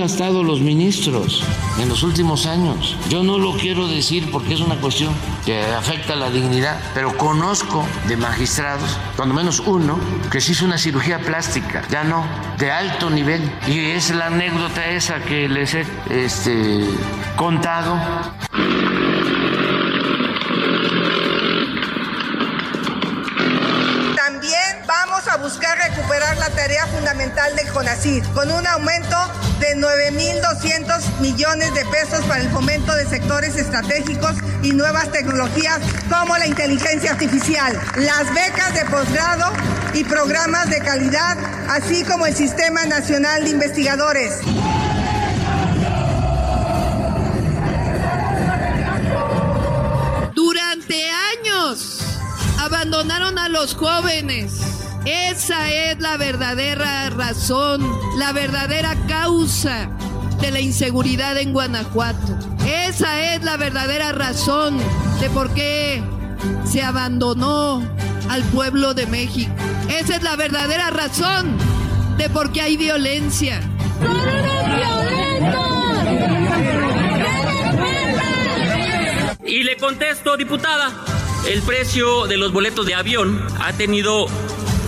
Gastado los ministros en los últimos años? Yo no lo quiero decir porque es una cuestión que afecta la dignidad, pero conozco de magistrados, cuando menos uno, que se hizo una cirugía plástica, ya no, de alto nivel. Y es la anécdota esa que les he este, contado. A buscar recuperar la tarea fundamental del CONACYT con un aumento de 9.200 millones de pesos para el fomento de sectores estratégicos y nuevas tecnologías como la inteligencia artificial, las becas de posgrado y programas de calidad, así como el Sistema Nacional de Investigadores. Durante años abandonaron a los jóvenes. Esa es la verdadera razón, la verdadera causa de la inseguridad en Guanajuato. Esa es la verdadera razón de por qué se abandonó al pueblo de México. Esa es la verdadera razón de por qué hay violencia. Y le contesto, diputada, el precio de los boletos de avión ha tenido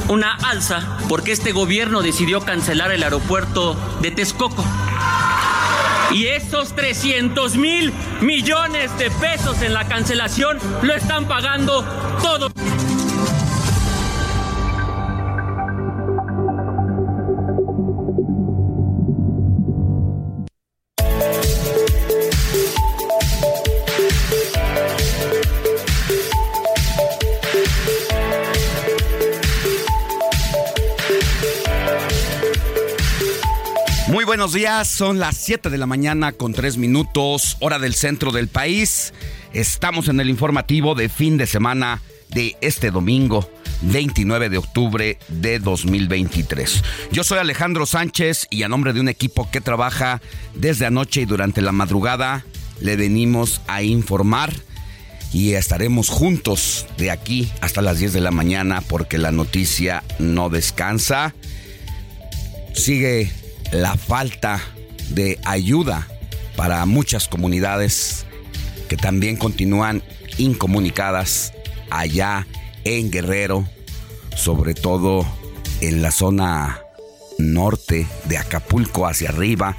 una alza porque este gobierno decidió cancelar el aeropuerto de Texcoco. Y esos 300 mil millones de pesos en la cancelación lo están pagando todos. Buenos días, son las 7 de la mañana con 3 minutos, hora del centro del país. Estamos en el informativo de fin de semana de este domingo. 29 de octubre de 2023. Yo soy Alejandro Sánchez y a nombre de un equipo que trabaja desde anoche y durante la madrugada le venimos a informar y estaremos juntos de aquí hasta las 10 de la mañana porque la noticia no descansa. Sigue la falta de ayuda para muchas comunidades que también continúan incomunicadas allá en Guerrero, sobre todo en la zona norte de Acapulco hacia arriba,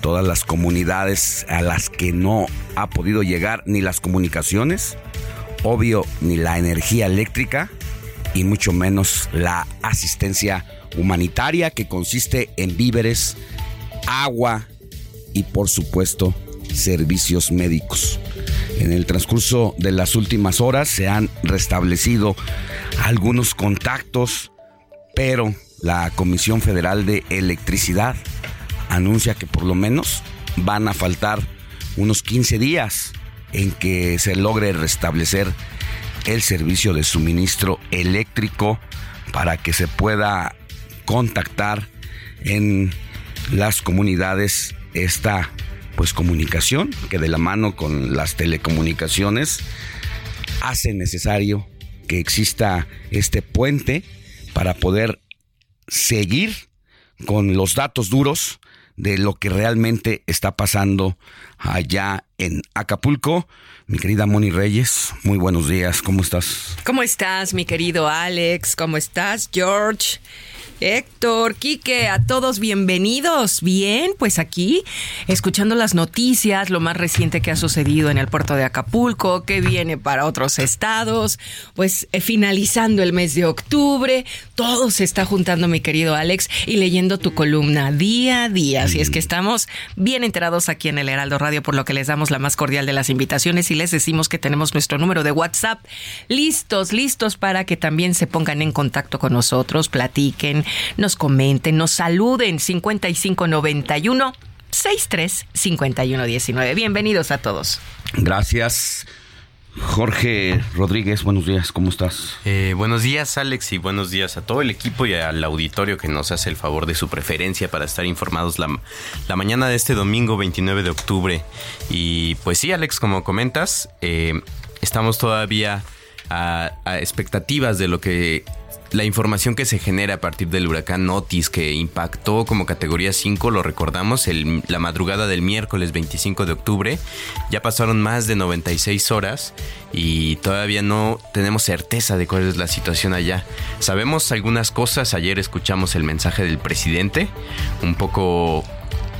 todas las comunidades a las que no ha podido llegar ni las comunicaciones, obvio ni la energía eléctrica y mucho menos la asistencia humanitaria que consiste en víveres, agua y por supuesto servicios médicos. En el transcurso de las últimas horas se han restablecido algunos contactos, pero la Comisión Federal de Electricidad anuncia que por lo menos van a faltar unos 15 días en que se logre restablecer el servicio de suministro eléctrico para que se pueda contactar en las comunidades esta pues comunicación que de la mano con las telecomunicaciones hace necesario que exista este puente para poder seguir con los datos duros de lo que realmente está pasando allá en Acapulco. Mi querida Moni Reyes, muy buenos días, ¿cómo estás? ¿Cómo estás, mi querido Alex? ¿Cómo estás, George? Héctor, Quique, a todos bienvenidos. Bien, pues aquí escuchando las noticias, lo más reciente que ha sucedido en el puerto de Acapulco, que viene para otros estados, pues eh, finalizando el mes de octubre, todo se está juntando, mi querido Alex, y leyendo tu columna día a día. Así es que estamos bien enterados aquí en el Heraldo Radio, por lo que les damos la más cordial de las invitaciones y les decimos que tenemos nuestro número de WhatsApp listos, listos para que también se pongan en contacto con nosotros, platiquen, nos comenten, nos saluden 5591 63 5119. Bienvenidos a todos. Gracias. Jorge Rodríguez, buenos días, ¿cómo estás? Eh, buenos días, Alex, y buenos días a todo el equipo y al auditorio que nos hace el favor de su preferencia para estar informados la, la mañana de este domingo 29 de octubre. Y pues sí, Alex, como comentas, eh, estamos todavía a, a expectativas de lo que la información que se genera a partir del huracán Otis que impactó como categoría 5, lo recordamos, la madrugada del miércoles 25 de octubre. Ya pasaron más de 96 horas y todavía no tenemos certeza de cuál es la situación allá. Sabemos algunas cosas, ayer escuchamos el mensaje del presidente, un poco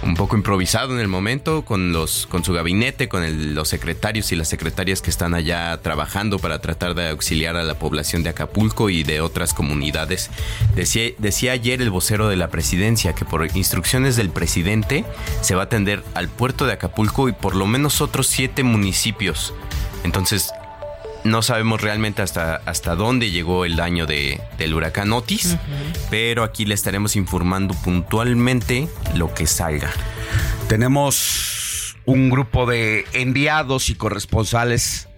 un poco improvisado en el momento con los con su gabinete, con los secretarios y las secretarias que están allá trabajando para tratar de auxiliar a la población de Acapulco y de otras comunidades. Decía, decía ayer el vocero de la presidencia que por instrucciones del presidente se va a atender al puerto de Acapulco y por lo menos otros siete municipios. Entonces, no sabemos realmente hasta, hasta dónde llegó el daño de, del huracán Otis, pero aquí le estaremos informando puntualmente lo que salga. Tenemos un grupo de enviados y corresponsales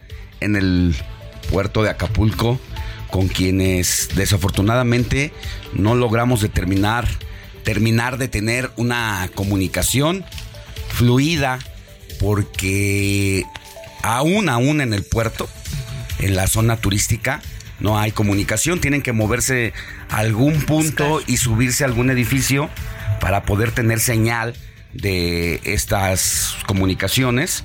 en el puerto de Acapulco con quienes desafortunadamente no logramos determinar terminar de tener una comunicación fluida porque aún aún en el puerto en la zona turística no hay comunicación, tienen que moverse a algún punto y subirse a algún edificio para poder tener señal de estas comunicaciones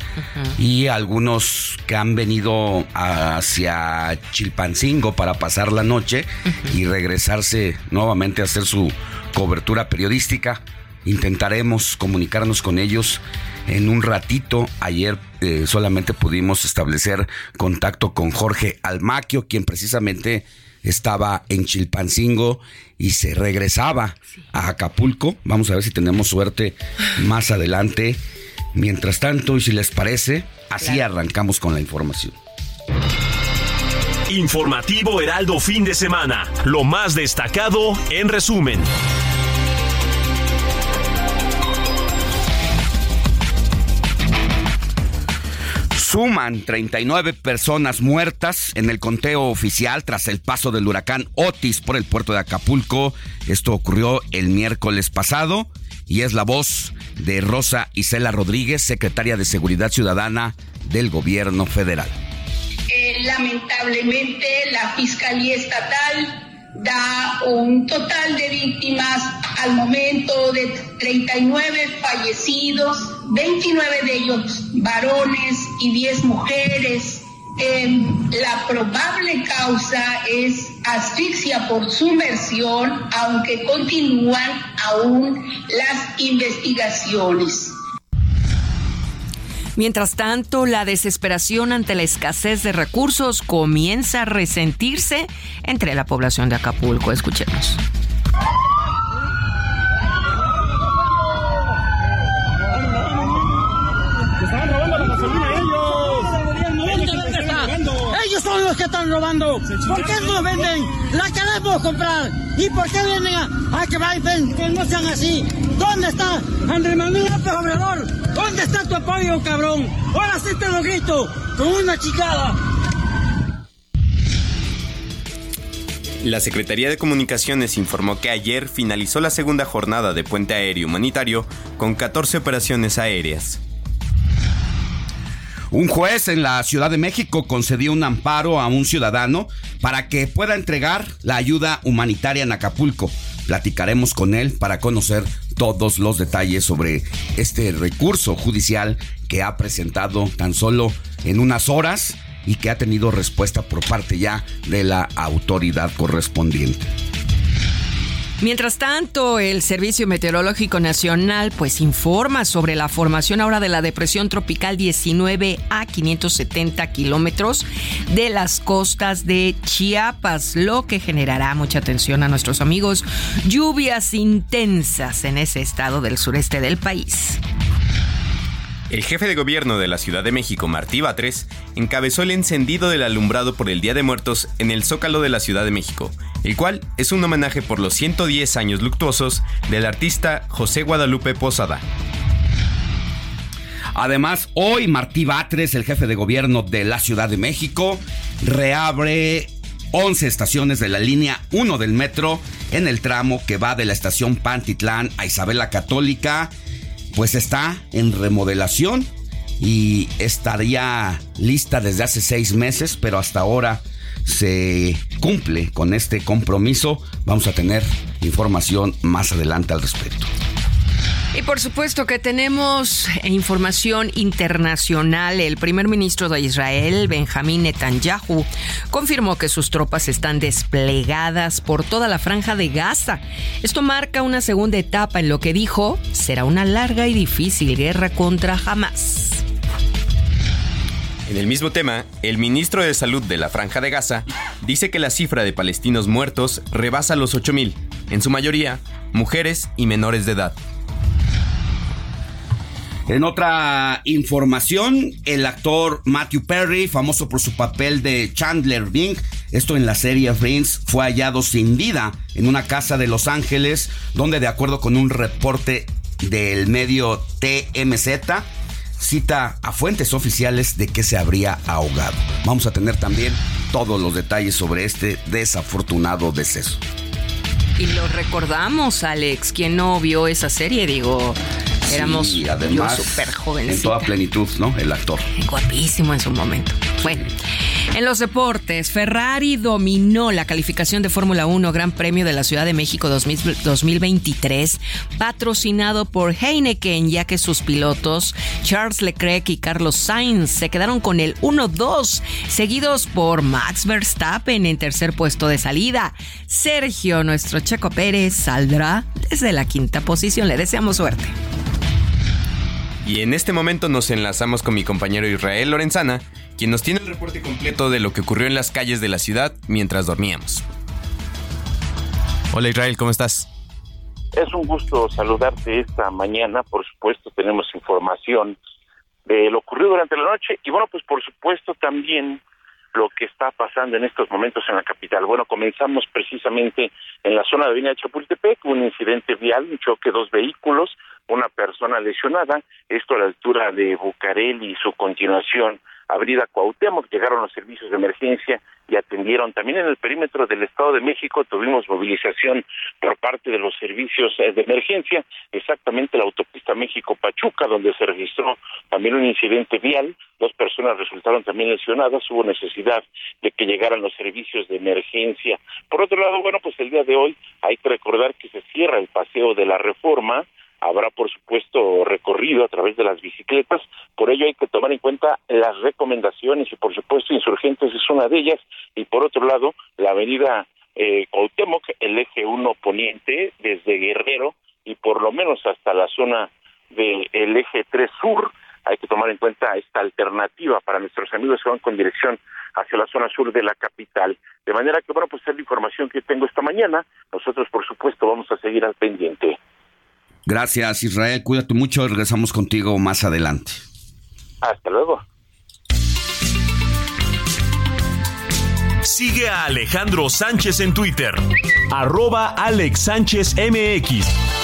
y algunos que han venido hacia Chilpancingo para pasar la noche y regresarse nuevamente a hacer su cobertura periodística. Intentaremos comunicarnos con ellos en un ratito. Ayer eh, solamente pudimos establecer contacto con Jorge Almaquio, quien precisamente estaba en Chilpancingo y se regresaba a Acapulco. Vamos a ver si tenemos suerte más adelante. Mientras tanto, y si les parece, así arrancamos con la información. Informativo Heraldo fin de semana. Lo más destacado en resumen. Suman 39 personas muertas en el conteo oficial tras el paso del huracán Otis por el puerto de Acapulco. Esto ocurrió el miércoles pasado y es la voz de Rosa Isela Rodríguez, secretaria de Seguridad Ciudadana del gobierno federal. Eh, lamentablemente la Fiscalía Estatal da un total de víctimas al momento de 39 fallecidos, 29 de ellos varones y 10 mujeres. Eh, la probable causa es asfixia por sumersión, aunque continúan aún las investigaciones. Mientras tanto, la desesperación ante la escasez de recursos comienza a resentirse entre la población de Acapulco. Escuchemos. Ellos son los que están robando. ¿Por qué no venden? La queremos comprar. ¿Y por qué vienen a, a que vayan? Que no sean así. ¿Dónde está Andrés Manuel López Obrador? ¿Dónde está tu apoyo, cabrón? Ahora sí te lo grito, con una chicada. La Secretaría de Comunicaciones informó que ayer finalizó la segunda jornada de puente aéreo humanitario con 14 operaciones aéreas. Un juez en la Ciudad de México concedió un amparo a un ciudadano para que pueda entregar la ayuda humanitaria en Acapulco. Platicaremos con él para conocer todos los detalles sobre este recurso judicial que ha presentado tan solo en unas horas y que ha tenido respuesta por parte ya de la autoridad correspondiente. Mientras tanto, el Servicio Meteorológico Nacional pues informa sobre la formación ahora de la depresión tropical 19 a 570 kilómetros de las costas de Chiapas, lo que generará mucha atención a nuestros amigos lluvias intensas en ese estado del sureste del país. El jefe de gobierno de la Ciudad de México, Martí Batres, encabezó el encendido del alumbrado por el Día de Muertos en el Zócalo de la Ciudad de México, el cual es un homenaje por los 110 años luctuosos del artista José Guadalupe Posada. Además, hoy Martí Batres, el jefe de gobierno de la Ciudad de México, reabre 11 estaciones de la línea 1 del metro en el tramo que va de la estación Pantitlán a Isabela Católica pues está en remodelación y estaría lista desde hace seis meses, pero hasta ahora se cumple con este compromiso. Vamos a tener información más adelante al respecto. Y por supuesto que tenemos información internacional. El primer ministro de Israel, Benjamín Netanyahu, confirmó que sus tropas están desplegadas por toda la franja de Gaza. Esto marca una segunda etapa en lo que dijo será una larga y difícil guerra contra Hamas. En el mismo tema, el ministro de Salud de la Franja de Gaza dice que la cifra de palestinos muertos rebasa los 8.000, en su mayoría mujeres y menores de edad. En otra información, el actor Matthew Perry, famoso por su papel de Chandler Bing, esto en la serie Friends, fue hallado sin vida en una casa de Los Ángeles, donde de acuerdo con un reporte del medio TMZ, cita a fuentes oficiales de que se habría ahogado. Vamos a tener también todos los detalles sobre este desafortunado deceso. Y lo recordamos, Alex, quien no vio esa serie, digo, Éramos además, súper jóvenes. En toda plenitud, ¿no? El actor. Guapísimo en su momento. Bueno, en los deportes, Ferrari dominó la calificación de Fórmula 1 Gran Premio de la Ciudad de México 2023, patrocinado por Heineken, ya que sus pilotos, Charles Leclerc y Carlos Sainz, se quedaron con el 1-2, seguidos por Max Verstappen en tercer puesto de salida. Sergio, nuestro Checo Pérez, saldrá desde la quinta posición. Le deseamos suerte. Y en este momento nos enlazamos con mi compañero Israel Lorenzana, quien nos tiene el reporte completo de lo que ocurrió en las calles de la ciudad mientras dormíamos. Hola Israel, ¿cómo estás? Es un gusto saludarte esta mañana. Por supuesto, tenemos información de lo ocurrido durante la noche y bueno, pues por supuesto también lo que está pasando en estos momentos en la capital. Bueno, comenzamos precisamente en la zona de Avenida Chapultepec, un incidente vial, un choque dos vehículos, una persona lesionada, esto a la altura de Bucareli y su continuación Avenida Cuauhtémoc, llegaron los servicios de emergencia y atendieron. También en el perímetro del Estado de México tuvimos movilización por parte de los servicios eh, de emergencia, exactamente la autopista México-Pachuca, donde se registró también un incidente vial. Dos personas resultaron también lesionadas, hubo necesidad de que llegaran los servicios de emergencia. Por otro lado, bueno, pues el día de hoy hay que recordar que se cierra el paseo de la reforma, habrá por supuesto recorrido a través de las bicicletas, por ello hay que tomar en cuenta las recomendaciones y por supuesto Insurgentes es una de ellas y por otro lado la avenida eh, Cuauhtémoc, el eje 1 poniente desde Guerrero y por lo menos hasta la zona del eje 3 sur, hay que tomar en cuenta esta alternativa para nuestros amigos que van con dirección hacia la zona sur de la capital. De manera que, bueno, pues es la información que tengo esta mañana. Nosotros, por supuesto, vamos a seguir al pendiente. Gracias, Israel. Cuídate mucho y regresamos contigo más adelante. Hasta luego. Sigue a Alejandro Sánchez en Twitter. Arroba Alex Sánchez MX.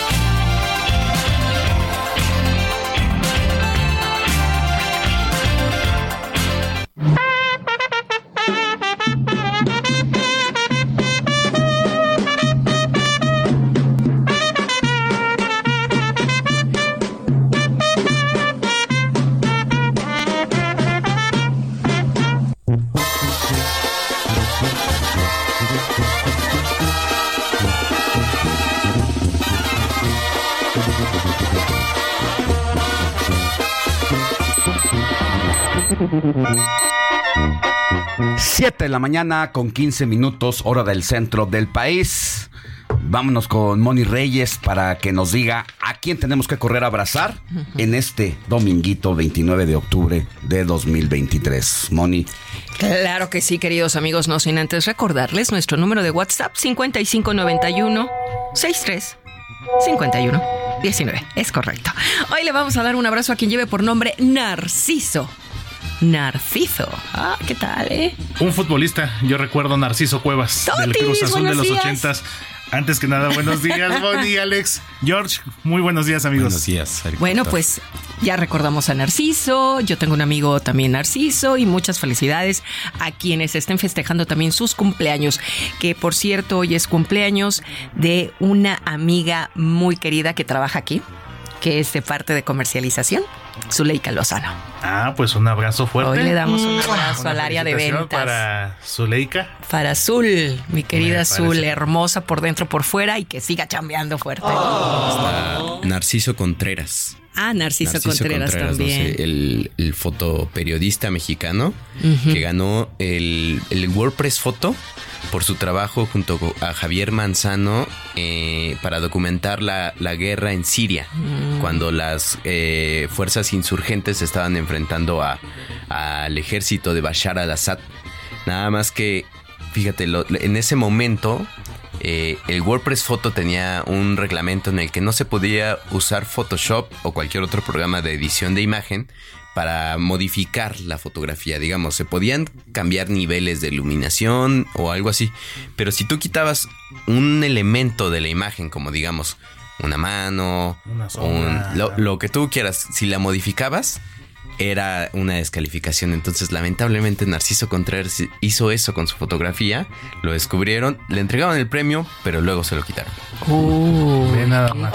7 de la mañana con 15 minutos, hora del centro del país. Vámonos con Moni Reyes para que nos diga a quién tenemos que correr a abrazar en este dominguito 29 de octubre de 2023. Moni. Claro que sí, queridos amigos, no sin antes recordarles nuestro número de WhatsApp 5591 63 51 19. Es correcto. Hoy le vamos a dar un abrazo a quien lleve por nombre Narciso. Narciso. Ah, ¿qué tal, eh? Un futbolista, yo recuerdo Narciso Cuevas del Cruz Azul de los ochentas. Antes que nada, buenos días, Bonnie, Alex, George. Muy buenos días, amigos. Buenos días. Bueno, pues ya recordamos a Narciso. Yo tengo un amigo también Narciso y muchas felicidades a quienes estén festejando también sus cumpleaños. Que por cierto, hoy es cumpleaños de una amiga muy querida que trabaja aquí, que es de parte de comercialización, Zuleika Lozano. Ah, pues un abrazo fuerte. Hoy le damos un abrazo Una al área de ventas. Para Zuleika. Para Azul, mi querida Azul, hermosa por dentro, por fuera y que siga chambeando fuerte. Está Narciso Contreras. Ah, Narciso, Contreras, también. sé, el, el fotoperiodista mexicano que ganó el, el WordPress Foto por su trabajo junto a Javier Manzano eh, para documentar la, la guerra en Siria, Mm. cuando las eh, fuerzas insurgentes estaban enfrentando al ejército de Bashar al-Assad. Nada más que, fíjate, en ese momento eh, el WordPress Photo tenía un reglamento en el que no se podía usar Photoshop o cualquier otro programa de edición de imagen para modificar la fotografía, digamos, se podían cambiar niveles de iluminación o algo así, pero si tú quitabas un elemento de la imagen, como digamos una mano, Una un- lo, lo que tú quieras, si la modificabas, era una descalificación. Entonces, lamentablemente, Narciso Contreras hizo eso con su fotografía. Lo descubrieron, le entregaron el premio, pero luego se lo quitaron. Ve nada más.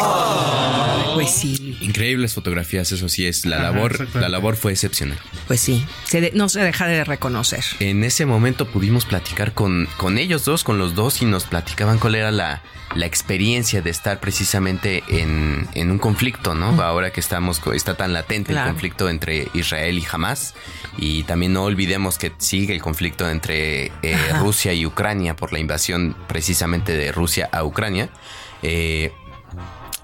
Pues sí. Increíbles fotografías, eso sí es. La Ajá, labor, la labor fue excepcional. Pues sí, se de- no se deja de reconocer. En ese momento pudimos platicar con, con ellos dos, con los dos, y nos platicaban cuál era la, la experiencia de estar precisamente en, en un conflicto, ¿no? Ahora que estamos, está tan latente Claro. el conflicto entre Israel y Hamas. Y también no olvidemos que sigue el conflicto entre eh. Rusia y Ucrania por la invasión precisamente de Rusia a Ucrania. Eh,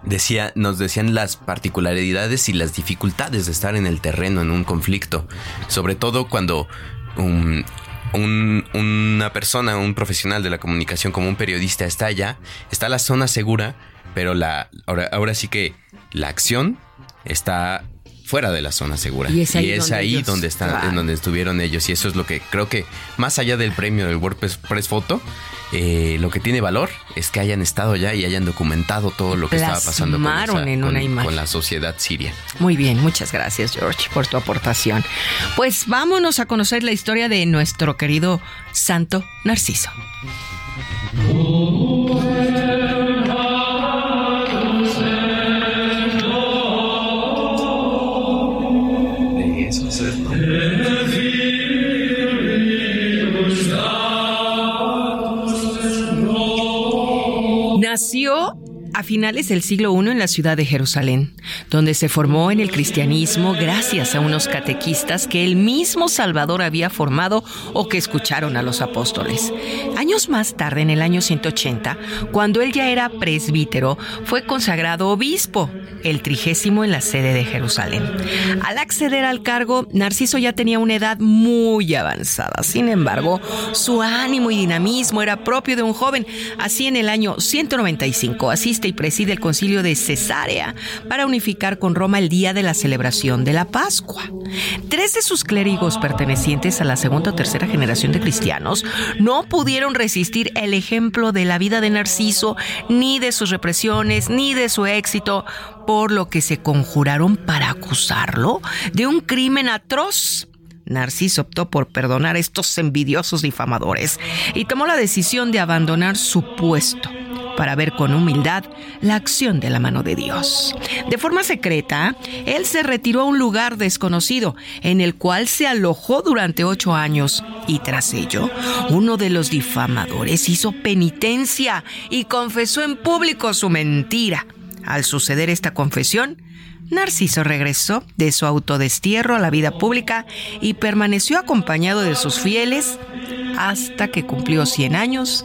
decía, nos decían las particularidades y las dificultades de estar en el terreno en un conflicto, sobre todo cuando un- un- una persona, un profesional de la comunicación como un periodista está allá, está la zona segura, pero la ahora, ahora sí que la acción está fuera de la zona segura Y es ahí donde ahí ellos- donde están Claro. en donde estuvieron ellos y eso es lo que creo que más allá del premio del WordPress Press Photo eh, lo que tiene valor es que hayan estado allá y hayan documentado todo lo que estaba pasando con, esa- en con- una imagen. con la sociedad siria. Muy bien, muchas gracias George por tu aportación. Pues vámonos a conocer la historia de nuestro querido Santo Narciso. Nació a finales del siglo I en la ciudad de Jerusalén, donde se formó en el cristianismo gracias a unos catequistas que el mismo Salvador había formado o que escucharon a los apóstoles. Años más tarde, en el año 180, cuando él ya era presbítero, fue consagrado obispo, el trigésimo en la sede de Jerusalén. Al acceder al cargo, Narciso ya tenía una edad muy avanzada. Sin embargo, su ánimo y dinamismo era propio de un joven. Así en el año 195 asiste y preside el concilio de Cesarea para unificar con Roma el día de la celebración de la Pascua. Tres de sus clérigos pertenecientes a la segunda o tercera generación de cristianos no pudieron resistir el ejemplo de la vida de Narciso, ni de sus represiones, ni de su éxito, por lo que se conjuraron para acusarlo de un crimen atroz. Narciso optó por perdonar a estos envidiosos difamadores y tomó la decisión de abandonar su puesto para ver con humildad la acción de la mano de Dios. De forma secreta, él se retiró a un lugar desconocido en el cual se alojó durante ocho años y tras ello, uno de los difamadores hizo penitencia y confesó en público su mentira. Al suceder esta confesión, Narciso regresó de su autodestierro a la vida pública y permaneció acompañado de sus fieles hasta que cumplió 100 años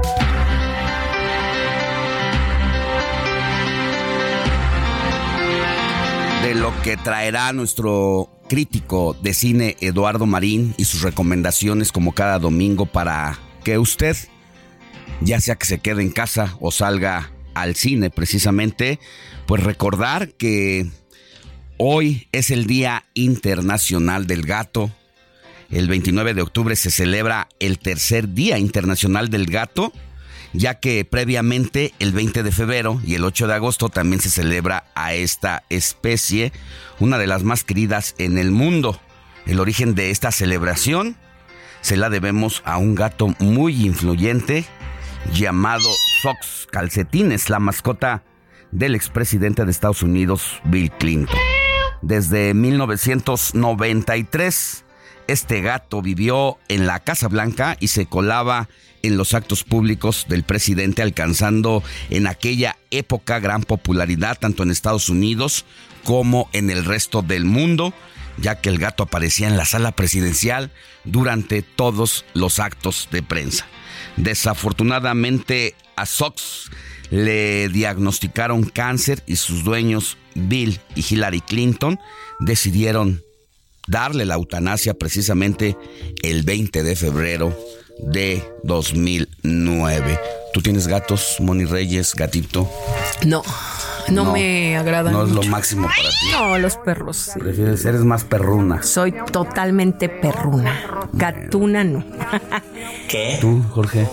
Lo que traerá nuestro crítico de cine Eduardo Marín y sus recomendaciones como cada domingo para que usted ya sea que se quede en casa o salga al cine precisamente, pues recordar que hoy es el Día Internacional del Gato. El 29 de octubre se celebra el tercer Día Internacional del Gato, ya que previamente el 20 de febrero y el 8 de agosto también se celebra a esta especie, una de las más queridas en el mundo. El origen de esta celebración se la debemos a un gato muy influyente llamado Fox Calcetines, la mascota del expresidente de Estados Unidos, Bill Clinton. Desde 1993, este gato vivió en la Casa Blanca y se colaba en los actos públicos del presidente, alcanzando en aquella época gran popularidad tanto en Estados Unidos como en el resto del mundo, ya que el gato aparecía en la sala presidencial durante todos los actos de prensa. Desafortunadamente a Sox le diagnosticaron cáncer y sus dueños Bill y Hillary Clinton decidieron darle la eutanasia precisamente el 20 de febrero de 2009. ¿Tú tienes gatos, Moni Reyes, gatito? No. No, me agrada. No es lo máximo para ti. No, los perros. Prefieres, eres más perruna. Soy totalmente perruna. Gatuna no. ¿Qué? ¿Tú, Jorge?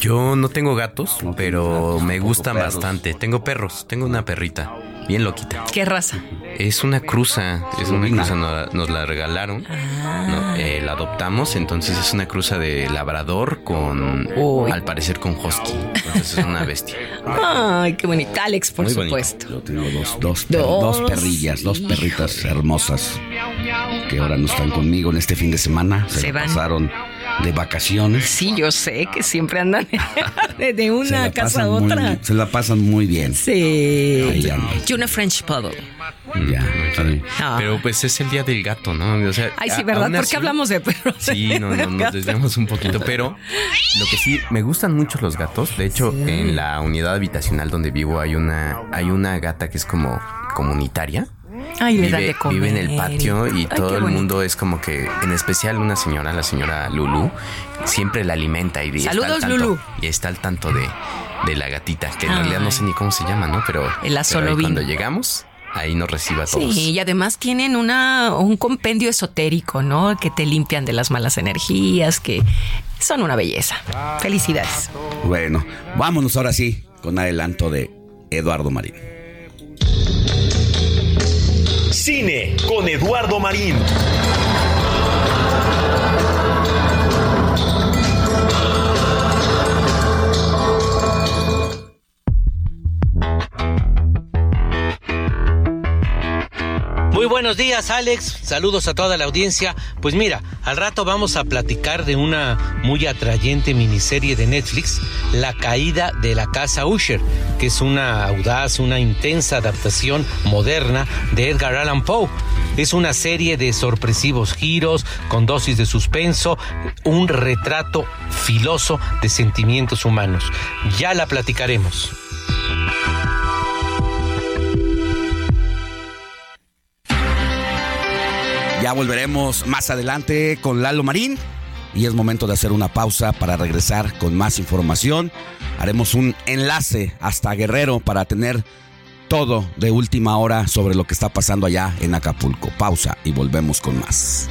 Yo no tengo gatos, pero me gustan bastante. Tengo perros, tengo una perrita, bien loquita. ¿Qué raza? Es una cruza, es una cruza, nos, la regalaron, ah. eh, la adoptamos, entonces es una cruza de labrador con, al parecer con husky, entonces es una bestia. Ay, qué bonita, Alex, por supuesto. Yo tengo dos, dos, dos, perrillas, dos perritas hermosas que ahora no están conmigo en este fin de semana, se, pasaron de vacaciones. Sí, yo sé que siempre andan de, una casa a otra. se la pasan muy bien. Sí. Y una French Puddle. Ya, ah. Pero pues es el día del gato, ¿no? O sea, Ay, sí, ¿verdad? ¿Por qué hablamos de perros? Sí, no, no, nos desviamos un poquito. Pero lo que sí, me gustan mucho los gatos. De hecho, en la unidad habitacional donde vivo hay una, hay una gata que es como comunitaria. Ay, le vive, de comer. vive en el patio y todo el mundo es como que, en especial una señora, la señora Lulu, siempre la alimenta y Saludos, está al tanto, Y está al tanto de, de la gatita, que en realidad no sé ni cómo se llama, ¿no? Pero, el pero cuando llegamos, ahí nos reciba a todos. Sí, y además tienen una, un compendio esotérico, ¿no? Que te limpian de las malas energías, que son una belleza. Felicidades. Bueno, vámonos ahora sí con adelanto de Eduardo Marín. Cine con Eduardo Marín. Buenos días, Alex. Saludos a toda la audiencia. Pues mira, al rato vamos a platicar de una muy atrayente miniserie de Netflix, La caída de la casa Usher, que es una audaz, una intensa adaptación moderna de Edgar Allan Poe. Es una serie de sorpresivos giros, con dosis de suspenso, un retrato filoso de sentimientos humanos. Ya la platicaremos. Ya volveremos más adelante con Lalo Marín y es momento de hacer una pausa para regresar con más información. Haremos un enlace hasta Guerrero para tener todo de última hora sobre lo que está pasando allá en Acapulco. Pausa y volvemos con más.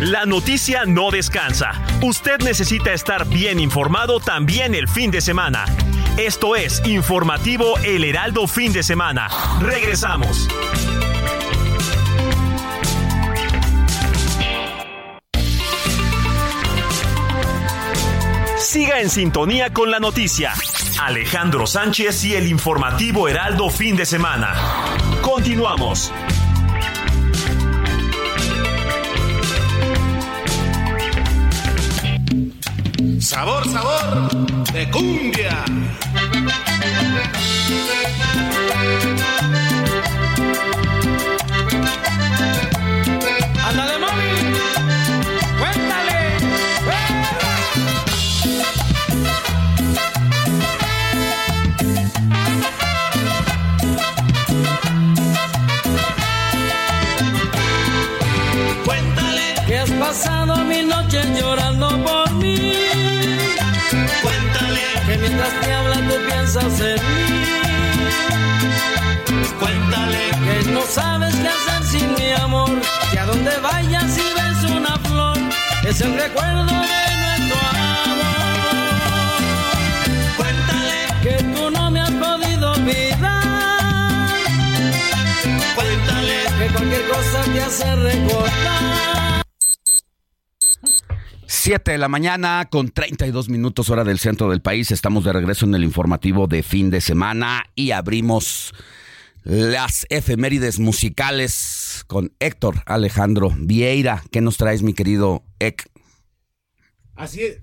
La noticia no descansa. Usted necesita estar bien informado también el fin de semana. Esto es Informativo El Heraldo Fin de Semana. Regresamos. Siga en sintonía con la noticia. Alejandro Sánchez y el informativo Heraldo fin de semana. Continuamos. Sabor, sabor de cumbia. Pasado mil noches llorando por mí. Cuéntale Que mientras te habla tú piensas en mí. Cuéntale Que no sabes qué hacer sin mi amor. Que a donde vayas y ves una flor. Es el recuerdo de nuestro amor. Cuéntale Que tú no me has podido olvidar. Cuéntale Que cualquier cosa te hace recordar. 7 de la mañana con 32 minutos hora del centro del país. Estamos de regreso en el informativo de fin de semana y abrimos las efemérides musicales con Héctor Alejandro Vieira. ¿Qué nos traes, mi querido Ek? Así es.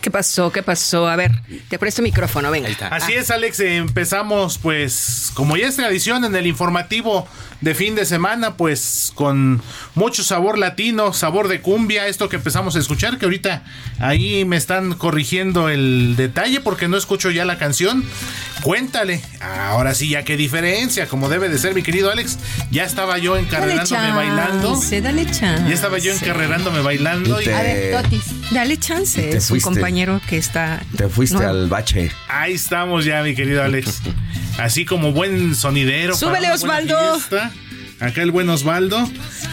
¿Qué pasó? ¿Qué pasó? A ver, te presto micrófono, venga. Así es, Alex. Empezamos, pues, como ya es tradición en el informativo de fin de semana, pues, con mucho sabor latino, sabor de cumbia, esto que empezamos a escuchar, que ahorita ahí me están corrigiendo el detalle porque no escucho ya la canción. Cuéntale, ahora sí, ya qué diferencia, como debe de ser, mi querido Alex. Ya estaba yo Dale encarrerándome chance, bailando. dale chance. Ya estaba yo encarrerándome bailando. Y te- A ver, Totis, dale chance. Es un compañero que está... Te fuiste No. al bache. Ahí estamos ya, mi querido Alex. Así como buen sonidero. Súbele, Osvaldo. fiesta. Acá el buen Osvaldo.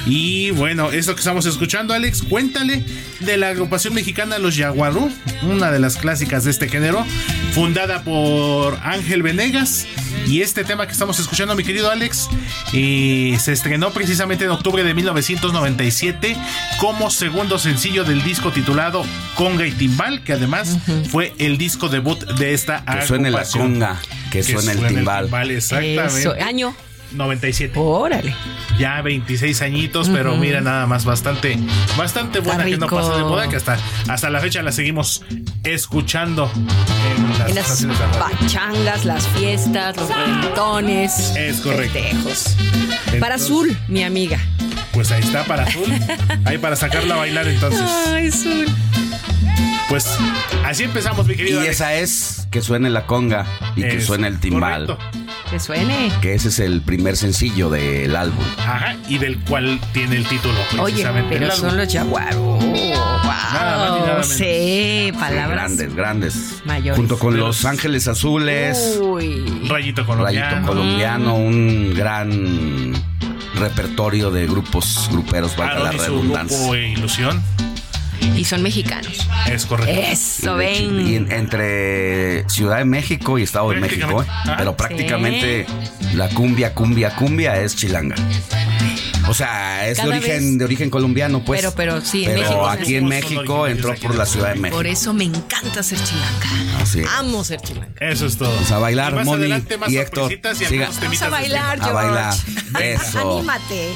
Y bueno, esto que estamos escuchando, Alex, cuéntale de la agrupación mexicana Los Yaguarú, una de las clásicas de este género, fundada por Ángel Venegas. Y este tema que estamos escuchando, mi querido Alex, eh, se estrenó precisamente en octubre de 1997 como segundo sencillo del disco titulado Conga y Timbal, que además fue el disco debut de esta Que suene la agrupación. conga, que suene el timbal. exactamente. Eso, año. 97. Órale. Ya 26 añitos, pero mira nada más bastante bastante buena que no pasa de moda que hasta hasta la fecha la seguimos escuchando en las, En las pachangas, las fiestas, los reventones. Es correcto. festejos. Para Azul, mi amiga. Pues ahí está para Azul. Ahí para sacarla a bailar entonces. Ay, Azul. Pues así empezamos, mi Y querido. Alex. esa es que suene la conga y que suene el timbal. correcto. Que suene. Que ese es el primer sencillo del álbum. Ajá, y del cual tiene el título Oye, precisamente. pero son los jaguaros. Wow. Nada más ni nada menos. Sí, palabras. Grandes, grandes. Mayores. Junto con Los Ángeles Azules, Uy. Rayito colombiano. Rayito Colombiano, un gran repertorio de grupos gruperos, valga Aaron la redundancia. grupo e Ilusión. Y son mexicanos. Es correcto. Eso, ven. y en- entre Ciudad de México y Estado de México, ¿eh? Ah, pero prácticamente la cumbia, cumbia, cumbia es chilanga. O sea, es de origen, vez- de origen colombiano, pues. Pero- pero sí, en Pero México aquí en México entró por la Ciudad de México. Por eso me encanta ser chilanga. Así es. Amo ser chilanga. Eso es todo. Pues a bailar, Y más Moni adelante, más y Héctor, y siga. Vamos a bailar, A George. bailar. Eso. Anímate.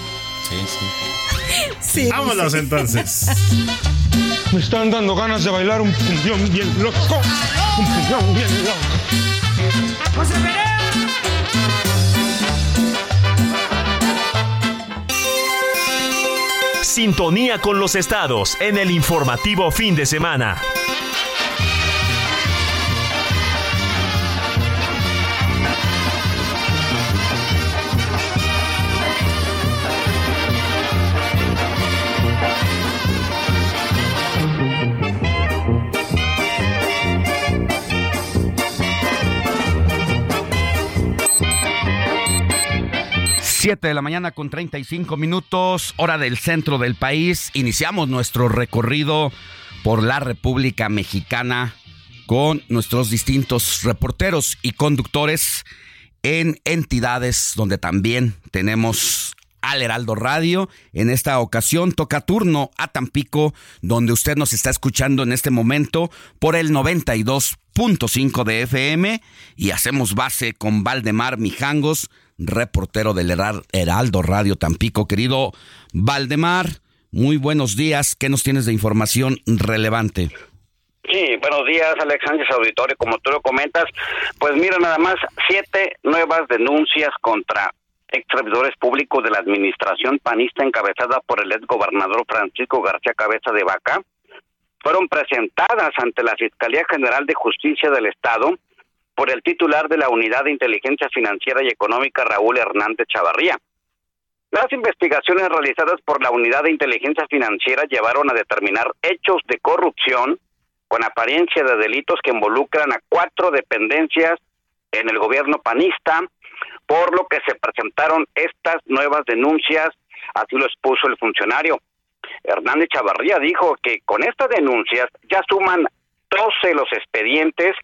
Sí, sí. Sí. Vámonos entonces. Me están dando ganas de bailar un cumbión bien loco. Un cumbión bien loco. Sintonía con los estados en el informativo fin de semana. Siete de la mañana con 35 minutos, hora del centro del país. Iniciamos nuestro recorrido por la República Mexicana con nuestros distintos reporteros y conductores en entidades donde también tenemos al Heraldo Radio. En esta ocasión toca turno a Tampico, donde usted nos está escuchando en este momento por el 92.5 de FM y hacemos base con Valdemar Mijangos, reportero del Heraldo Radio Tampico. Querido Valdemar, muy buenos días. ¿Qué nos tienes de información relevante? Sí, buenos días, Alex Sánchez Auditorio. Como tú lo comentas, pues mira, nada más siete nuevas denuncias contra ex públicos de la administración panista encabezada por el ex gobernador Francisco García Cabeza de Vaca fueron presentadas ante la Fiscalía General de Justicia del Estado por el titular de la Unidad de Inteligencia Financiera y Económica, Raúl Hernández Chavarría. Las investigaciones realizadas por la Unidad de Inteligencia Financiera llevaron a determinar hechos de corrupción con apariencia de delitos que involucran a cuatro dependencias en el gobierno panista, por lo que se presentaron estas nuevas denuncias, así lo expuso el funcionario. Hernández Chavarría dijo que con estas denuncias ya suman 12 los expedientes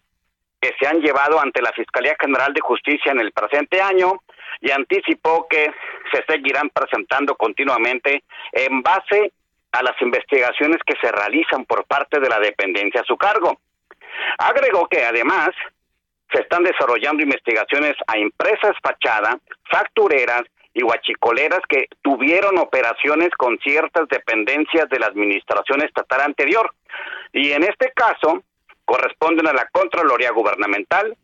que se han llevado ante la Fiscalía General de Justicia en el presente año y anticipó que se seguirán presentando continuamente en base a las investigaciones que se realizan por parte de la dependencia a su cargo. Agregó que además se están desarrollando investigaciones a empresas fachada, factureras y huachicoleras que tuvieron operaciones con ciertas dependencias de la administración estatal anterior. Y en este caso corresponden a la Contraloría Gubernamental,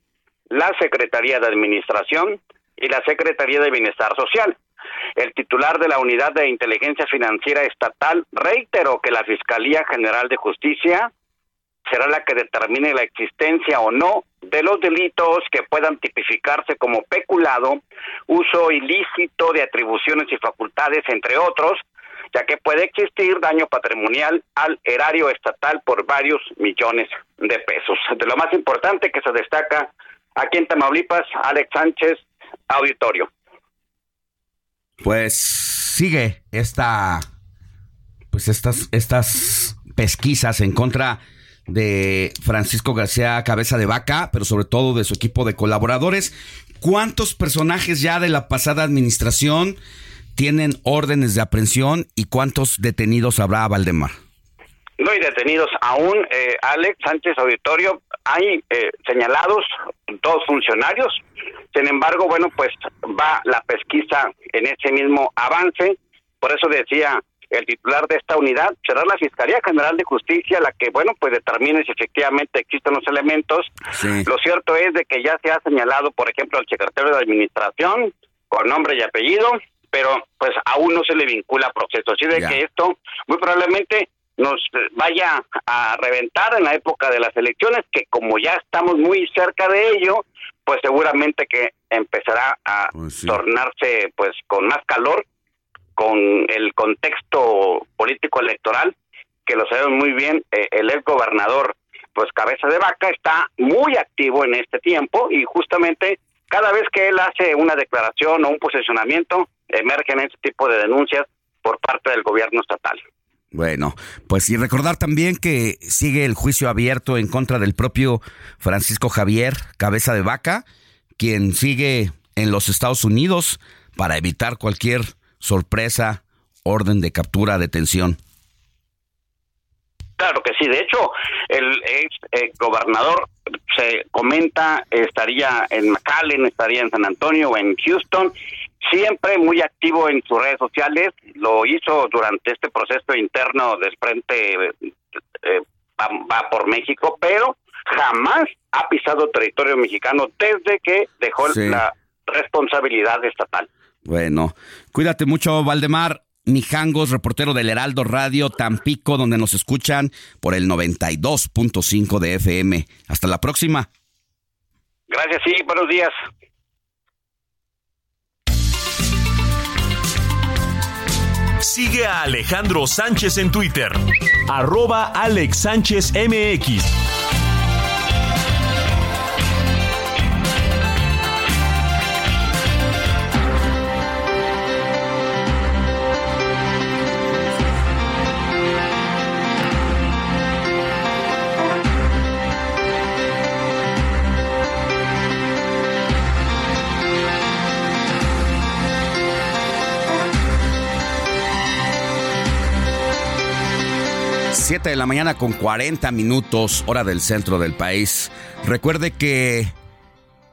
la Secretaría de Administración y la Secretaría de Bienestar Social. El titular de la Unidad de Inteligencia Financiera Estatal reiteró que la Fiscalía General de Justicia será la que determine la existencia o no de los delitos que puedan tipificarse como peculado, uso ilícito de atribuciones y facultades, entre otros, ya que puede existir daño patrimonial al erario estatal por varios millones de pesos. De lo más importante que se destaca aquí en Tamaulipas, Alex Sánchez, auditorio. Pues sigue esta, pues estas, estas pesquisas en contra de Francisco García Cabeza de Vaca, pero sobre todo de su equipo de colaboradores. ¿Cuántos personajes ya de la pasada administración tienen órdenes de aprehensión y cuántos detenidos habrá Valdemar? No hay detenidos aún, eh, Alex Sánchez Auditorio. Hay eh, señalados dos funcionarios. Sin embargo, bueno, pues va la pesquisa en ese mismo avance. Por eso decía el titular de esta unidad, será la Fiscalía General de Justicia la que, bueno, pues determine si efectivamente existen los elementos. Lo cierto es de que ya se ha señalado, por ejemplo, al secretario de Administración con nombre y apellido, pero pues aún no se le vincula proceso. Así de que esto muy probablemente nos vaya a reventar en la época de las elecciones, que como ya estamos muy cerca de ello, pues seguramente que empezará a Pues tornarse pues con más calor con el contexto político electoral, que lo sabemos muy bien, eh, el ex gobernador pues Cabeza de Vaca está muy activo en este tiempo y justamente cada vez que él hace una declaración o un posicionamiento, emergen este tipo de denuncias por parte del gobierno estatal. Bueno, pues y recordar también que sigue el juicio abierto en contra del propio Francisco Javier Cabeza de Vaca, quien sigue en los Estados Unidos para evitar cualquier sorpresa, orden de captura, detención. Claro que sí, de hecho, el ex eh, gobernador se comenta estaría en McAllen, estaría en San Antonio o en Houston, siempre muy activo en sus redes sociales, lo hizo durante este proceso interno del Frente eh, eh, va, va por México, pero jamás ha pisado territorio mexicano desde que dejó Sí. la responsabilidad estatal. Bueno, cuídate mucho, Valdemar. Mijangos, reportero del Heraldo Radio Tampico, donde nos escuchan por el 92.5 de FM. Hasta la próxima. Gracias, sí, buenos días. Sigue a Alejandro Sánchez en Twitter. Arroba Alex Sánchez MX. 7 de la mañana con 40 minutos, hora del centro del país. Recuerde que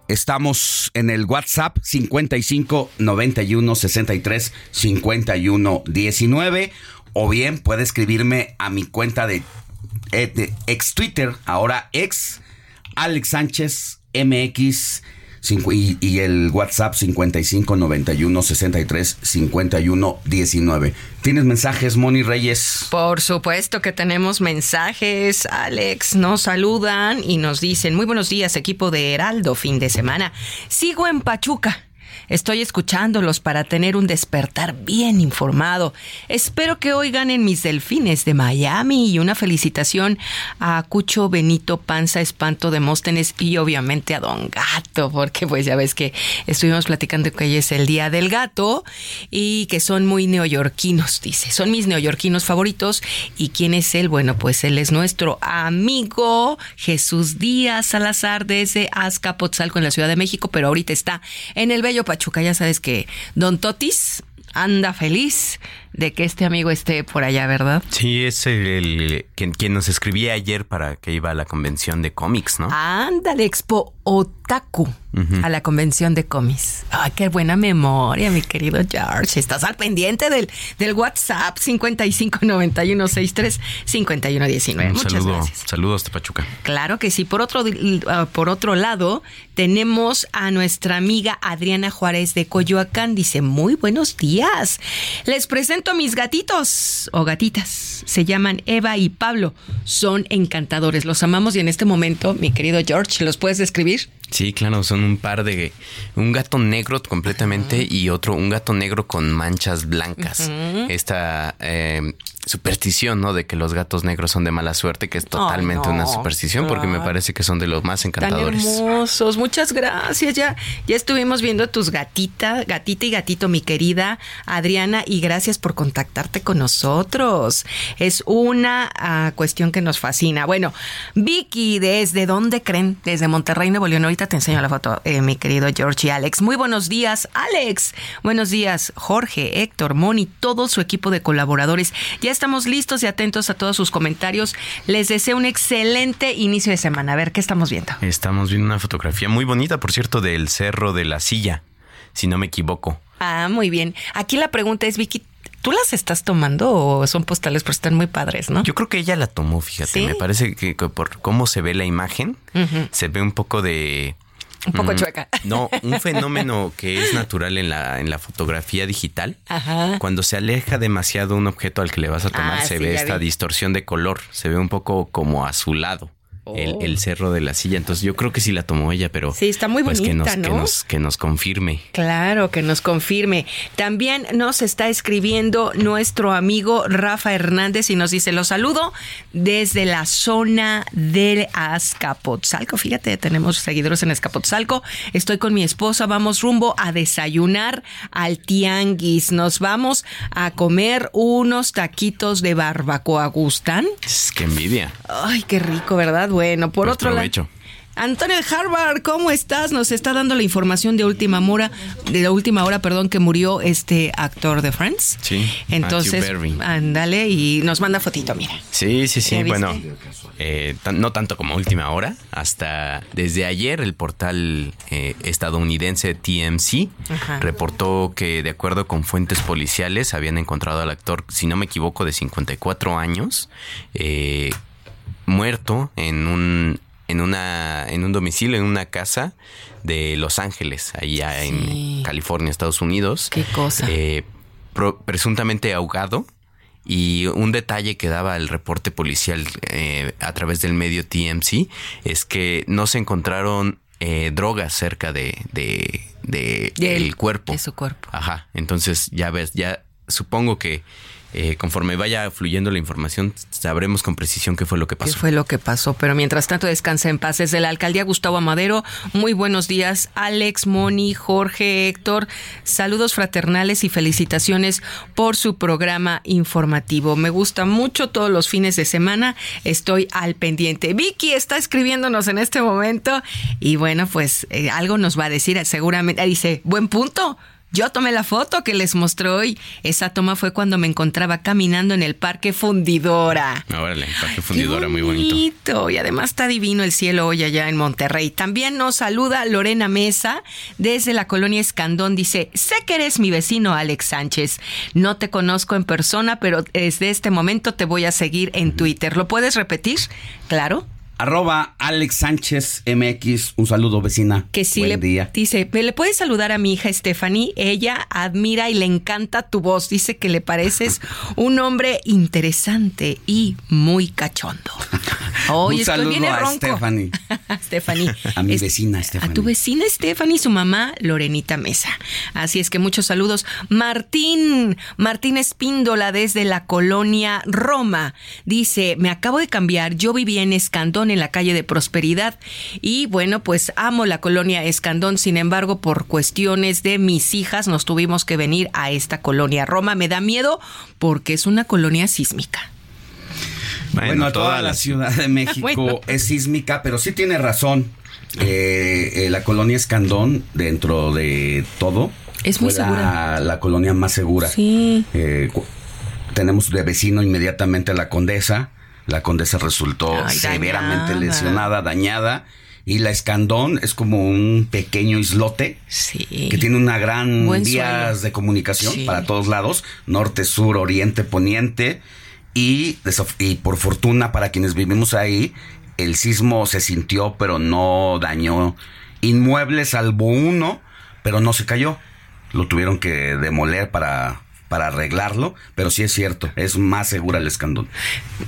estamos en el WhatsApp 55 91 63 51 19 o bien puede escribirme a mi cuenta de, eh, de ex Twitter, ahora ex Alex Sánchez MX y, y el WhatsApp 55 91 63 51 19. ¿Tienes mensajes, Moni Reyes? Por supuesto que tenemos mensajes, Alex. Nos saludan y nos dicen, muy buenos días, equipo de Heraldo, fin de semana. Sigo en Pachuca. Estoy escuchándolos para tener un despertar bien informado. Espero que hoy ganen mis delfines de Miami y una felicitación a Cucho Benito Panza Espanto de Móstenes y obviamente a Don Gato, porque pues ya ves que estuvimos platicando que hoy es el Día del Gato y que son muy neoyorquinos, dice. Son mis neoyorquinos favoritos. ¿Y quién es él? Bueno, pues él es nuestro amigo Jesús Díaz Salazar desde Azcapotzalco en la Ciudad de México, pero ahorita está en el Bello Pachuca. Ya sabes que Don Totis anda feliz de que este amigo esté por allá, ¿verdad? Sí, es el, el- quien, quien nos escribía ayer para que iba a la convención de cómics, ¿no? Ándale, Expo Otaku a la convención de cómics. Ay, qué buena memoria, mi querido George. Estás al pendiente del, del WhatsApp 5591635119. Un Muchas saludo, gracias. saludos de Pachuca. Claro que sí. Por otro, uh, por otro lado, tenemos a nuestra amiga Adriana Juárez de Coyoacán. Dice, muy buenos días. Les presento a mis gatitos o gatitas. Se llaman Eva y Pablo. Son encantadores. Los amamos y en este momento, mi querido George, ¿los puedes describir? Sí, claro, son un par de... Un gato negro completamente y otro, un gato negro con manchas blancas. Esta eh, superstición, ¿no? De que los gatos negros son de mala suerte, que es totalmente no. una superstición porque me parece que son de los más Tan encantadores. hermosos, muchas gracias. Ya, ya estuvimos viendo a tus gatita, gatita y gatito, mi querida Adriana, y gracias por contactarte con nosotros. Es una ah, cuestión que nos fascina. Bueno, Vicky, ¿desde dónde creen? Desde Monterrey, Nuevo León. Ahorita te enseño la foto, eh, mi querido George y Alex. Muy buenos días, Alex. Buenos días, Jorge, Héctor, Moni, todo su equipo de colaboradores. Ya estamos listos y atentos a todos sus comentarios. Les deseo un excelente inicio de semana. A ver, ¿qué estamos viendo? Estamos viendo una fotografía muy bonita, por cierto, del Cerro de la Silla, si no me equivoco. Ah, muy bien. Aquí la pregunta es, Vicky, ¿tú las estás tomando o son postales? Pero están muy padres, ¿no? Yo creo que ella la tomó, fíjate. ¿Sí? Me parece que, por cómo se ve la imagen, se ve un poco de... Un poco mm, chueca. No, un fenómeno que es natural en la, en la fotografía digital. Ajá. Cuando se aleja demasiado un objeto al que le vas a tomar, Ah, se sí, ve esta vi. distorsión de color. Se ve un poco como azulado. El, Oh. el cerro de la silla. Entonces yo creo que sí la tomó ella, pero... Sí, está muy pues, que bonita, nos, ¿no? Que nos, que nos confirme. Claro, que nos confirme. También nos está escribiendo nuestro amigo Rafa Hernández y nos dice, los saludo desde la zona del Azcapotzalco. Fíjate, tenemos seguidores en Azcapotzalco. Estoy con mi esposa, vamos rumbo a desayunar al tianguis. Nos vamos a comer unos taquitos de barbacoa. ¿Gustan? Es que envidia. Ay, qué rico, ¿verdad? Bueno, por Pues otro lado... Antonio Harvard, ¿cómo estás? Nos está dando la información de última hora, de la última hora, perdón, que murió este actor de Friends. Sí. Entonces, ándale y nos manda fotito, mira. Sí, sí, sí. Bueno, eh, no tanto como última hora. Hasta desde ayer el portal eh, estadounidense TMC Ajá. reportó que de acuerdo con fuentes policiales habían encontrado al actor, si no me equivoco, de 54 años, eh, muerto en un en una en un domicilio en una casa de Los Ángeles, allá en California, Estados Unidos. Qué cosa. Eh, pro- presuntamente ahogado. Y un detalle que daba el reporte policial eh, a través del medio TMC es que no se encontraron eh, drogas cerca de, de, de el cuerpo. de su cuerpo. Ajá. Entonces ya ves, ya supongo que eh, conforme vaya fluyendo la información sabremos con precisión qué fue lo que ¿Qué pasó. fue lo que pasó? Pero mientras tanto, descansa en paz. Desde la alcaldía Gustavo Amadero, muy buenos días, Alex, Moni, Jorge, Héctor. Saludos fraternales y felicitaciones por su programa informativo. Me gusta mucho todos los fines de semana. Estoy al pendiente. Vicky está escribiéndonos en este momento y bueno, pues eh, algo nos va a decir seguramente. Dice, buen punto. Yo tomé la foto que les mostró hoy. Esa toma fue cuando me encontraba caminando en el Parque Fundidora. Órale, parque fundidora, muy bonito. bonito. Y además está divino el cielo hoy allá en Monterrey. También nos saluda Lorena Mesa desde la colonia Escandón. Dice, sé que eres mi vecino Alex Sánchez. No te conozco en persona, pero desde este momento te voy a seguir en Twitter. ¿Lo puedes repetir? Claro. Arroba Alex Sánchez MX. Un saludo, vecina. Que sí Buen le día. dice, ¿me le puedes saludar a mi hija Stephanie? Ella admira y le encanta tu voz. Dice que le pareces un hombre interesante y muy cachondo. Oye, Un estoy saludo bien a ronco. Stephanie. Stephanie. A mi Es- vecina A Stephanie. tu vecina Stephanie y su mamá Lorenita Mesa. Así es que muchos saludos. Martín, Martín Espíndola desde la colonia Roma. Dice, me acabo de cambiar, yo vivía en Escandón, en la calle de Prosperidad. Y bueno, pues amo la colonia Escandón, sin embargo, por cuestiones de mis hijas nos tuvimos que venir a esta colonia Roma. Me da miedo porque es una colonia sísmica. Bueno, toda la Ciudad de México Bueno. es sísmica, pero sí tiene razón. Eh, eh, la colonia Escandón, dentro de todo, Es muy fue segura. La, colonia más segura. Sí. Eh, tenemos de vecino inmediatamente a la condesa. La condesa resultó Ay, severamente dañada. lesionada, dañada. Y la Escandón es como un pequeño islote que tiene una gran Buen vías suelo. de comunicación Sí. para todos lados, norte, sur, oriente, poniente. Y por fortuna para quienes vivimos ahí, el sismo se sintió, pero no dañó inmuebles, salvo uno, pero no se cayó. Lo tuvieron que demoler para, para arreglarlo, pero sí es cierto, es más segura el escandón.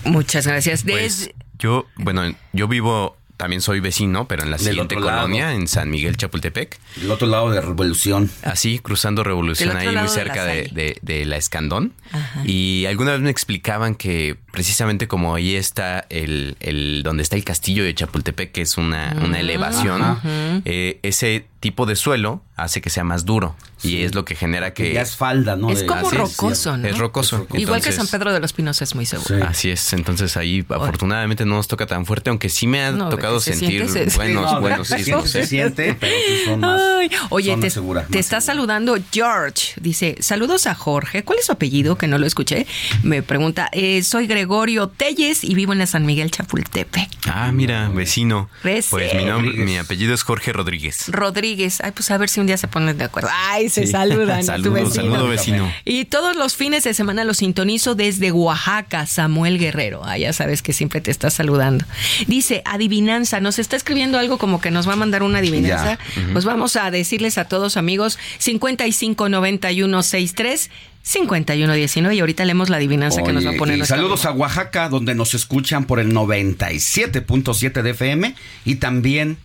Muchas gracias. Pues yo, bueno, yo vivo, también soy vecino, pero en la siguiente lado. colonia, en San Miguel Chapultepec. El otro lado de Revolución. Así, cruzando Revolución, ahí muy de la cerca de, Salle. de- de la Escandón. Ajá. Y alguna vez me explicaban que precisamente como ahí está el, el donde está el castillo de Chapultepec, que es una, una Mm, elevación, eh, ese tipo de suelo hace que sea más duro. Y es lo que genera que... ya es falda, ¿no? Es De- como Así es, rocoso, ¿no? Es rocoso. Igual que San Pedro de los Pinos es muy seguro. Así es, entonces ahí afortunadamente no nos toca tan fuerte, aunque sí me ha No, tocado se sentir siente, se- buenos, no, buenos siente, se siente, pero sí son más. Ay, oye, son te, más está saludando George. Dice, saludos a Jorge. ¿Cuál es su apellido? Que no lo escuché. Me pregunta, eh, soy Gregorio Telles y vivo en la San Miguel Chapultepec. Ah, mira, vecino. Rece. Pues mi nombre, Rodríguez. mi apellido es Jorge Rodríguez. Rodríguez. Ay, pues a ver si un día se ponen de acuerdo. Ay, se Sí. saludan. a tu Saludo, vecino. saludo, vecino. Y todos los fines de semana los sintonizo desde Oaxaca, Samuel Guerrero. Ah, ya sabes que siempre te está saludando. Dice, adivinanza, nos está escribiendo algo como que nos va a mandar una adivinanza. Pues vamos a decirles a todos amigos, 559163 5119 y ahorita leemos la adivinanza que nos va a poner y saludos a Oaxaca, donde nos escuchan por el 97.7 de FM y también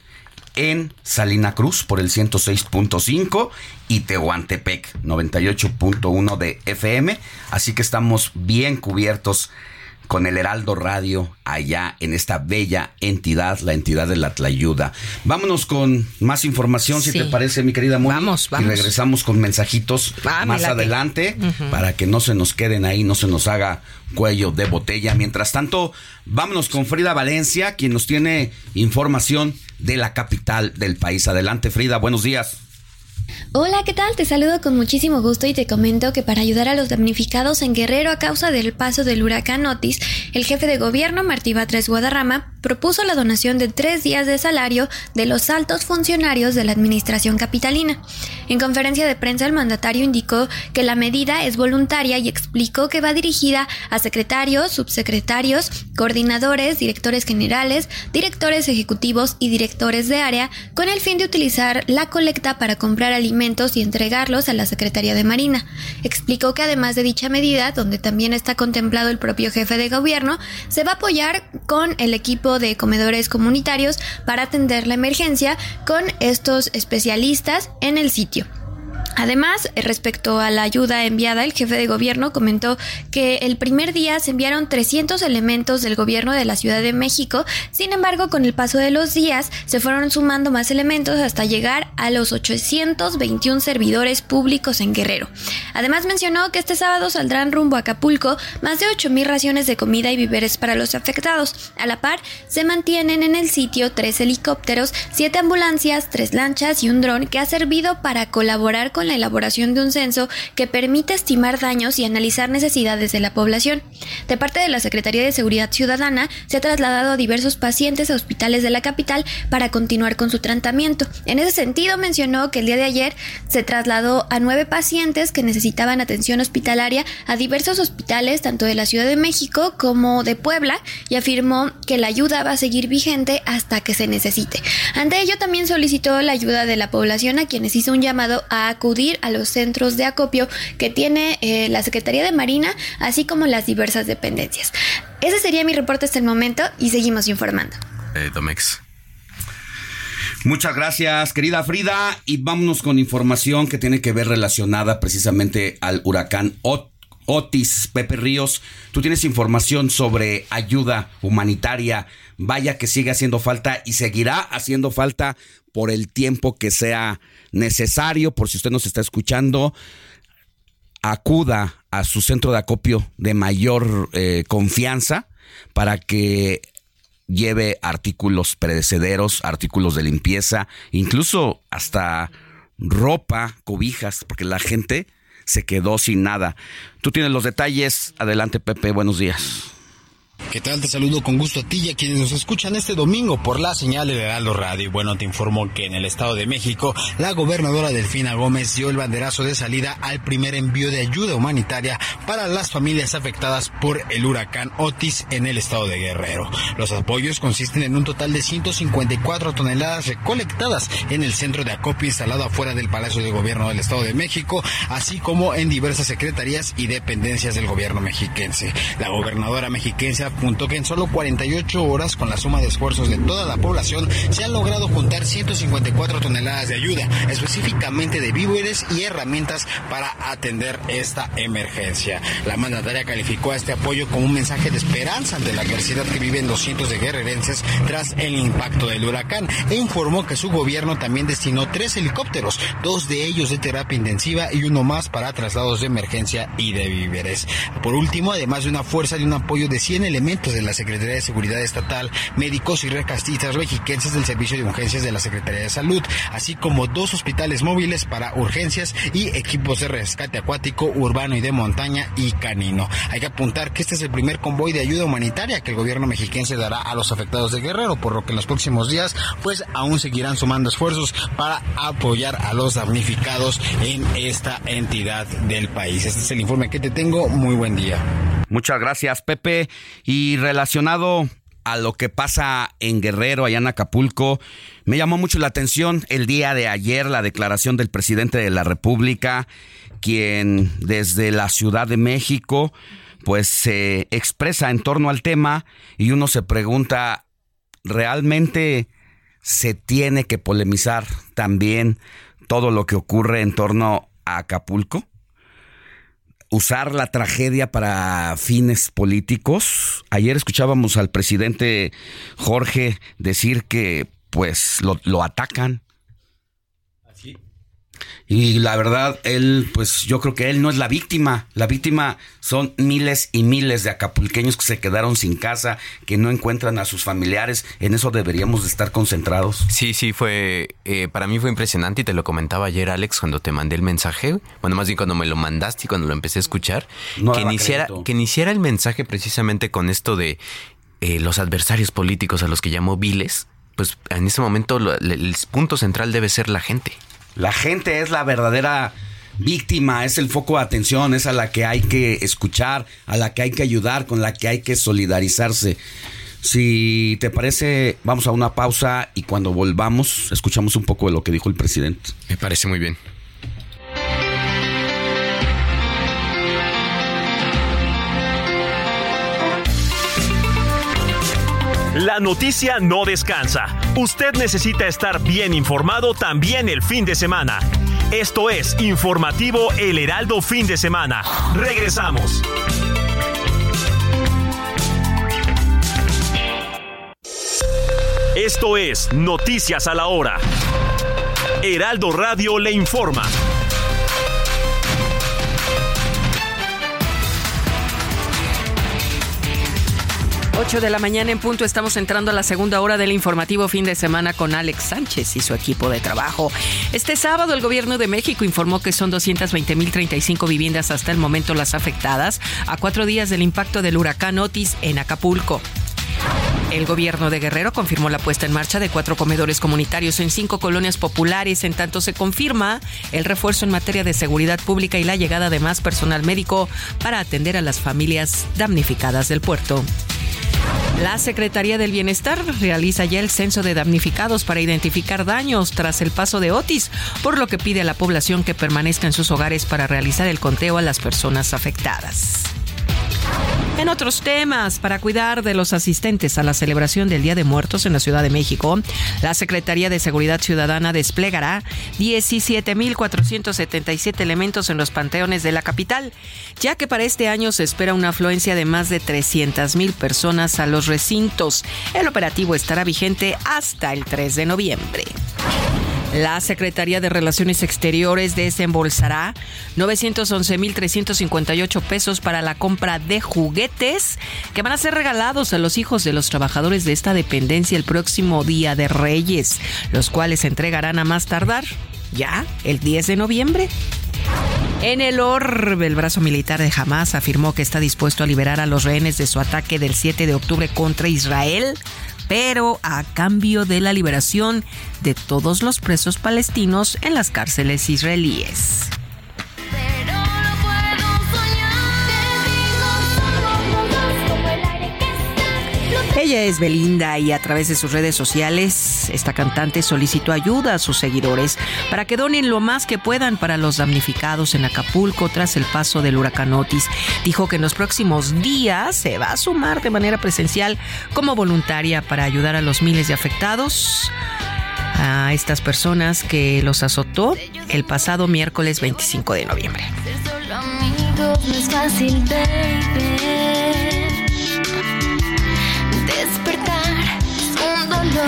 en Salina Cruz por el 106.5 y Tehuantepec 98.1 de FM. Así que estamos bien cubiertos con el Heraldo Radio allá en esta bella entidad, la entidad de la Tlayuda. Vámonos con más información, si te parece, mi querida Moni. Vamos, vamos. Y regresamos con mensajitos Ah, más adelante para que no se nos queden ahí, no se nos haga cuello de botella. Mientras tanto, vámonos con Frida Valencia, quien nos tiene información de la capital del país. Adelante, Frida, buenos días. Hola, ¿qué tal? Te saludo con muchísimo gusto y te comento que para ayudar a los damnificados en Guerrero a causa del paso del huracán Otis, el jefe de gobierno Martí Batres Guadarrama propuso la donación de tres días de salario de los altos funcionarios de la administración capitalina. En conferencia de prensa el mandatario indicó que la medida es voluntaria y explicó que va dirigida a secretarios, subsecretarios, coordinadores, directores generales, directores ejecutivos y directores de área con el fin de utilizar la colecta para comprar alimentos y entregarlos a la Secretaría de Marina. Explicó que además de dicha medida, donde también está contemplado el propio jefe de gobierno, se va a apoyar con el equipo de comedores comunitarios para atender la emergencia con estos especialistas en el sitio. Además, respecto a la ayuda enviada, el jefe de gobierno comentó que el primer día se enviaron 300 elementos del gobierno de la Ciudad de México, sin embargo, con el paso de los días se fueron sumando más elementos hasta llegar a los 821 servidores públicos en Guerrero. Además, mencionó que este sábado saldrán rumbo a Acapulco más de 8.000 raciones de comida y víveres para los afectados. A la par, se mantienen en el sitio tres helicópteros, siete ambulancias, tres lanchas y un dron que ha servido para colaborar con con la elaboración de un censo que permite estimar daños y analizar necesidades de la población. De parte de la Secretaría de Seguridad Ciudadana, se ha trasladado a diversos pacientes a hospitales de la capital para continuar con su tratamiento. En ese sentido, mencionó que el día de ayer se trasladó a nueve pacientes que necesitaban atención hospitalaria a diversos hospitales, tanto de la Ciudad de México como de Puebla, y afirmó que la ayuda va a seguir vigente hasta que se necesite. Ante ello, también solicitó la ayuda de la población a quienes hizo un llamado a acudir a los centros de acopio que tiene eh, la Secretaría de Marina, así como las diversas dependencias. Ese sería mi reporte hasta el momento y seguimos informando. Eh, Domex. Muchas gracias, querida Frida. Y vámonos con información que tiene que ver relacionada precisamente al huracán Otis. Pepe Ríos, tú tienes información sobre ayuda humanitaria. Vaya que sigue haciendo falta y seguirá haciendo falta por el tiempo que sea necesario. Por si usted nos está escuchando, acuda a su centro de acopio de mayor eh, confianza para que lleve artículos predecederos, artículos de limpieza, incluso hasta ropa, cobijas, porque la gente se quedó sin nada. Tú tienes los detalles. Adelante, Pepe. Buenos días. ¿Qué tal? Te saludo con gusto a ti y a quienes nos escuchan este domingo por la señal de Heraldo Radio. Bueno, te informo que en el Estado de México, la gobernadora Delfina Gómez dio el banderazo de salida al primer envío de ayuda humanitaria para las familias afectadas por el huracán Otis en el estado de Guerrero. Los apoyos consisten en un total de 154 toneladas recolectadas en el centro de acopio instalado afuera del Palacio de Gobierno del Estado de México, así como en diversas secretarías y dependencias del gobierno mexiquense. La gobernadora mexiquense apuntó que en solo 48 horas, con la suma de esfuerzos de toda la población, se han logrado juntar 154 toneladas de ayuda, específicamente de víveres y herramientas para atender esta emergencia. La mandataria calificó a este apoyo como un mensaje de esperanza ante la adversidad que viven los cientos de guerrerenses tras el impacto del huracán e informó que su gobierno también destinó tres helicópteros, dos de ellos de terapia intensiva y uno más para traslados de emergencia y de víveres. Por último, además de una fuerza de un apoyo de 100 elementos de la Secretaría de Seguridad Estatal, médicos y recastistas mexiquenses del Servicio de Urgencias de la Secretaría de Salud, así como dos hospitales móviles para urgencias y equipos de rescate acuático, urbano y de montaña y canino. Hay que apuntar que este es el primer convoy de ayuda humanitaria que el gobierno mexiquense dará a los afectados de Guerrero, por lo que en los próximos días pues aún seguirán sumando esfuerzos para apoyar a los damnificados en esta entidad del país. Este es el informe que te tengo. Muy buen día. Muchas gracias, Pepe. Y relacionado a lo que pasa en Guerrero, allá en Acapulco, me llamó mucho la atención el día de ayer la declaración del presidente de la República, quien desde la Ciudad de México pues se expresa en torno al tema y uno se pregunta, ¿realmente se tiene que polemizar también todo lo que ocurre en torno a Acapulco? Usar la tragedia para fines políticos. Ayer escuchábamos al presidente Jorge decir que pues lo, lo atacan y la verdad, él, pues yo creo que él no es la víctima. La víctima son miles y miles de acapulqueños que se quedaron sin casa, que no encuentran a sus familiares. En eso deberíamos de estar concentrados. Sí, sí, fue, eh, para mí fue impresionante y te lo comentaba ayer, Alex, cuando te mandé el mensaje. Bueno, más bien cuando me lo mandaste y cuando lo empecé a escuchar. que, iniciara, que iniciara el mensaje precisamente con esto de eh, los adversarios políticos a los que llamó viles. Pues en ese momento el punto central debe ser la gente. La gente es la verdadera víctima, es el foco de atención, es a la que hay que escuchar, a la que hay que ayudar, con la que hay que solidarizarse. Si te parece, vamos a una pausa y cuando volvamos escuchamos un poco de lo que dijo el presidente. Me parece muy bien. La noticia no descansa. Usted necesita estar bien informado también el fin de semana. Esto es Informativo El Heraldo Fin de Semana. Regresamos. Esto es Noticias a la Hora. Heraldo Radio le informa. 8 de la mañana en punto estamos entrando a la segunda hora del informativo fin de semana con Alex Sánchez y su equipo de trabajo. Este sábado el gobierno de México informó que son 220.035 viviendas hasta el momento las afectadas a cuatro días del impacto del huracán Otis en Acapulco. El gobierno de Guerrero confirmó la puesta en marcha de cuatro comedores comunitarios en cinco colonias populares, en tanto se confirma el refuerzo en materia de seguridad pública y la llegada de más personal médico para atender a las familias damnificadas del puerto. La Secretaría del Bienestar realiza ya el censo de damnificados para identificar daños tras el paso de Otis, por lo que pide a la población que permanezca en sus hogares para realizar el conteo a las personas afectadas. En otros temas, para cuidar de los asistentes a la celebración del Día de Muertos en la Ciudad de México, la Secretaría de Seguridad Ciudadana desplegará 17.477 elementos en los panteones de la capital, ya que para este año se espera una afluencia de más de 300.000 personas a los recintos. El operativo estará vigente hasta el 3 de noviembre. La Secretaría de Relaciones Exteriores desembolsará 911.358 pesos para la compra de juguetes que van a ser regalados a los hijos de los trabajadores de esta dependencia el próximo Día de Reyes, los cuales se entregarán a más tardar ya el 10 de noviembre. En el orbe, el brazo militar de Hamas afirmó que está dispuesto a liberar a los rehenes de su ataque del 7 de octubre contra Israel pero a cambio de la liberación de todos los presos palestinos en las cárceles israelíes. Ella es Belinda y a través de sus redes sociales, esta cantante solicitó ayuda a sus seguidores para que donen lo más que puedan para los damnificados en Acapulco tras el paso del huracán Otis. Dijo que en los próximos días se va a sumar de manera presencial como voluntaria para ayudar a los miles de afectados a estas personas que los azotó el pasado miércoles 25 de noviembre.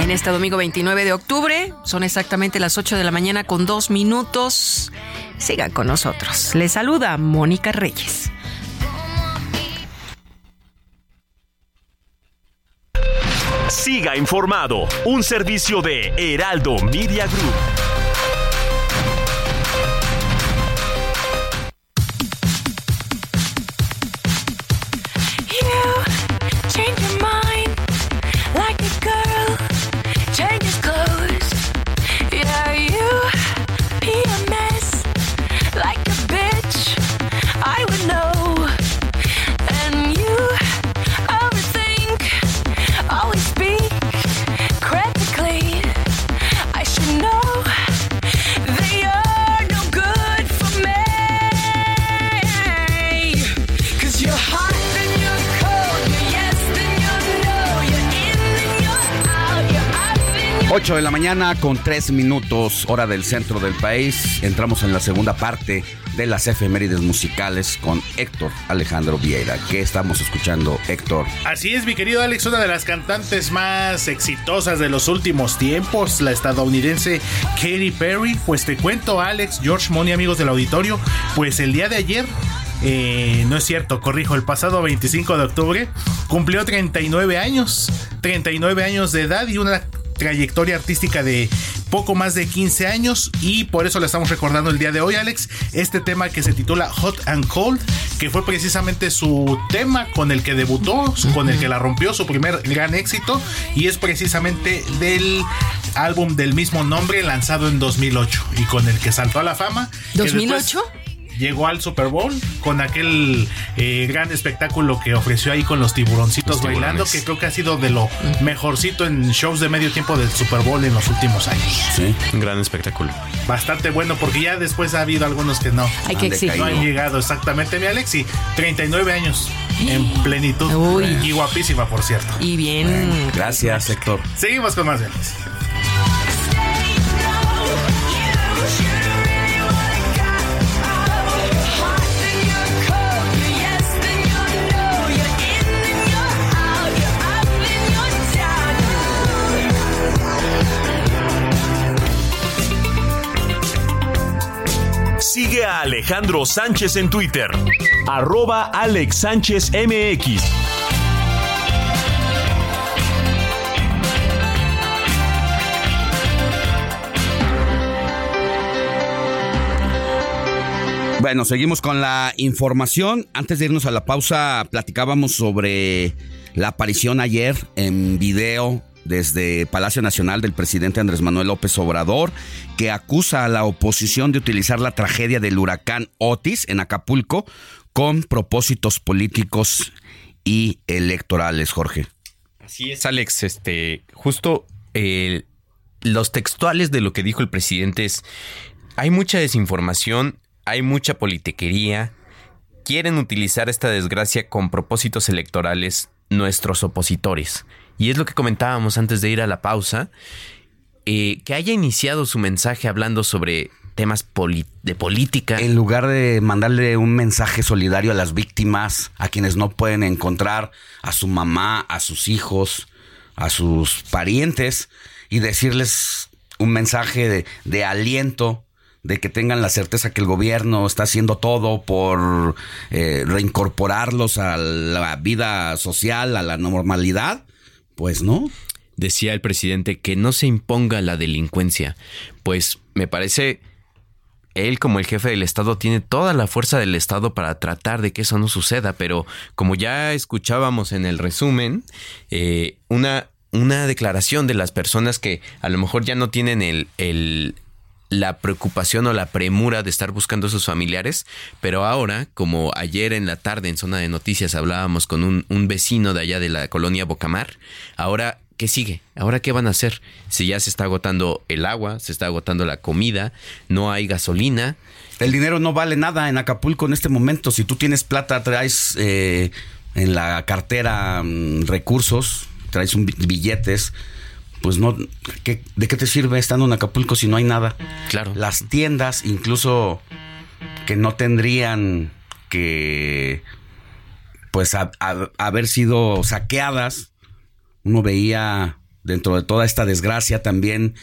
En este domingo 29 de octubre son exactamente las 8 de la mañana con dos minutos. Sigan con nosotros. Les saluda Mónica Reyes. Siga informado, un servicio de Heraldo Media Group. De la mañana con 3 minutos, hora del centro del país. Entramos en la segunda parte de las efemérides musicales con Héctor Alejandro Vieira. ¿Qué estamos escuchando, Héctor? Así es, mi querido Alex, una de las cantantes más exitosas de los últimos tiempos, la estadounidense Katy Perry. Pues te cuento, Alex, George Money, amigos del auditorio, pues el día de ayer eh, no es cierto, corrijo, el pasado 25 de octubre cumplió 39 años, 39 años de edad y una trayectoria artística de poco más de 15 años y por eso la estamos recordando el día de hoy, Alex. Este tema que se titula Hot and Cold, que fue precisamente su tema con el que debutó, con el que la rompió, su primer gran éxito y es precisamente del álbum del mismo nombre lanzado en 2008 y con el que saltó a la fama. ¿2008? Llegó al Super Bowl con aquel eh, gran espectáculo que ofreció ahí con los tiburoncitos bailando, que creo que ha sido de lo mejorcito en shows de medio tiempo del Super Bowl en los últimos años. Sí, un gran espectáculo. Bastante bueno, porque ya después ha habido algunos que no, Hay que exigir. no han llegado exactamente. Mi Alexi, 39 años en plenitud. Y guapísima, por cierto. Y bien. gracias, Héctor. Seguimos con más Alex. Sigue a Alejandro Sánchez en Twitter, arroba Alex Sánchez MX. Bueno, seguimos con la información. Antes de irnos a la pausa, platicábamos sobre la aparición ayer en video desde Palacio Nacional del presidente Andrés Manuel López Obrador, que acusa a la oposición de utilizar la tragedia del huracán Otis en Acapulco con propósitos políticos y electorales, Jorge. Así es, Alex. Este, justo eh, los textuales de lo que dijo el presidente es: hay mucha desinformación, hay mucha politiquería. Quieren utilizar esta desgracia con propósitos electorales nuestros opositores. Y es lo que comentábamos antes de ir a la pausa. Eh, que haya iniciado su mensaje hablando sobre temas de política. En lugar de mandarle un mensaje solidario a las víctimas, a quienes no pueden encontrar a su mamá, a sus hijos, a sus parientes, y decirles un mensaje de, aliento, de que tengan la certeza que el gobierno está haciendo todo por eh, reincorporarlos a la vida social, a la normalidad, pues no. Decía el presidente que no se imponga la delincuencia, pues me parece él como el jefe del Estado tiene toda la fuerza del Estado para tratar de que eso no suceda, pero como ya escuchábamos en el resumen, eh, una, una declaración de las personas que a lo mejor ya no tienen el, el, la preocupación o la premura de estar buscando a sus familiares, pero ahora, como ayer en la tarde en zona de noticias hablábamos con un, vecino de allá de la colonia Bocamar, ahora ¿qué sigue? ¿Ahora qué van a hacer? Si ya se está agotando el agua, se está agotando la comida, no hay gasolina. El dinero no vale nada en Acapulco en este momento. Si tú tienes plata, traes eh, en la cartera mm, recursos, traes un, billetes, pues no, ¿qué, ¿de qué te sirve estando en Acapulco si no hay nada? Claro. Las tiendas, incluso que no tendrían que, pues, a, a, haber sido saqueadas, uno veía dentro de toda esta desgracia también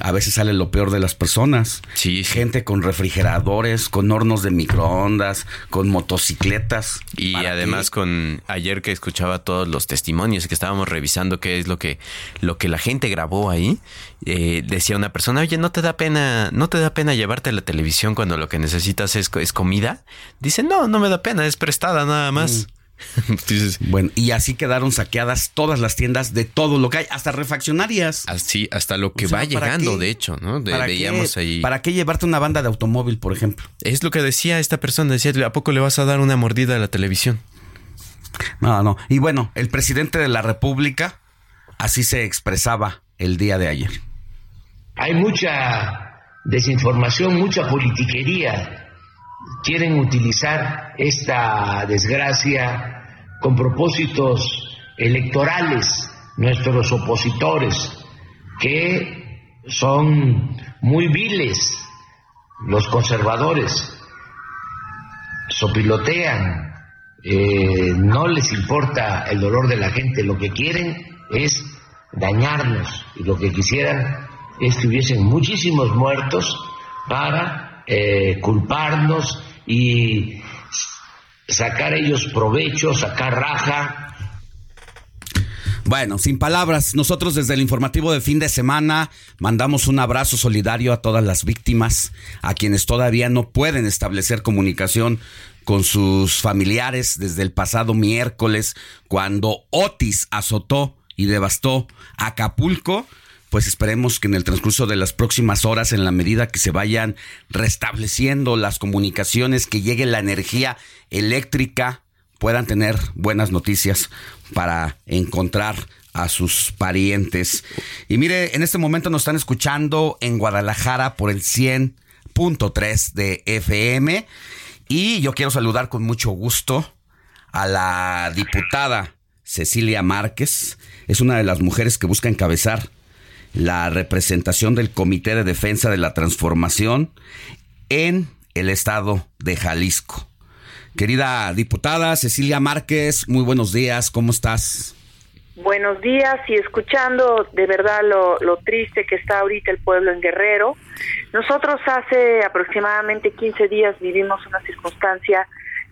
a veces sale lo peor de las personas. Sí, Gente con refrigeradores, con hornos de microondas, con motocicletas. Y además con ayer que escuchaba todos los testimonios que estábamos revisando qué es lo que lo que la gente grabó ahí, eh, decía una persona, oye, no te da pena, no te da pena llevarte la televisión cuando lo que necesitas es, es comida. Dice, no, no me da pena, es prestada nada más. Mm. bueno, y así quedaron saqueadas todas las tiendas de todo lo que hay, hasta refaccionarias. Así, hasta lo que va llegando, de hecho, ¿no? ¿para veíamos qué, ahí. ¿Para qué llevarte una banda de automóvil, por ejemplo? Es lo que decía esta persona, decía, ¿a poco le vas a dar una mordida a la televisión? No, no. Y bueno, el presidente de la República así se expresaba el día de ayer. Hay mucha desinformación, mucha politiquería quieren utilizar esta desgracia con propósitos electorales nuestros opositores, que son muy viles, los conservadores, sopilotean, eh, no les importa el dolor de la gente, lo que quieren es dañarnos y lo que quisieran es que hubiesen muchísimos muertos para eh, culparnos y sacar ellos provecho, sacar raja. Bueno, sin palabras, nosotros desde el informativo de fin de semana mandamos un abrazo solidario a todas las víctimas, a quienes todavía no pueden establecer comunicación con sus familiares desde el pasado miércoles, cuando Otis azotó y devastó Acapulco pues esperemos que en el transcurso de las próximas horas, en la medida que se vayan restableciendo las comunicaciones, que llegue la energía eléctrica, puedan tener buenas noticias para encontrar a sus parientes. Y mire, en este momento nos están escuchando en Guadalajara por el 100.3 de FM. Y yo quiero saludar con mucho gusto a la diputada Cecilia Márquez. Es una de las mujeres que busca encabezar la representación del Comité de Defensa de la Transformación en el estado de Jalisco. Querida diputada Cecilia Márquez, muy buenos días, ¿cómo estás? Buenos días y escuchando de verdad lo, triste que está ahorita el pueblo en Guerrero. Nosotros hace aproximadamente 15 días vivimos una circunstancia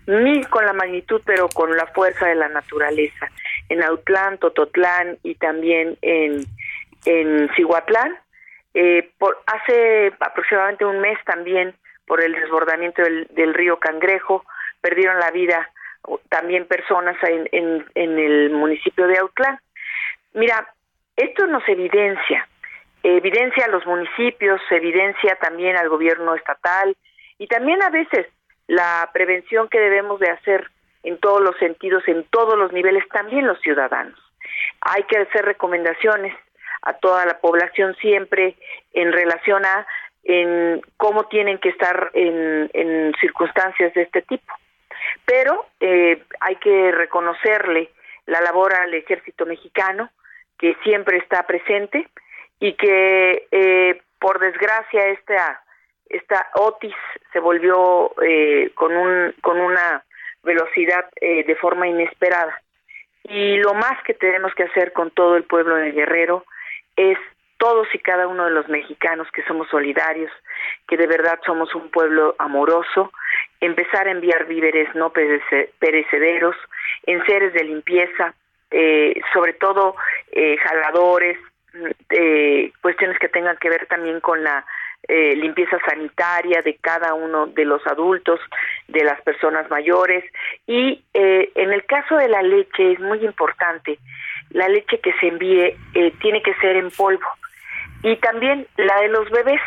ni con la magnitud, pero con la fuerza de la naturaleza. En Autlán, Tototlán y también en en Cihuatlán. Eh, por, hace aproximadamente un mes también por el desbordamiento del, del río Cangrejo, perdieron la vida también personas en, en, el municipio de Autlán. Mira, esto nos evidencia, evidencia a los municipios, evidencia también al gobierno estatal y también a veces la prevención que debemos de hacer en todos los sentidos, en todos los niveles, también los ciudadanos. Hay que hacer recomendaciones a toda la población siempre en relación a en cómo tienen que estar en, circunstancias de este tipo. Pero eh, hay que reconocerle la labor al ejército mexicano, que siempre está presente y que eh, por desgracia esta esta Otis se volvió eh, con un con una velocidad eh, de forma inesperada y lo más que tenemos que hacer con todo el pueblo de Guerrero es todos y cada uno de los mexicanos que somos solidarios, que de verdad somos un pueblo amoroso, empezar a enviar víveres no perecederos, en seres de limpieza, eh, sobre todo eh, jaladores, eh, cuestiones que tengan que ver también con la eh, limpieza sanitaria de cada uno de los adultos, de las personas mayores. Y eh, en el caso de la leche es muy importante, la leche que se envíe eh, tiene que ser en polvo y también la de los bebés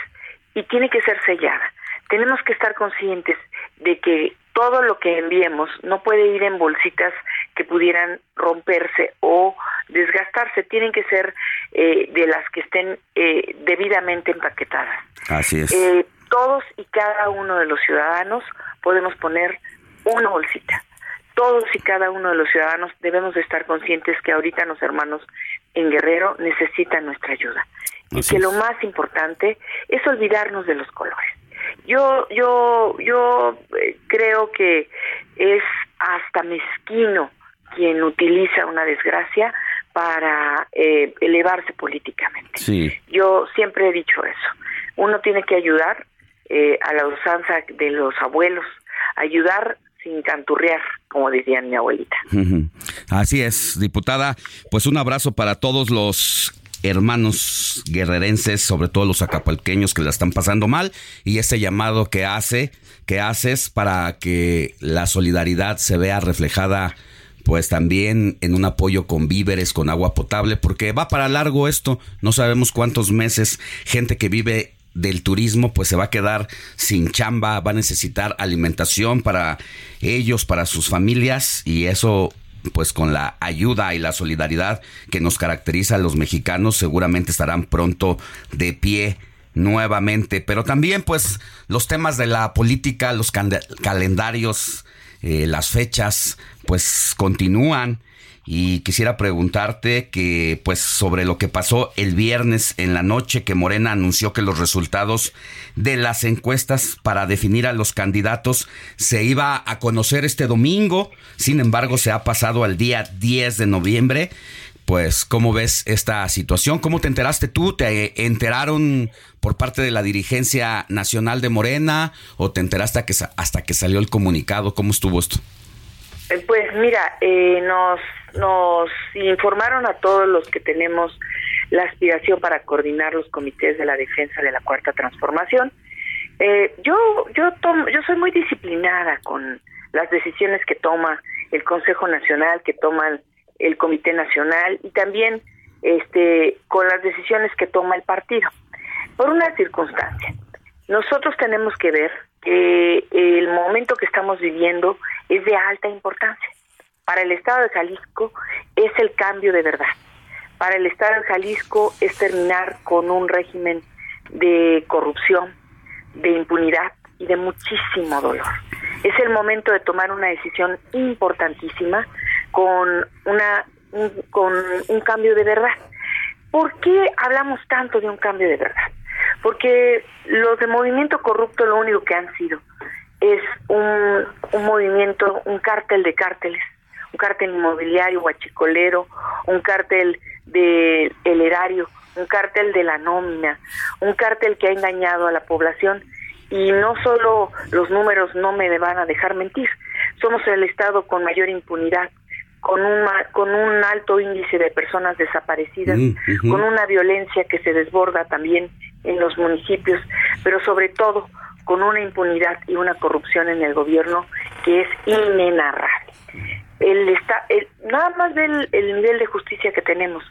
y tiene que ser sellada. Tenemos que estar conscientes de que todo lo que enviemos no puede ir en bolsitas que pudieran romperse o desgastarse, tienen que ser eh, de las que estén eh, debidamente empaquetadas. Así es. Eh, todos y cada uno de los ciudadanos podemos poner una bolsita. Todos y cada uno de los ciudadanos debemos de estar conscientes que ahorita los hermanos en Guerrero necesitan nuestra ayuda. Y Así que lo más importante es olvidarnos de los colores. Yo, yo, yo eh, creo que es hasta mezquino quien utiliza una desgracia para eh, elevarse políticamente. Sí. Yo siempre he dicho eso. Uno tiene que ayudar eh, a la usanza de los abuelos, ayudar sin canturrear, como decía mi abuelita. Así es, diputada. Pues un abrazo para todos los hermanos guerrerenses, sobre todo los acapulqueños que la están pasando mal y ese llamado que hace, que haces para que la solidaridad se vea reflejada pues también en un apoyo con víveres, con agua potable, porque va para largo esto, no sabemos cuántos meses gente que vive del turismo pues se va a quedar sin chamba, va a necesitar alimentación para ellos, para sus familias y eso pues con la ayuda y la solidaridad que nos caracteriza a los mexicanos seguramente estarán pronto de pie nuevamente, pero también pues los temas de la política, los calendarios, eh, las fechas pues continúan y quisiera preguntarte que pues sobre lo que pasó el viernes en la noche que Morena anunció que los resultados de las encuestas para definir a los candidatos se iba a conocer este domingo, sin embargo se ha pasado al día 10 de noviembre. Pues, ¿cómo ves esta situación? ¿Cómo te enteraste tú? ¿Te enteraron por parte de la dirigencia nacional de Morena o te enteraste hasta que, hasta que salió el comunicado? ¿Cómo estuvo esto? Eh, Pues mira, eh, nos, nos informaron a todos los que tenemos la aspiración para coordinar los comités de la defensa de la cuarta transformación. Eh, yo, yo, tomo, yo soy muy disciplinada con las decisiones que toma el Consejo Nacional, que toman el Comité Nacional y también este, con las decisiones que toma el partido. Por una circunstancia, nosotros tenemos que ver que el momento que estamos viviendo es de alta importancia. Para el Estado de Jalisco es el cambio de verdad. Para el Estado de Jalisco es terminar con un régimen de corrupción, de impunidad y de muchísimo dolor. Es el momento de tomar una decisión importantísima con una un, con un cambio de verdad. ¿Por qué hablamos tanto de un cambio de verdad? Porque los de movimiento corrupto lo único que han sido es un, un movimiento, un cártel de cárteles, un cártel inmobiliario, guachicolero, un cártel del el erario, un cártel de la nómina, un cártel que ha engañado a la población y no solo los números no me van a dejar mentir, somos el estado con mayor impunidad, con un con un alto índice de personas desaparecidas, Mm, con una violencia que se desborda también en los municipios, pero sobre todo con una impunidad y una corrupción en el gobierno que es inenarrable. El está, el, nada más ve el, nivel de justicia que tenemos.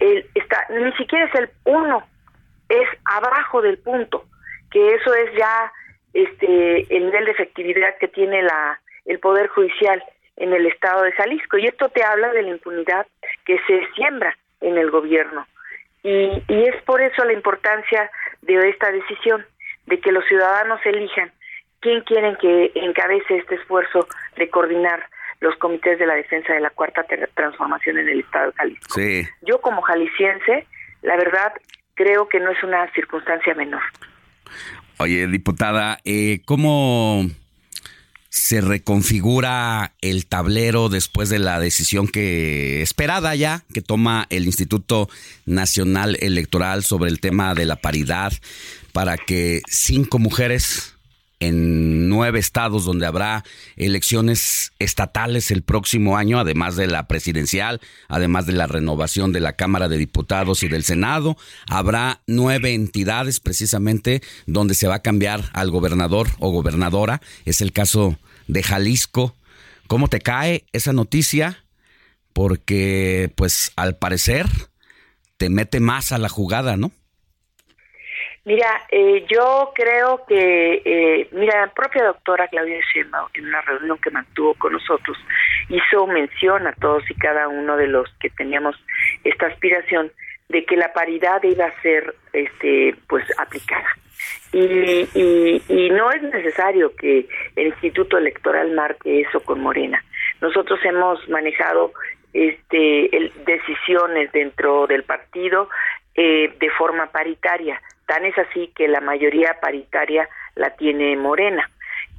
El, está, ni siquiera es el uno, es abajo del punto, que eso es ya este el nivel de efectividad que tiene la el poder judicial en el estado de Jalisco y esto te habla de la impunidad que se siembra en el gobierno y, y es por eso la importancia de esta decisión de que los ciudadanos elijan quién quieren que encabece este esfuerzo de coordinar los comités de la defensa de la cuarta transformación en el estado de Jalisco. Sí. Yo como jalisciense, la verdad creo que no es una circunstancia menor. Oye, diputada, eh, ¿cómo se reconfigura el tablero después de la decisión que esperada ya que toma el Instituto Nacional Electoral sobre el tema de la paridad para que cinco mujeres en nueve estados donde habrá elecciones estatales el próximo año, además de la presidencial, además de la renovación de la Cámara de Diputados y del Senado. Habrá nueve entidades precisamente donde se va a cambiar al gobernador o gobernadora. Es el caso de Jalisco. ¿Cómo te cae esa noticia? Porque, pues, al parecer, te mete más a la jugada, ¿no? Mira, eh, yo creo que, eh, mira, la propia doctora Claudia Sheinbaum, en una reunión que mantuvo con nosotros, hizo mención a todos y cada uno de los que teníamos esta aspiración de que la paridad iba a ser, este, pues, aplicada. Y, y, y no es necesario que el Instituto Electoral marque eso con Morena. Nosotros hemos manejado este decisiones dentro del partido eh, de forma paritaria Tan es así que la mayoría paritaria la tiene Morena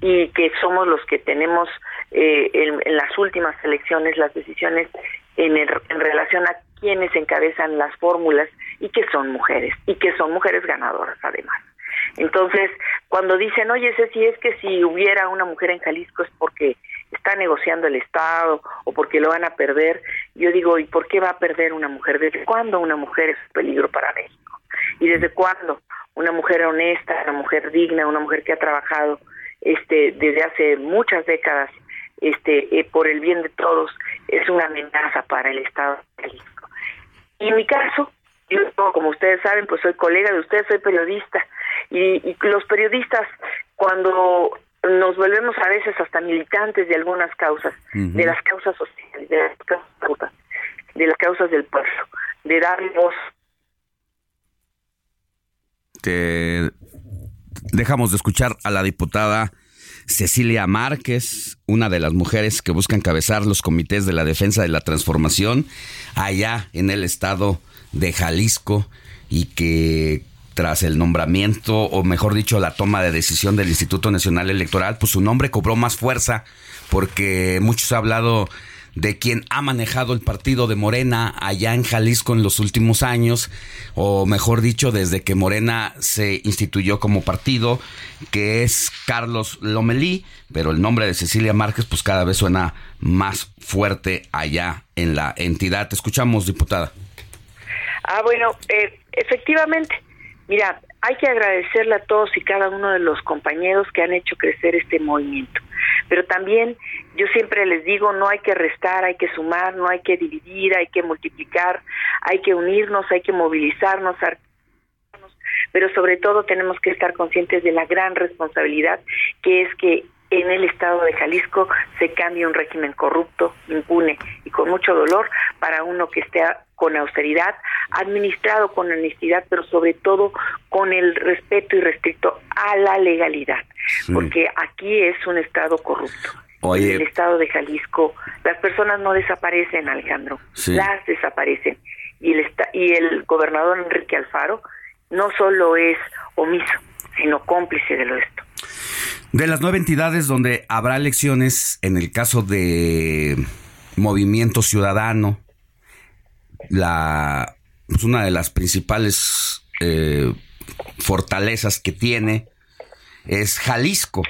y que somos los que tenemos eh, en, las últimas elecciones las decisiones en, en relación a quienes encabezan las fórmulas y que son mujeres y que son mujeres ganadoras además. Entonces, cuando dicen, oye, si es que si hubiera una mujer en Jalisco es porque está negociando el Estado o porque lo van a perder, yo digo, ¿y por qué va a perder una mujer? ¿Desde cuándo una mujer es peligro para México? Y desde cuándo una mujer honesta, una mujer digna, una mujer que ha trabajado este desde hace muchas décadas este eh, por el bien de todos es una amenaza para el Estado de México. Y en mi caso, yo como ustedes saben, pues soy colega de ustedes, soy periodista y, los periodistas cuando nos volvemos a veces hasta militantes de algunas causas, de las causas sociales, de las causas, de las causas del pueblo, de darle voz que dejamos de escuchar a la diputada Cecilia Márquez, una de las mujeres que busca encabezar los comités de la defensa de la transformación allá en el estado de Jalisco y que tras el nombramiento, o mejor dicho, la toma de decisión del Instituto Nacional Electoral, pues su nombre cobró más fuerza porque muchos han hablado de quien ha manejado el partido de Morena allá en Jalisco en los últimos años, o mejor dicho, desde que Morena se instituyó como partido, que es Carlos Lomelí, pero el nombre de Cecilia Márquez pues cada vez suena más fuerte allá en la entidad. Te escuchamos, diputada. Ah, bueno, eh, efectivamente, mira, hay que agradecerle a todos y cada uno de los compañeros que han hecho crecer este movimiento. Pero también yo siempre les digo, no hay que restar, hay que sumar, no hay que dividir, hay que multiplicar, hay que unirnos, hay que movilizarnos, pero sobre todo tenemos que estar conscientes de la gran responsabilidad que es que en el estado de Jalisco se cambie un régimen corrupto, impune y con mucho dolor para uno que esté con austeridad, administrado con honestidad, pero sobre todo con el respeto y restricto a la legalidad, porque aquí es un estado corrupto. En el estado de Jalisco las personas no desaparecen, Alejandro, las desaparecen. Y el, y el gobernador Enrique Alfaro no solo es omiso, sino cómplice de lo esto. De las nueve entidades donde habrá elecciones, en el caso de Movimiento Ciudadano, la pues una de las principales eh, fortalezas que tiene es Jalisco,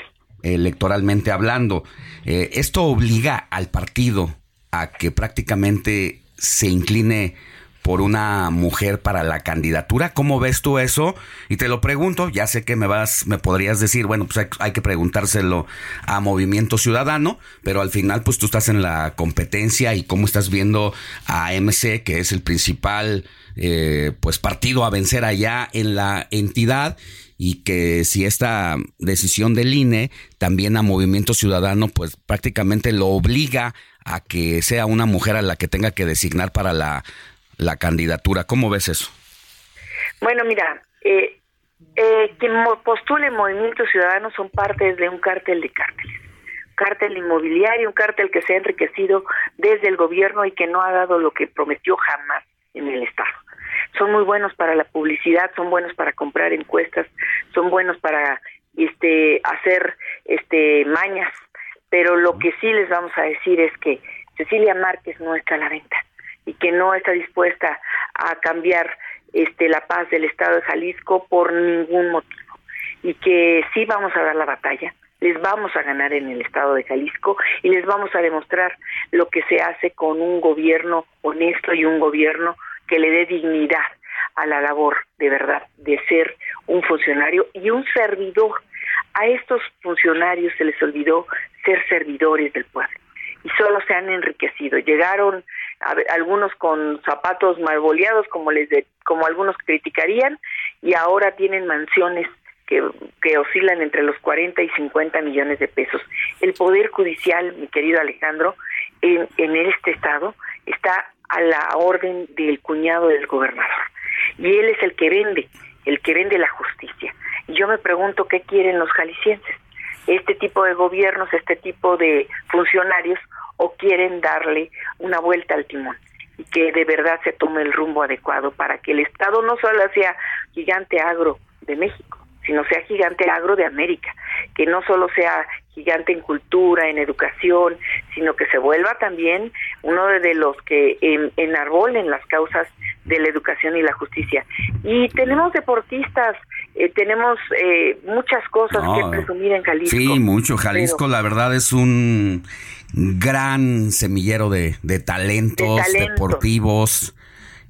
electoralmente hablando. Eh, esto obliga al partido a que prácticamente se incline por una mujer para la candidatura. ¿Cómo ves tú eso? Y te lo pregunto, ya sé que me vas, me podrías decir, bueno, pues hay, hay, que preguntárselo a Movimiento Ciudadano, pero al final pues tú estás en la competencia y cómo estás viendo a MC, que es el principal eh, pues partido a vencer allá en la entidad y que si esta decisión del INE también a Movimiento Ciudadano pues prácticamente lo obliga a que sea una mujer a la que tenga que designar para la, la candidatura. ¿Cómo ves eso? Bueno, mira, eh, eh, quien postule Movimiento Ciudadano son parte de un cártel de cárteles. Cártel inmobiliario, un cártel que se ha enriquecido desde el gobierno y que no ha dado lo que prometió jamás en el Estado. Son muy buenos para la publicidad, son buenos para comprar encuestas, son buenos para este hacer este mañas, pero lo que sí les vamos a decir es que Cecilia Márquez no está a la venta y que no está dispuesta a cambiar este la paz del estado de Jalisco por ningún motivo y que sí vamos a dar la batalla les vamos a ganar en el estado de Jalisco y les vamos a demostrar lo que se hace con un gobierno honesto y un gobierno que le dé dignidad a la labor de verdad de ser un funcionario y un servidor. A estos funcionarios se les olvidó ser servidores del pueblo y solo se han enriquecido. Llegaron algunos con zapatos malboleados como les de, como algunos criticarían y ahora tienen mansiones que, que oscilan entre los 40 y 50 millones de pesos. El Poder Judicial, mi querido Alejandro, en, en este estado está a la orden del cuñado del gobernador. Y él es el que vende, el que vende la justicia. Y yo me pregunto qué quieren los jaliscienses. Este tipo de gobiernos, este tipo de funcionarios, o quieren darle una vuelta al timón y que de verdad se tome el rumbo adecuado para que el Estado no solo sea gigante agro de México, sino sea gigante agro de América, que no solo sea gigante en cultura, en educación, sino que se vuelva también uno de los que enarbolen las causas de la educación y la justicia. Y tenemos deportistas, eh, tenemos eh, muchas cosas que presumir en Jalisco. Sí, mucho. Jalisco, la verdad, es un gran semillero de, de talentos, deportivos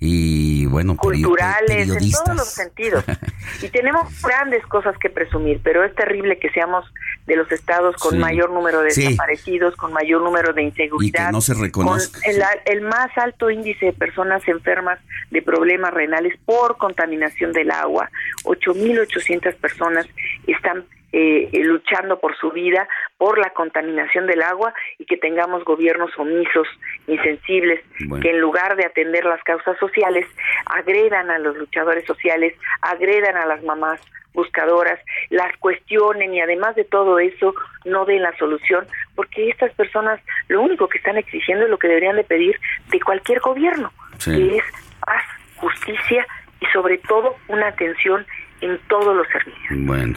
y bueno, culturales, en todos los sentidos. y tenemos grandes cosas que presumir, pero es terrible que seamos de los estados con mayor número de desaparecidos, con mayor número de inseguridad, y que no se reconozca. Con el, el más alto índice de personas enfermas de problemas renales por contaminación del agua. 8.800 personas están eh, luchando por su vida, por la contaminación del agua y que tengamos gobiernos omisos, insensibles, que en lugar de atender las causas sociales, agredan a los luchadores sociales, agredan a las mamás buscadoras, las cuestionen y además de todo eso no den la solución, porque estas personas lo único que están exigiendo es lo que deberían de pedir de cualquier gobierno, que es paz, justicia y sobre todo una atención en todos los servicios. Bueno.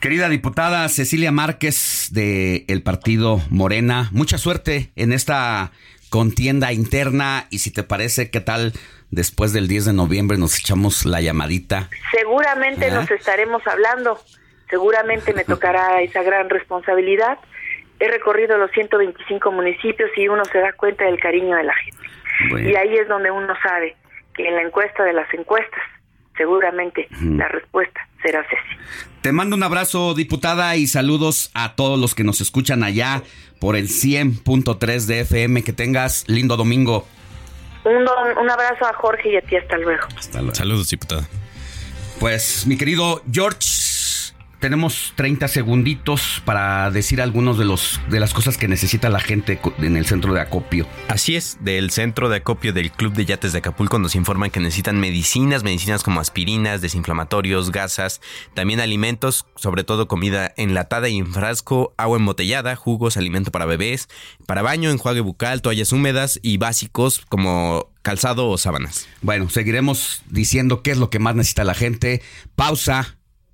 Querida diputada Cecilia Márquez de el partido Morena, mucha suerte en esta contienda interna y si te parece, ¿qué tal después del 10 de noviembre nos echamos la llamadita? Seguramente nos estaremos hablando, seguramente me tocará esa gran responsabilidad. He recorrido los 125 municipios y uno se da cuenta del cariño de la gente. Y ahí es donde uno sabe que en la encuesta de las encuestas seguramente la respuesta será Ceci. Te mando un abrazo, diputada, y saludos a todos los que nos escuchan allá por el 100.3 de FM. Que tengas lindo domingo. Un, un abrazo a Jorge y a ti, hasta luego. Hasta luego. Saludos, diputada. Pues, mi querido George, tenemos 30 segunditos para decir algunos de los de las cosas que necesita la gente en el centro de acopio. Así es, del centro de acopio del Club de Yates de Acapulco nos informan que necesitan medicinas, medicinas como aspirinas, desinflamatorios, gasas, también alimentos, sobre todo comida enlatada y en frasco, agua embotellada, jugos, alimento para bebés, para baño, enjuague bucal, toallas húmedas y básicos como calzado o sábanas. Bueno, seguiremos diciendo qué es lo que más necesita la gente. Pausa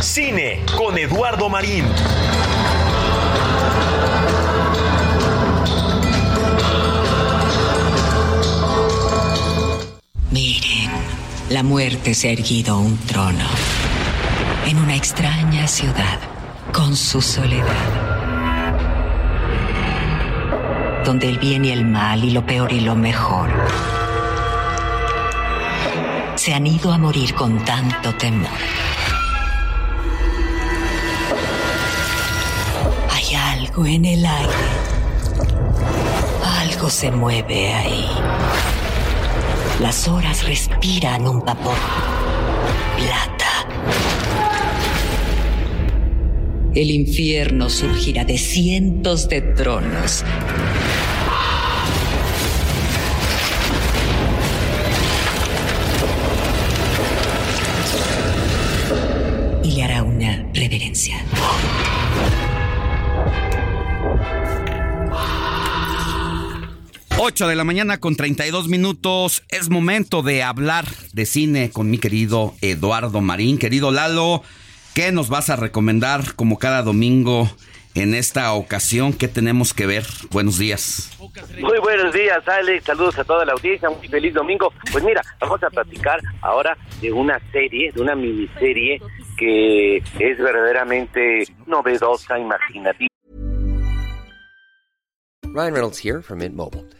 Cine con Eduardo Marín. Miren, la muerte se ha erguido un trono en una extraña ciudad con su soledad, donde el bien y el mal y lo peor y lo mejor se han ido a morir con tanto temor. Hay algo en el aire. Algo se mueve ahí. Las horas respiran un vapor plata. El infierno surgirá de cientos de tronos. 8 de la mañana con 32 minutos. Es momento de hablar de cine con mi querido Eduardo Marín. Querido Lalo, ¿qué nos vas a recomendar como cada domingo en esta ocasión? ¿Qué tenemos que ver? Buenos días. Muy buenos días, Alex. Saludos a toda la audiencia. Muy feliz domingo. Pues mira, vamos a platicar ahora de una serie, de una miniserie que es verdaderamente novedosa, imaginativa. Ryan Reynolds here from Mint Mobile.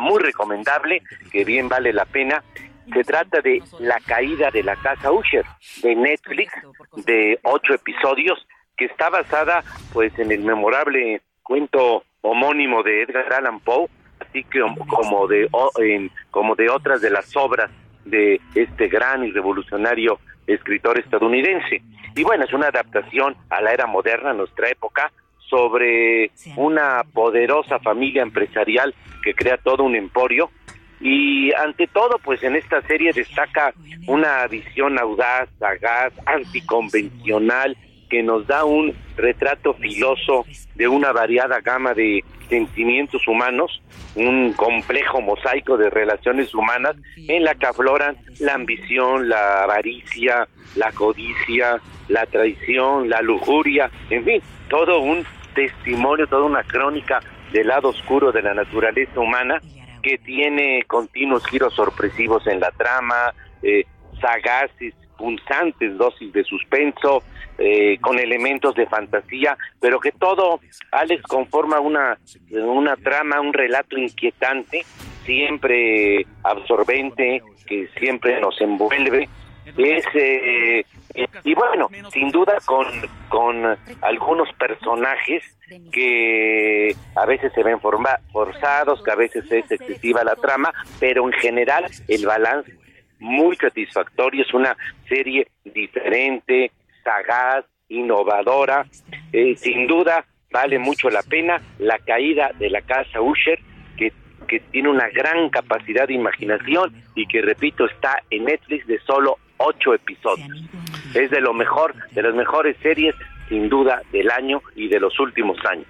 muy recomendable, que bien vale la pena. Se trata de La caída de la casa Usher, de Netflix, de ocho episodios, que está basada pues en el memorable cuento homónimo de Edgar Allan Poe, así que como de como de otras de las obras de este gran y revolucionario escritor estadounidense. Y bueno, es una adaptación a la era moderna, nuestra época, sobre una poderosa familia empresarial que crea todo un emporio. Y ante todo pues en esta serie destaca una visión audaz, sagaz, anticonvencional que nos da un retrato filoso de una variada gama de sentimientos humanos, un complejo mosaico de relaciones humanas en la que afloran la ambición, la avaricia, la codicia, la traición, la lujuria, en fin, todo un testimonio, toda una crónica del lado oscuro de la naturaleza humana que tiene continuos giros sorpresivos en la trama, eh, sagaces, punzantes dosis de suspenso, eh, con elementos de fantasía, pero que todo, Alex, conforma una, una trama, un relato inquietante, siempre absorbente, que siempre nos envuelve. Es, eh, y bueno, sin duda con, con algunos personajes que a veces se ven forzados, que a veces es excesiva la trama, pero en general el balance muy satisfactorio, es una serie diferente, sagaz, innovadora, eh, sin duda vale mucho la pena la caída de la casa Usher, que, que tiene una gran capacidad de imaginación y que, repito, está en Netflix de solo ocho episodios. Es de lo mejor, de las mejores series, sin duda, del año y de los últimos años.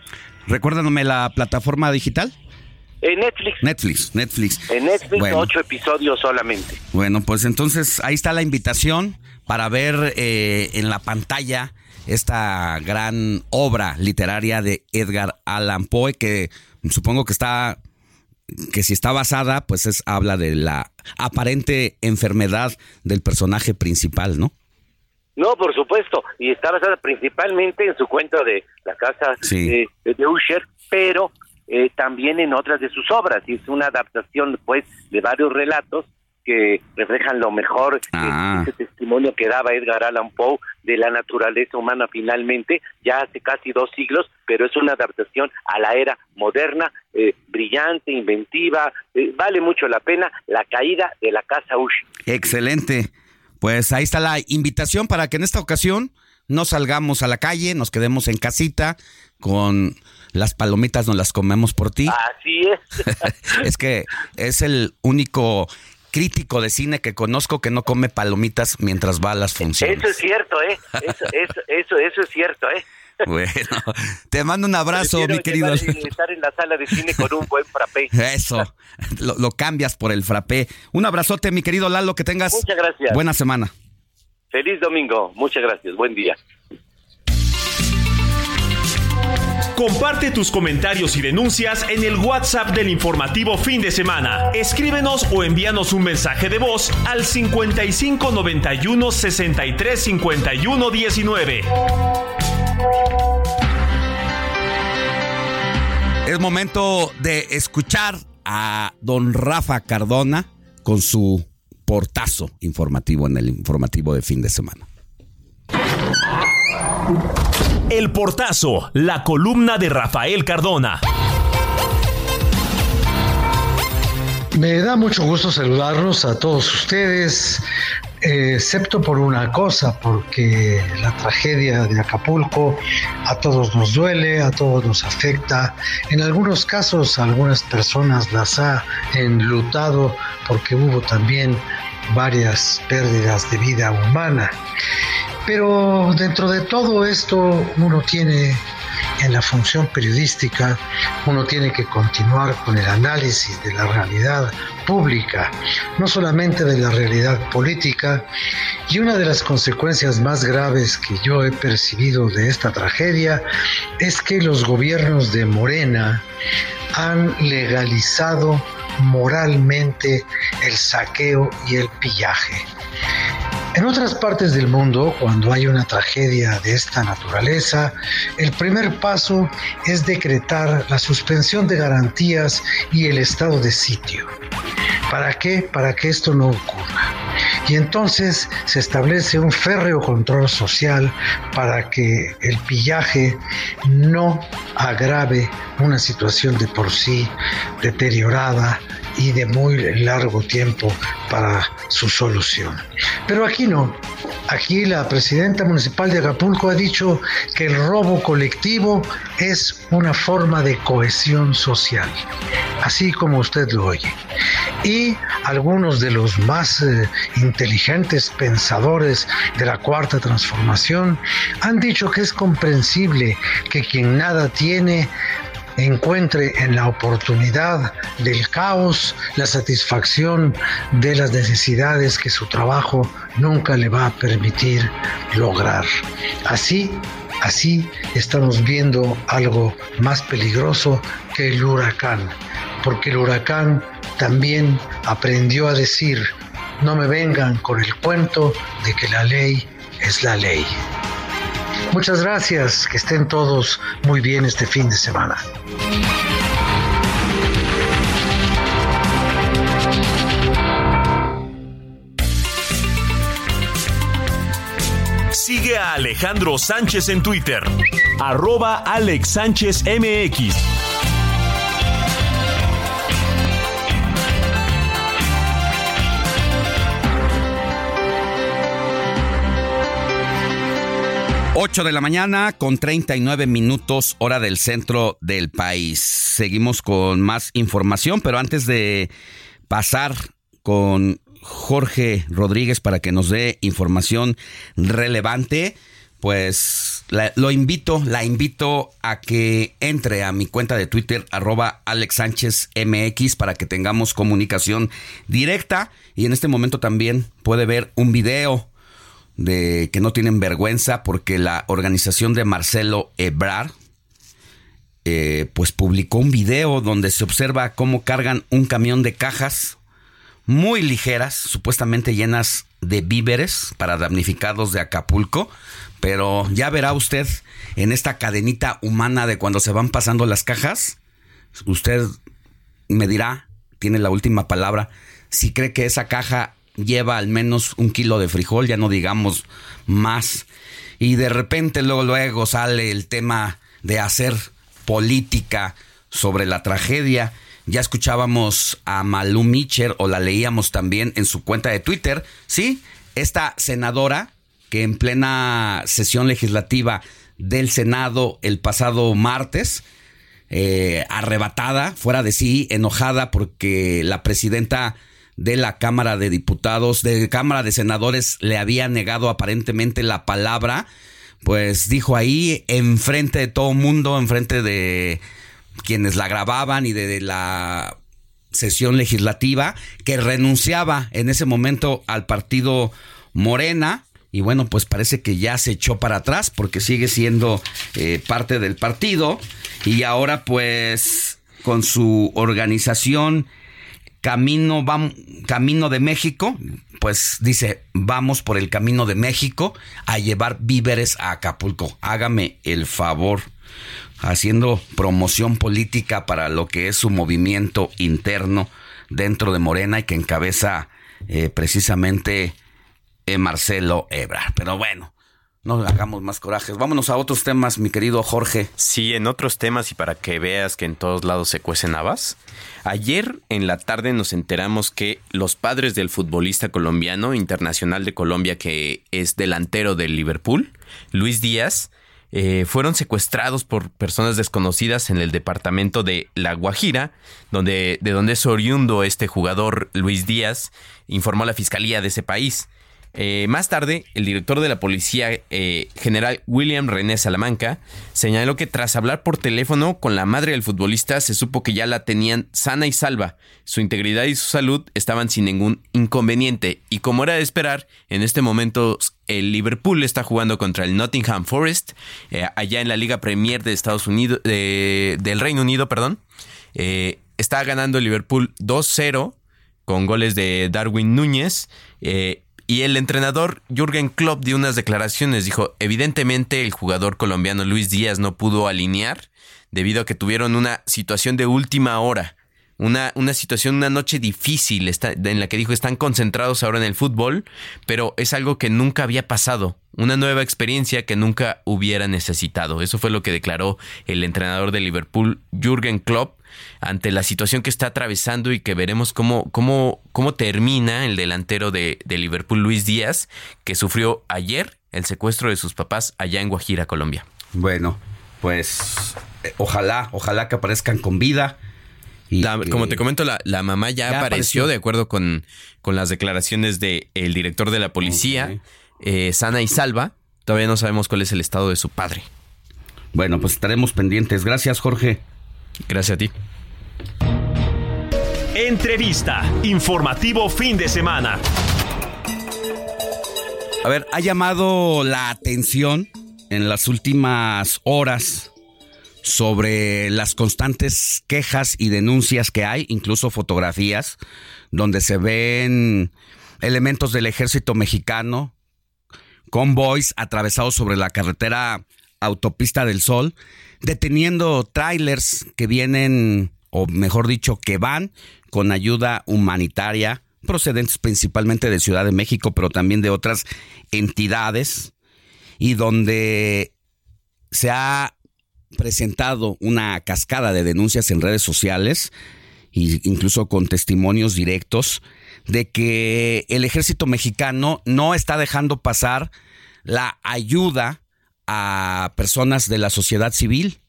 Recuérdame la plataforma digital. En Netflix, Netflix, Netflix. en Netflix, Bueno. ocho episodios solamente. Bueno, pues entonces ahí está la invitación para ver eh, en la pantalla esta gran obra literaria de Edgar Allan Poe que supongo que está que si está basada pues es habla de la aparente enfermedad del personaje principal, ¿no? No, por supuesto, y está basada principalmente en su cuento de la casa Sí. de, de Usher, pero eh, también en otras de sus obras, y es una adaptación pues de varios relatos que reflejan lo mejor, Ah. ese testimonio que daba Edgar Allan Poe de la naturaleza humana finalmente, ya hace casi dos siglos, pero es una adaptación a la era moderna, eh, brillante, inventiva, eh, vale mucho la pena, La caída de la casa Usher. Excelente. Pues ahí está la invitación para que en esta ocasión no salgamos a la calle, nos quedemos en casita con las palomitas, nos las comemos por ti. Así es. es que es el único crítico de cine que conozco que no come palomitas mientras va a las funciones. Eso es cierto, ¿eh? Eso, eso, eso, eso es cierto, ¿eh? Bueno, te mando un abrazo, Prefiero mi querido. estar en la sala de cine con un buen frappé. Eso, lo, lo cambias por el frappé. Un abrazote, mi querido Lalo, que tengas Muchas gracias. buena semana. Feliz domingo. Muchas gracias. Buen día. Comparte tus comentarios y denuncias en el WhatsApp del informativo fin de semana. Escríbenos o envíanos un mensaje de voz al 55 91 63 51 19. Es momento de escuchar a don Rafa Cardona con su portazo informativo en el informativo de fin de semana. El portazo, la columna de Rafael Cardona. Me da mucho gusto saludarlos a todos ustedes, eh, excepto por una cosa, porque la tragedia de Acapulco a todos nos duele, a todos nos afecta. En algunos casos, algunas personas las ha enlutado porque hubo también varias pérdidas de vida humana. Pero dentro de todo esto uno tiene en la función periodística, uno tiene que continuar con el análisis de la realidad pública, no solamente de la realidad política, y una de las consecuencias más graves que yo he percibido de esta tragedia es que los gobiernos de Morena han legalizado moralmente el saqueo y el pillaje. En otras partes del mundo, cuando hay una tragedia de esta naturaleza, el primer paso es decretar la suspensión de garantías y el estado de sitio. ¿Para qué? Para que esto no ocurra. Y entonces se establece un férreo control social para que el pillaje no agrave una situación de por sí deteriorada y de muy largo tiempo para su solución. Pero aquí no. Aquí la presidenta municipal de Acapulco ha dicho que el robo colectivo es una forma de cohesión social, así como usted lo oye. Y algunos de los más eh, inteligentes pensadores de la cuarta transformación han dicho que es comprensible que quien nada tiene encuentre en la oportunidad del caos la satisfacción de las necesidades que su trabajo nunca le va a permitir lograr. Así, así estamos viendo algo más peligroso que el huracán, porque el huracán también aprendió a decir, no me vengan con el cuento de que la ley es la ley. Muchas gracias, que estén todos muy bien este fin de semana. Alejandro Sánchez en Twitter. Arroba Alex Sánchez MX. Ocho de la mañana con 39 minutos hora del centro del país. Seguimos con más información, pero antes de pasar con Jorge Rodríguez para que nos dé información relevante, pues la- lo invito, la invito a que entre a mi cuenta de Twitter, arroba Alex Sánchez MX, para que tengamos comunicación directa. Y en este momento también puede ver un video de que no tienen vergüenza porque la organización de Marcelo Ebrard eh, pues publicó un video donde se observa cómo cargan un camión de cajas muy ligeras, supuestamente llenas de víveres para damnificados de Acapulco, pero ya verá usted en esta cadenita humana de cuando se van pasando las cajas, usted me dirá, tiene la última palabra, si cree que esa caja lleva al menos un kilo de frijol, ya no digamos más, y de repente luego, luego sale el tema de hacer política sobre la tragedia. Ya escuchábamos a Malu Mitcher o la leíamos también en su cuenta de Twitter. Sí, esta senadora que en plena sesión legislativa del Senado el pasado martes, eh, arrebatada, fuera de sí, enojada porque la presidenta de la Cámara de Diputados, de Cámara de Senadores, le había negado aparentemente la palabra, pues dijo ahí, enfrente de todo mundo, enfrente de quienes la grababan y de la sesión legislativa, que renunciaba en ese momento al partido Morena. Y bueno, pues parece que ya se echó para atrás porque sigue siendo eh, parte del partido. Y ahora pues con su organización Camino, Camino de México, pues dice, vamos por el Camino de México a llevar víveres a Acapulco. Hágame el favor haciendo promoción política para lo que es su movimiento interno dentro de Morena y que encabeza eh, precisamente eh, Marcelo Ebra. Pero bueno, no hagamos más corajes. Vámonos a otros temas, mi querido Jorge. Sí, en otros temas y para que veas que en todos lados se cuecen habas. Ayer en la tarde nos enteramos que los padres del futbolista colombiano internacional de Colombia que es delantero del Liverpool, Luis Díaz, eh, fueron secuestrados por personas desconocidas en el departamento de La Guajira, donde, de donde es oriundo este jugador Luis Díaz, informó la fiscalía de ese país. Eh, más tarde, el director de la policía eh, general William René Salamanca señaló que tras hablar por teléfono con la madre del futbolista se supo que ya la tenían sana y salva. Su integridad y su salud estaban sin ningún inconveniente y como era de esperar, en este momento el Liverpool está jugando contra el Nottingham Forest eh, allá en la Liga Premier de Estados Unidos del Reino Unido, perdón. está ganando el Liverpool 2-0 con goles de Darwin Núñez. Y el entrenador Jürgen Klopp dio unas declaraciones. Dijo, evidentemente el jugador colombiano Luis Díaz no pudo alinear debido a que tuvieron una situación de última hora. Una, una, situación, una noche difícil en la que dijo están concentrados ahora en el fútbol, pero es algo que nunca había pasado, una nueva experiencia que nunca hubiera necesitado. Eso fue lo que declaró el entrenador de Liverpool, Jürgen Klopp, ante la situación que está atravesando y que veremos cómo, cómo, cómo termina el delantero de, Liverpool, Luis Díaz, que sufrió ayer el secuestro de sus papás allá en Guajira, Colombia. Bueno, pues eh, ojalá, ojalá que aparezcan con vida. Como te comento, la, la mamá ya, apareció, de acuerdo con, con las declaraciones del el director de la policía, eh, sana y salva. Todavía no sabemos cuál es el estado de su padre. Bueno, pues estaremos pendientes. Gracias, Jorge. Gracias a ti. Entrevista. Informativo fin de semana. A ver, ha llamado la atención en las últimas horas sobre las constantes quejas y denuncias que hay, incluso fotografías, donde se ven elementos del ejército mexicano, convoys atravesados sobre la carretera Autopista del Sol, deteniendo trailers que vienen, o mejor dicho, que van con ayuda humanitaria, procedentes principalmente de Ciudad de México, pero también de otras entidades, y donde se ha presentado una cascada de denuncias en redes sociales, e incluso con testimonios directos, de que el ejército mexicano no está dejando pasar la ayuda a personas de la sociedad civil,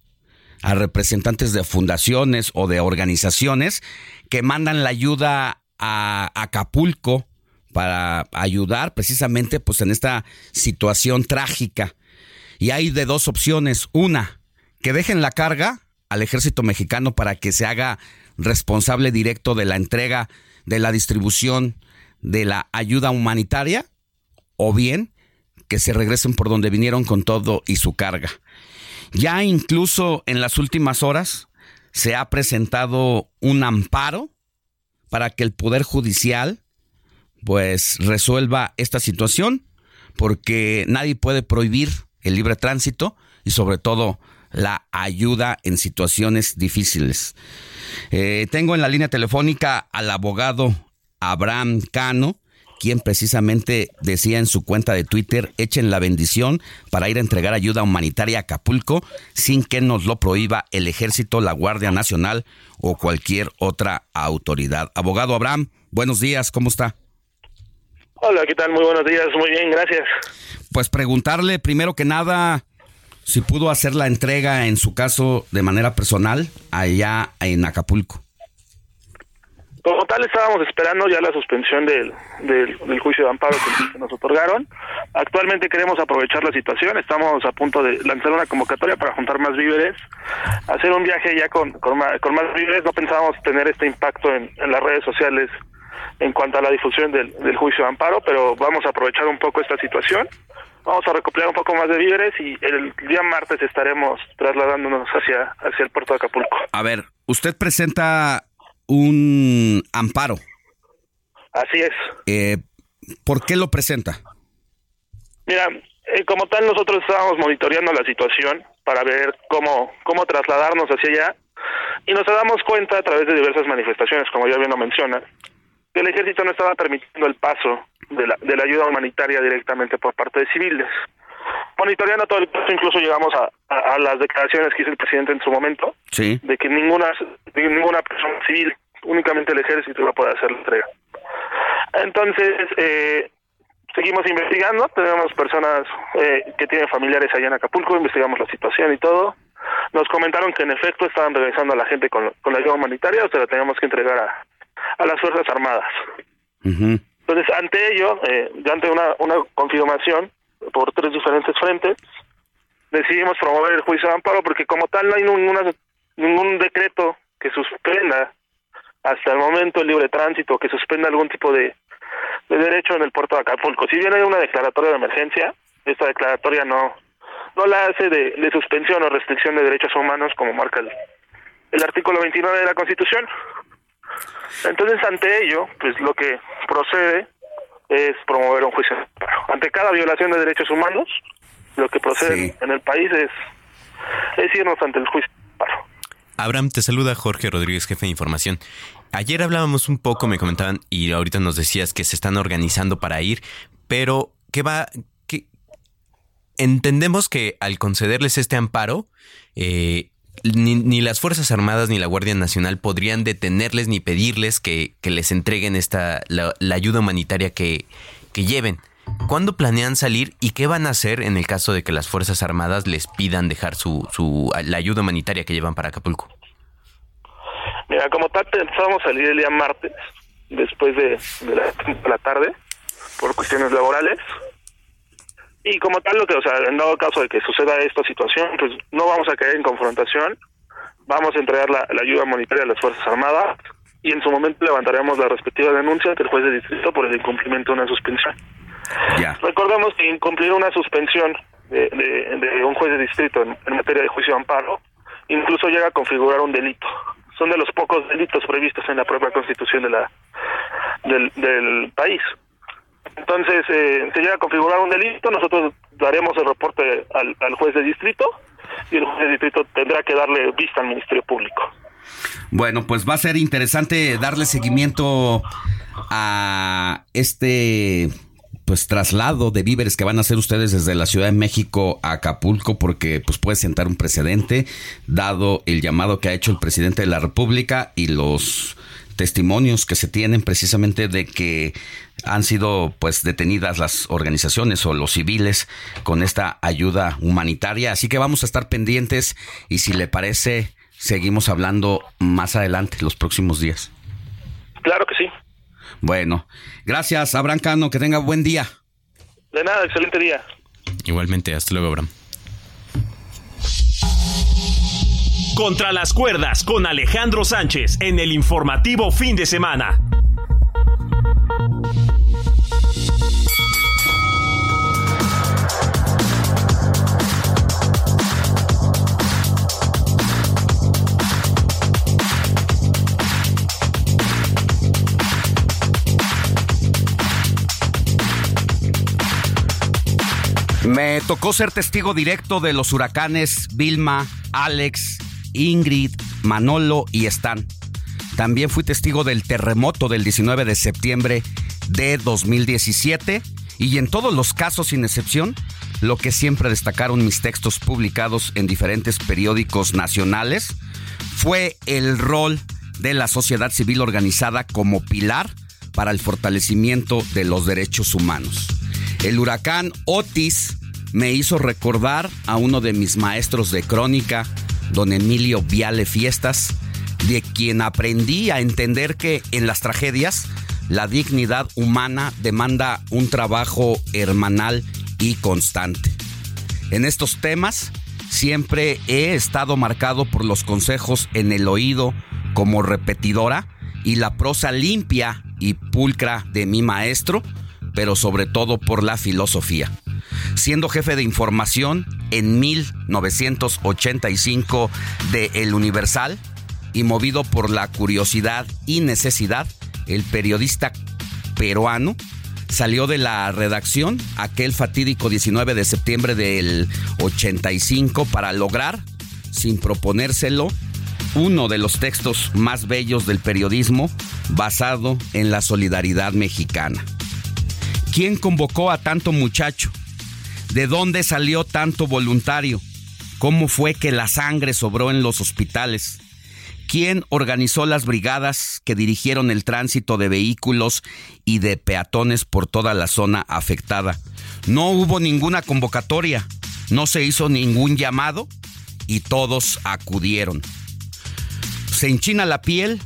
a representantes de fundaciones o de organizaciones que mandan la ayuda a Acapulco para ayudar precisamente pues en esta situación trágica. Y hay de dos opciones. Una, que dejen la carga al ejército mexicano para que se haga responsable directo de la entrega, de la distribución de la ayuda humanitaria, o bien que se regresen por donde vinieron con todo y su carga. Ya incluso en las últimas horas se ha presentado un amparo para que el Poder Judicial pues resuelva esta situación, porque nadie puede prohibir el libre tránsito y sobre todo la ayuda en situaciones difíciles. Eh, tengo en la línea telefónica al abogado Abraham Cano, quien precisamente decía en su cuenta de Twitter, echen la bendición para ir a entregar ayuda humanitaria a Acapulco sin que nos lo prohíba el ejército, la Guardia Nacional o cualquier otra autoridad. Abogado Abraham, buenos días, ¿cómo está? Hola, ¿qué tal? Muy buenos días, muy bien, gracias. Pues preguntarle primero que nada si pudo hacer la entrega en su caso de manera personal allá en Acapulco. Como tal, estábamos esperando ya la suspensión del, del, juicio de amparo que nos otorgaron. Actualmente queremos aprovechar la situación. Estamos a punto de lanzar una convocatoria para juntar más víveres, hacer un viaje ya con, con, más, víveres. No pensábamos tener este impacto en, en las redes sociales en cuanto a la difusión del, del juicio de amparo, pero vamos a aprovechar un poco esta situación vamos a recopilar un poco más de víveres y el día martes estaremos trasladándonos hacia, hacia el puerto de Acapulco. A ver, usted presenta un amparo. Así es. Eh, ¿Por qué lo presenta? Mira, eh, como tal nosotros estábamos monitoreando la situación para ver cómo, cómo trasladarnos hacia allá y nos damos cuenta a través de diversas manifestaciones, como ya bien lo menciona, que el ejército no estaba permitiendo el paso de la, de la ayuda humanitaria directamente por parte de civiles. Monitoreando todo el caso, incluso llegamos a, a, las declaraciones que hizo el presidente en su momento, de que ninguna, ninguna persona civil, únicamente el ejército iba a poder hacer la entrega. Entonces, eh, seguimos investigando, tenemos personas eh, que tienen familiares allá en Acapulco, investigamos la situación y todo. Nos comentaron que en efecto estaban regresando a la gente con, con la ayuda humanitaria, o sea, la teníamos que entregar a, a las Fuerzas Armadas. Entonces, ante ello, eh, ante una, una confirmación por tres diferentes frentes, decidimos promover el juicio de amparo porque como tal no hay ninguna, ningún decreto que suspenda hasta el momento el libre tránsito, que suspenda algún tipo de, de derecho en el puerto de Acapulco. Si bien hay una declaratoria de emergencia, esta declaratoria no no la hace de, suspensión o restricción de derechos humanos como marca el artículo 29 de la Constitución. Entonces, ante ello, pues lo que procede es promover un juicio Ante cada violación de derechos humanos, lo que procede en el país es, es irnos ante el juicio Abraham, te saluda Jorge Rodríguez, jefe de información. Ayer hablábamos un poco, me comentaban, y ahorita nos decías que se están organizando para ir, pero ¿qué va? Qué? Entendemos que al concederles este amparo, eh, ni, las Fuerzas Armadas ni la Guardia Nacional podrían detenerles ni pedirles que, les entreguen esta la, ayuda humanitaria que, que lleven. ¿Cuándo planean salir y qué van a hacer en el caso de que las Fuerzas Armadas les pidan dejar su, su la ayuda humanitaria que llevan para Acapulco? Mira, como tal pensamos salir el día martes, después de, de la tarde, por cuestiones laborales. Y como tal, lo que, o sea, en dado caso de que suceda esta situación, pues no vamos a caer en confrontación, vamos a entregar la, ayuda monetaria a las Fuerzas Armadas y en su momento levantaremos la respectiva denuncia ante el juez de distrito por el incumplimiento de una suspensión. Ya. Recordemos que incumplir una suspensión de, de, un juez de distrito en, materia de juicio de amparo incluso llega a configurar un delito. Son de los pocos delitos previstos en la propia constitución de la del, del país. Entonces, eh, se llega a configurar un delito, nosotros daremos el reporte al, juez de distrito y el juez de distrito tendrá que darle vista al Ministerio Público. Bueno, pues va a ser interesante darle seguimiento a este pues traslado de víveres que van a hacer ustedes desde la Ciudad de México a Acapulco porque pues puede sentar un precedente dado el llamado que ha hecho el presidente de la República y los testimonios que se tienen precisamente de que han sido pues detenidas las organizaciones o los civiles con esta ayuda humanitaria. Así que vamos a estar pendientes y si le parece, seguimos hablando más adelante, los próximos días. Claro que sí. Bueno, gracias, Abraham Cano, que tenga buen día. De nada, excelente día. Igualmente, hasta luego, Abraham. Contra las cuerdas con Alejandro Sánchez en el informativo fin de semana. Me tocó ser testigo directo de los huracanes Vilma, Alex, Ingrid, Manolo y Stan. También fui testigo del terremoto del 19 de septiembre de 2017 y en todos los casos sin excepción, lo que siempre destacaron mis textos publicados en diferentes periódicos nacionales fue el rol de la sociedad civil organizada como pilar para el fortalecimiento de los derechos humanos. El huracán Otis me hizo recordar a uno de mis maestros de crónica, don Emilio Viale Fiestas, de quien aprendí a entender que en las tragedias la dignidad humana demanda un trabajo hermanal y constante. En estos temas siempre he estado marcado por los consejos en el oído como repetidora y la prosa limpia y pulcra de mi maestro, pero sobre todo por la filosofía. Siendo jefe de información en 1985 de El Universal y movido por la curiosidad y necesidad, el periodista peruano salió de la redacción aquel fatídico 19 de septiembre del 85 para lograr, sin proponérselo, uno de los textos más bellos del periodismo basado en la solidaridad mexicana. ¿Quién convocó a tanto muchacho? ¿De dónde salió tanto voluntario? ¿Cómo fue que la sangre sobró en los hospitales? ¿Quién organizó las brigadas que dirigieron el tránsito de vehículos y de peatones por toda la zona afectada? No hubo ninguna convocatoria, no se hizo ningún llamado y todos acudieron. Se enchina la piel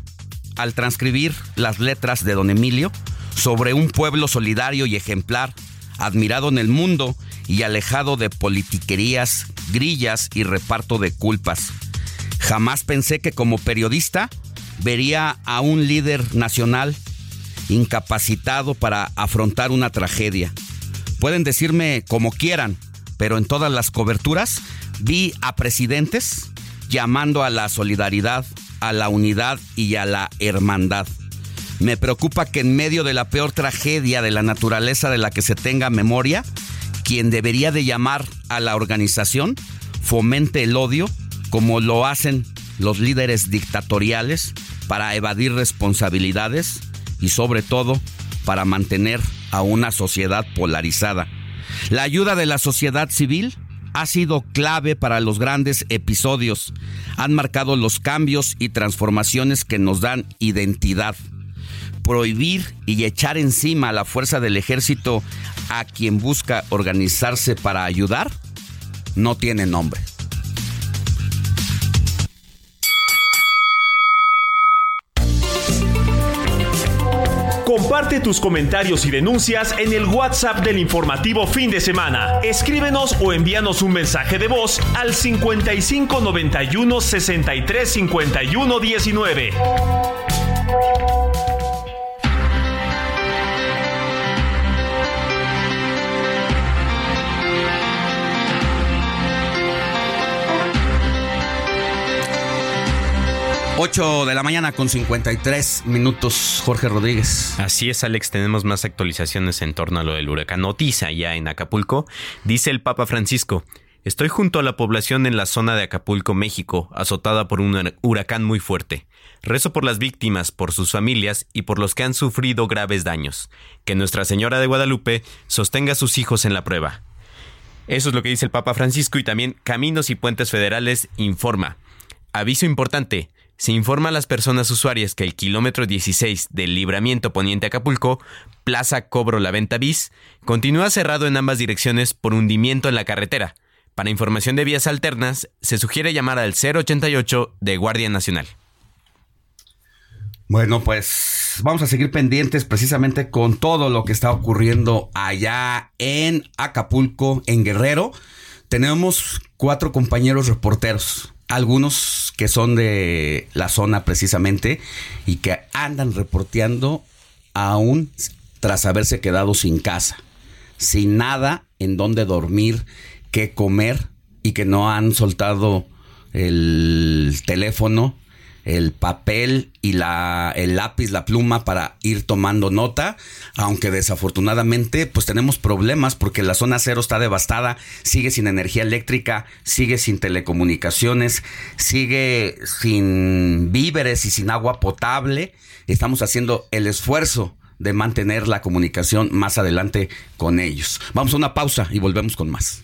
al transcribir las letras de don Emilio sobre un pueblo solidario y ejemplar, admirado en el mundo y alejado de politiquerías, grillas y reparto de culpas. Jamás pensé que como periodista vería a un líder nacional incapacitado para afrontar una tragedia. Pueden decirme como quieran, pero en todas las coberturas vi a presidentes llamando a la solidaridad, a la unidad y a la hermandad. Me preocupa que en medio de la peor tragedia de la naturaleza de la que se tenga memoria, quien debería de llamar a la organización fomente el odio como lo hacen los líderes dictatoriales para evadir responsabilidades y sobre todo para mantener a una sociedad polarizada. La ayuda de la sociedad civil ha sido clave para los grandes episodios. Han marcado los cambios y transformaciones que nos dan identidad prohibir y echar encima a la fuerza del ejército a quien busca organizarse para ayudar no tiene nombre. Comparte tus comentarios y denuncias en el WhatsApp del informativo fin de semana. Escríbenos o envíanos un mensaje de voz al 55 91 63 51 19. 8 de la mañana con 53 minutos, Jorge Rodríguez. Así es, Alex, tenemos más actualizaciones en torno a lo del huracán Otis ya en Acapulco. Dice el Papa Francisco, estoy junto a la población en la zona de Acapulco, México, azotada por un huracán muy fuerte. Rezo por las víctimas, por sus familias y por los que han sufrido graves daños. Que Nuestra Señora de Guadalupe sostenga a sus hijos en la prueba. Eso es lo que dice el Papa Francisco y también Caminos y Puentes Federales informa. Aviso importante, se informa a las personas usuarias que el kilómetro 16 del libramiento poniente Acapulco, Plaza Cobro La Venta Bis, continúa cerrado en ambas direcciones por hundimiento en la carretera. Para información de vías alternas, se sugiere llamar al 088 de Guardia Nacional. Bueno, pues vamos a seguir pendientes precisamente con todo lo que está ocurriendo allá en Acapulco, en Guerrero. Tenemos cuatro compañeros reporteros algunos que son de la zona precisamente y que andan reporteando aún tras haberse quedado sin casa, sin nada en donde dormir, qué comer y que no han soltado el teléfono el papel y la, el lápiz, la pluma para ir tomando nota, aunque desafortunadamente pues tenemos problemas porque la zona cero está devastada, sigue sin energía eléctrica, sigue sin telecomunicaciones, sigue sin víveres y sin agua potable. Estamos haciendo el esfuerzo de mantener la comunicación más adelante con ellos. Vamos a una pausa y volvemos con más.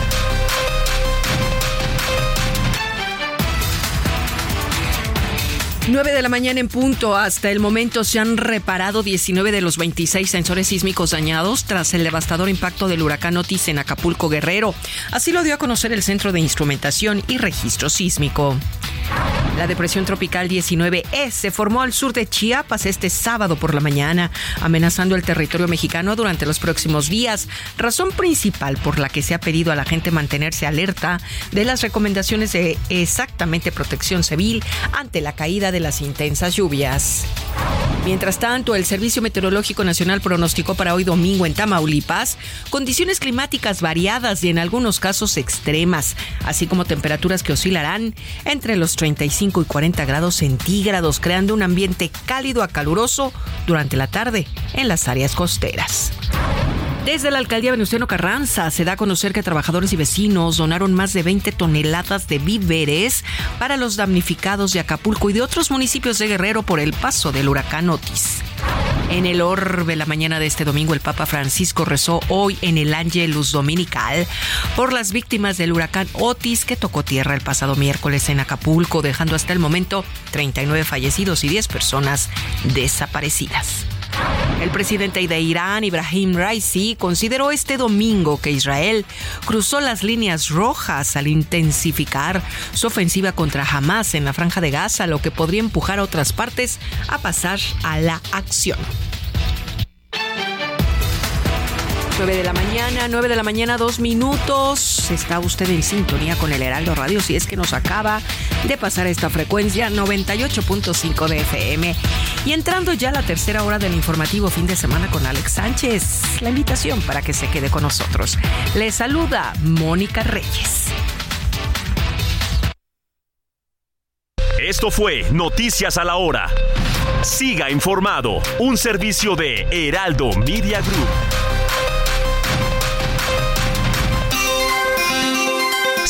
9 de la mañana en punto. Hasta el momento se han reparado 19 de los 26 sensores sísmicos dañados tras el devastador impacto del huracán Otis en Acapulco Guerrero. Así lo dio a conocer el Centro de Instrumentación y Registro Sísmico. La depresión tropical 19E se formó al sur de Chiapas este sábado por la mañana, amenazando el territorio mexicano durante los próximos días, razón principal por la que se ha pedido a la gente mantenerse alerta de las recomendaciones de exactamente protección civil ante la caída de las intensas lluvias. Mientras tanto, el Servicio Meteorológico Nacional pronosticó para hoy domingo en Tamaulipas condiciones climáticas variadas y en algunos casos extremas, así como temperaturas que oscilarán entre los 35 y 40 grados centígrados, creando un ambiente cálido a caluroso durante la tarde en las áreas costeras. Desde la alcaldía Venustiano Carranza se da a conocer que trabajadores y vecinos donaron más de 20 toneladas de víveres para los damnificados de Acapulco y de otros municipios de Guerrero por el paso del huracán Otis. En el orbe la mañana de este domingo, el Papa Francisco rezó hoy en el Angelus Dominical por las víctimas del huracán Otis que tocó tierra el pasado miércoles en Acapulco, dejando hasta el momento 39 fallecidos y 10 personas desaparecidas. El presidente de Irán, Ibrahim Raisi, consideró este domingo que Israel cruzó las líneas rojas al intensificar su ofensiva contra Hamas en la franja de Gaza, lo que podría empujar a otras partes a pasar a la acción. 9 de la mañana, 9 de la mañana, dos minutos. Está usted en sintonía con el Heraldo Radio si es que nos acaba de pasar esta frecuencia 98.5 de FM. Y entrando ya a la tercera hora del informativo fin de semana con Alex Sánchez, la invitación para que se quede con nosotros. Le saluda Mónica Reyes. Esto fue Noticias a la Hora. Siga informado, un servicio de Heraldo Media Group.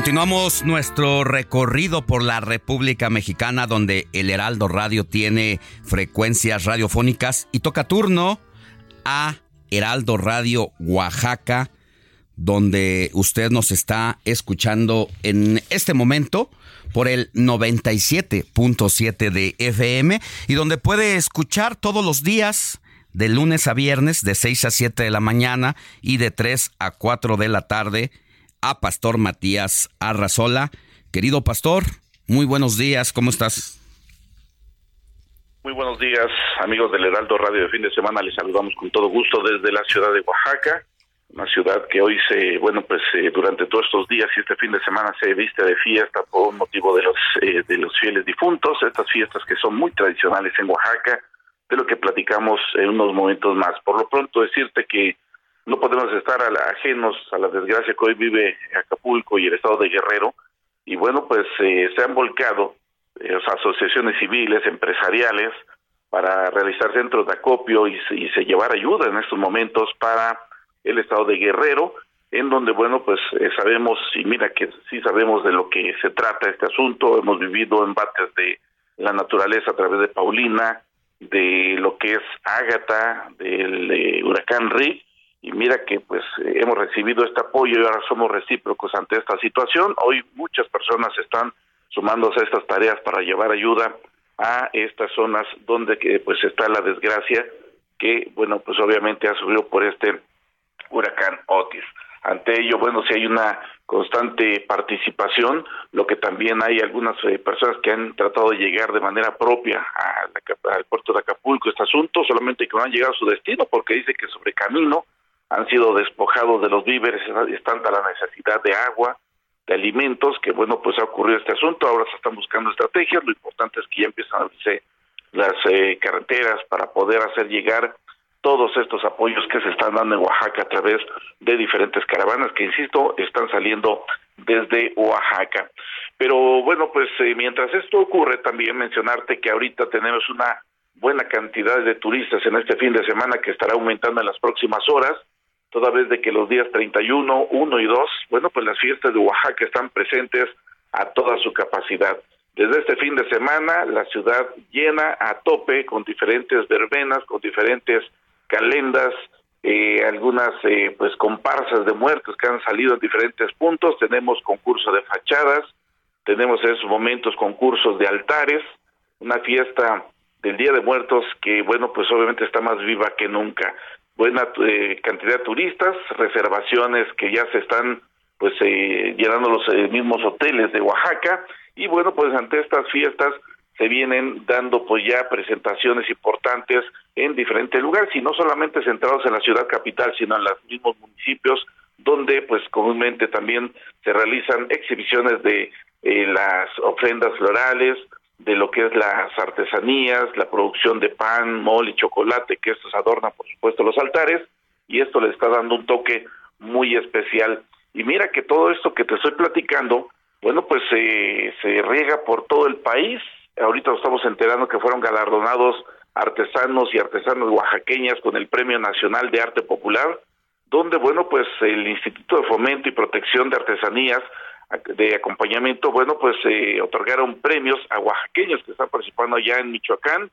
Continuamos nuestro recorrido por la República Mexicana donde el Heraldo Radio tiene frecuencias radiofónicas y toca turno a Heraldo Radio Oaxaca donde usted nos está escuchando en este momento por el 97.7 de FM y donde puede escuchar todos los días de lunes a viernes de 6 a 7 de la mañana y de 3 a 4 de la tarde a Pastor Matías Arrazola. Querido Pastor, muy buenos días, ¿cómo estás? Muy buenos días, amigos del Heraldo Radio de fin de semana. Les saludamos con todo gusto desde la ciudad de Oaxaca, una ciudad que hoy se, bueno, pues eh, durante todos estos días y este fin de semana se viste de fiesta por motivo de los eh, de los fieles difuntos, estas fiestas que son muy tradicionales en Oaxaca, de lo que platicamos en unos momentos más. Por lo pronto decirte que no podemos estar ajenos a la desgracia que hoy vive Acapulco y el estado de Guerrero. Y bueno, pues eh, se han volcado eh, asociaciones civiles, empresariales, para realizar centros de acopio y, y se llevar ayuda en estos momentos para el estado de Guerrero, en donde, bueno, pues eh, sabemos, y mira que sí sabemos de lo que se trata este asunto, hemos vivido embates de la naturaleza a través de Paulina, de lo que es Ágata, del huracán Rick, y mira que pues eh, hemos recibido este apoyo y ahora somos recíprocos ante esta situación. Hoy muchas personas están sumándose a estas tareas para llevar ayuda a estas zonas donde que pues está la desgracia que bueno pues obviamente ha subido por este huracán Otis. Ante ello, bueno, si hay una constante participación, lo que también hay algunas eh, personas que han tratado de llegar de manera propia al puerto de Acapulco este asunto, solamente que no han llegado a su destino porque dice que sobre camino han sido despojados de los víveres, es tanta la necesidad de agua, de alimentos, que bueno, pues ha ocurrido este asunto, ahora se están buscando estrategias, lo importante es que ya empiezan a abrirse las eh, carreteras para poder hacer llegar todos estos apoyos que se están dando en Oaxaca a través de diferentes caravanas que, insisto, están saliendo desde Oaxaca. Pero bueno, pues eh, mientras esto ocurre, también mencionarte que ahorita tenemos una buena cantidad de turistas en este fin de semana que estará aumentando en las próximas horas, toda vez de que los días 31, 1 y 2, bueno, pues las fiestas de Oaxaca están presentes a toda su capacidad. Desde este fin de semana, la ciudad llena a tope con diferentes verbenas, con diferentes calendas, eh, algunas eh, pues comparsas de muertos que han salido en diferentes puntos, tenemos concurso de fachadas, tenemos en esos momentos concursos de altares, una fiesta del Día de Muertos que bueno pues obviamente está más viva que nunca, buena eh, cantidad de turistas, reservaciones que ya se están pues llenando los mismos hoteles de Oaxaca. Y bueno pues ante estas fiestas se vienen dando pues ya presentaciones importantes en diferentes lugares y no solamente centrados en la ciudad capital sino en los mismos municipios donde pues comúnmente también se realizan exhibiciones de eh, las ofrendas florales de lo que es las artesanías, la producción de pan, mole y chocolate, que estos adornan por supuesto los altares, y esto le está dando un toque muy especial. Y mira que todo esto que te estoy platicando, bueno, pues eh, se riega por todo el país, ahorita nos estamos enterando que fueron galardonados artesanos y artesanas oaxaqueñas con el Premio Nacional de Arte Popular, donde, bueno, pues el Instituto de Fomento y Protección de Artesanías de acompañamiento, bueno, pues eh, otorgaron premios a oaxaqueños que están participando allá en Michoacán,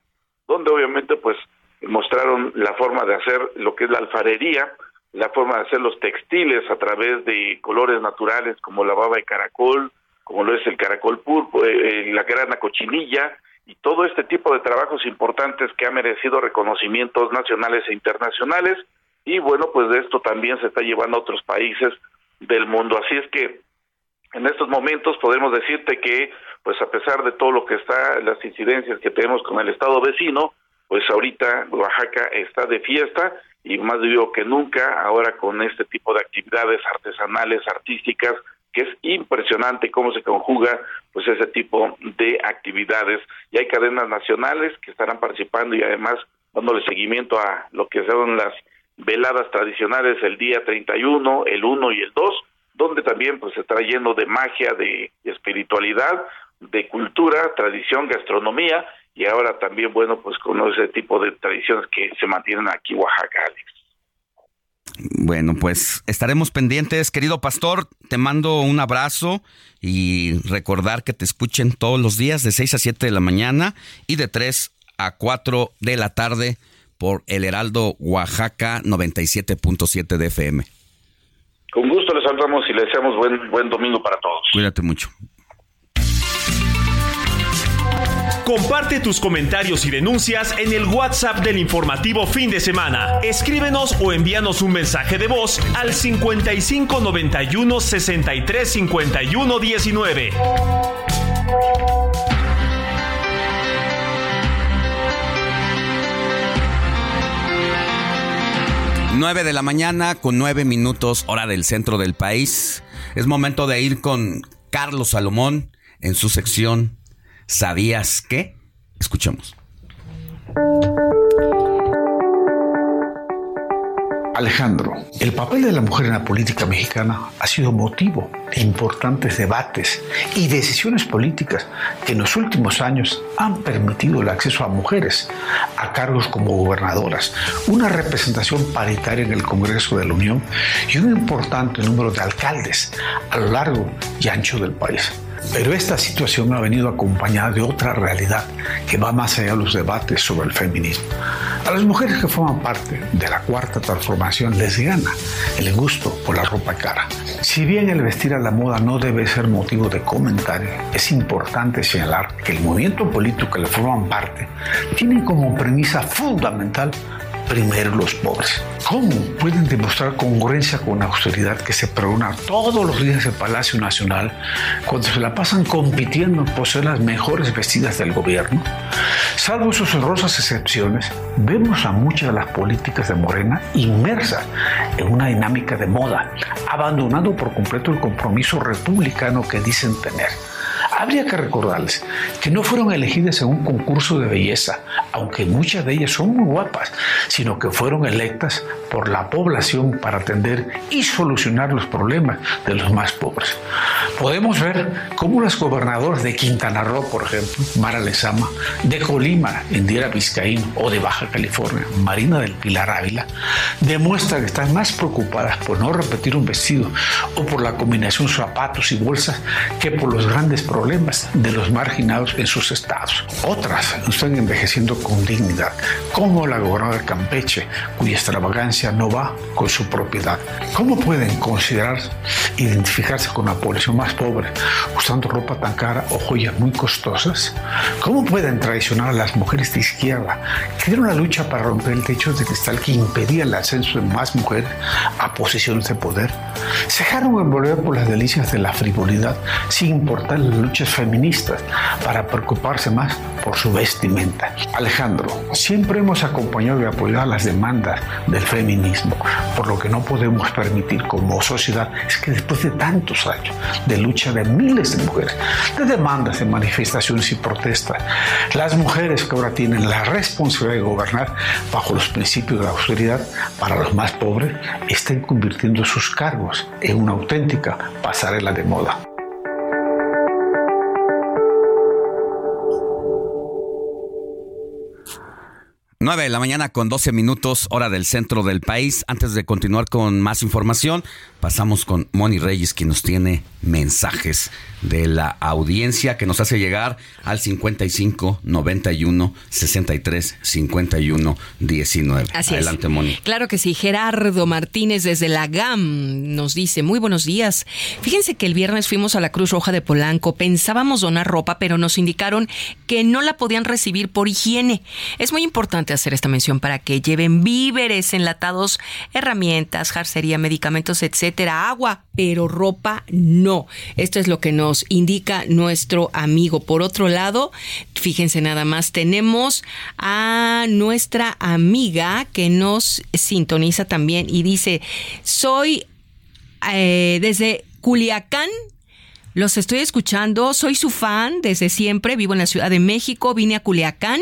donde obviamente pues mostraron la forma de hacer lo que es la alfarería, la forma de hacer los textiles a través de colores naturales como la baba de caracol, como lo es el caracol pulpo, eh, eh, la grana cochinilla y todo este tipo de trabajos importantes que ha merecido reconocimientos nacionales e internacionales y bueno, pues de esto también se está llevando a otros países del mundo. Así es que en estos momentos podemos decirte que pues a pesar de todo lo que está, las incidencias que tenemos con el estado vecino, pues ahorita Oaxaca está de fiesta y más vivo que nunca ahora con este tipo de actividades artesanales, artísticas, que es impresionante cómo se conjuga pues ese tipo de actividades. Y hay cadenas nacionales que estarán participando y además dándole seguimiento a lo que son las veladas tradicionales el día 31, el 1 y el 2, donde también pues se está lleno de magia, de espiritualidad, de cultura, tradición, gastronomía y ahora también bueno pues con ese tipo de tradiciones que se mantienen aquí en Oaxaca, Alex. Bueno, pues estaremos pendientes. Querido pastor, te mando un abrazo y recordar que te escuchen todos los días de 6 a 7 de la mañana y de 3 a 4 de la tarde por el Heraldo Oaxaca 97.7 de FM. Con gusto saludamos y les deseamos buen, buen domingo para todos. Cuídate mucho. Comparte tus comentarios y denuncias en el WhatsApp del informativo fin de semana. Escríbenos o envíanos un mensaje de voz al 55 91 63 51 19. Nueve de la mañana con nueve minutos hora del centro del país. Es momento de ir con Carlos Salomón en su sección ¿Sabías qué? Escuchemos. Alejandro, el papel de la mujer en la política mexicana ha sido motivo de importantes debates y decisiones políticas que en los últimos años han permitido el acceso a mujeres a cargos como gobernadoras, una representación paritaria en el Congreso de la Unión y un importante número de alcaldes a lo largo y ancho del país. Pero esta situación ha venido acompañada de otra realidad que va más allá de los debates sobre el feminismo. A las mujeres que forman parte de la cuarta transformación les gana el gusto por la ropa cara. Si bien el vestir a la moda no debe ser motivo de comentario, es importante señalar que el movimiento político que le forman parte tiene como premisa fundamental primero los pobres. ¿Cómo pueden demostrar congruencia con la austeridad que se pregona todos los días en Palacio Nacional cuando se la pasan compitiendo por ser las mejores vestidas del gobierno? Salvo sus honrosas excepciones, vemos a muchas de las políticas de Morena inmersas en una dinámica de moda, abandonando por completo el compromiso republicano que dicen tener. Habría que recordarles que no fueron elegidas en un concurso de belleza, aunque muchas de ellas son muy guapas, sino que fueron electas por la población para atender y solucionar los problemas de los más pobres. Podemos ver cómo las gobernadoras de Quintana Roo, por ejemplo, Mara Lezama, de Colima, Indira Vizcaíno, o de Baja California, Marina del Pilar Ávila, demuestran que están más preocupadas por no repetir un vestido o por la combinación zapatos y bolsas que por los grandes problemas de los marginados en sus estados. Otras están envejeciendo con dignidad, como la gobernadora Campeche, cuya extravagancia no va con su propiedad. ¿Cómo pueden considerar identificarse con la población más pobre usando ropa tan cara o joyas muy costosas? ¿Cómo pueden traicionar a las mujeres de izquierda que dieron la lucha para romper el techo de cristal que impedía el ascenso de más mujeres a posiciones de poder? Se dejaron envolver por las delicias de la frivolidad sin importar las luchas feministas para preocuparse más por su vestimenta. Alejandro, siempre hemos acompañado y apoyado las demandas del feminismo, por lo que no podemos permitir como sociedad es que después de tantos años de lucha de miles de mujeres, de demandas, de manifestaciones y protestas, las mujeres que ahora tienen la responsabilidad de gobernar bajo los principios de la austeridad para los más pobres, estén convirtiendo sus cargos en una auténtica pasarela de moda. 9 de la mañana con 12 minutos, hora del centro del país. Antes de continuar con más información, pasamos con Moni Reyes, quien nos tiene mensajes de la audiencia que nos hace llegar al 55 91 63 51 19. Así Adelante, Moni. Claro que sí. Gerardo Martínez desde la GAM nos dice: Muy buenos días. Fíjense que el viernes fuimos a la Cruz Roja de Polanco. Pensábamos donar ropa, pero nos indicaron que no la podían recibir por higiene. Es muy importante hacer esta mención para que lleven víveres enlatados, herramientas, jarcería, medicamentos, etcétera, agua, pero ropa no. Esto es lo que nos indica nuestro amigo. Por otro lado, fíjense nada más, tenemos a nuestra amiga que nos sintoniza también y dice, soy eh, desde Culiacán, los estoy escuchando, soy su fan desde siempre, vivo en la Ciudad de México, vine a Culiacán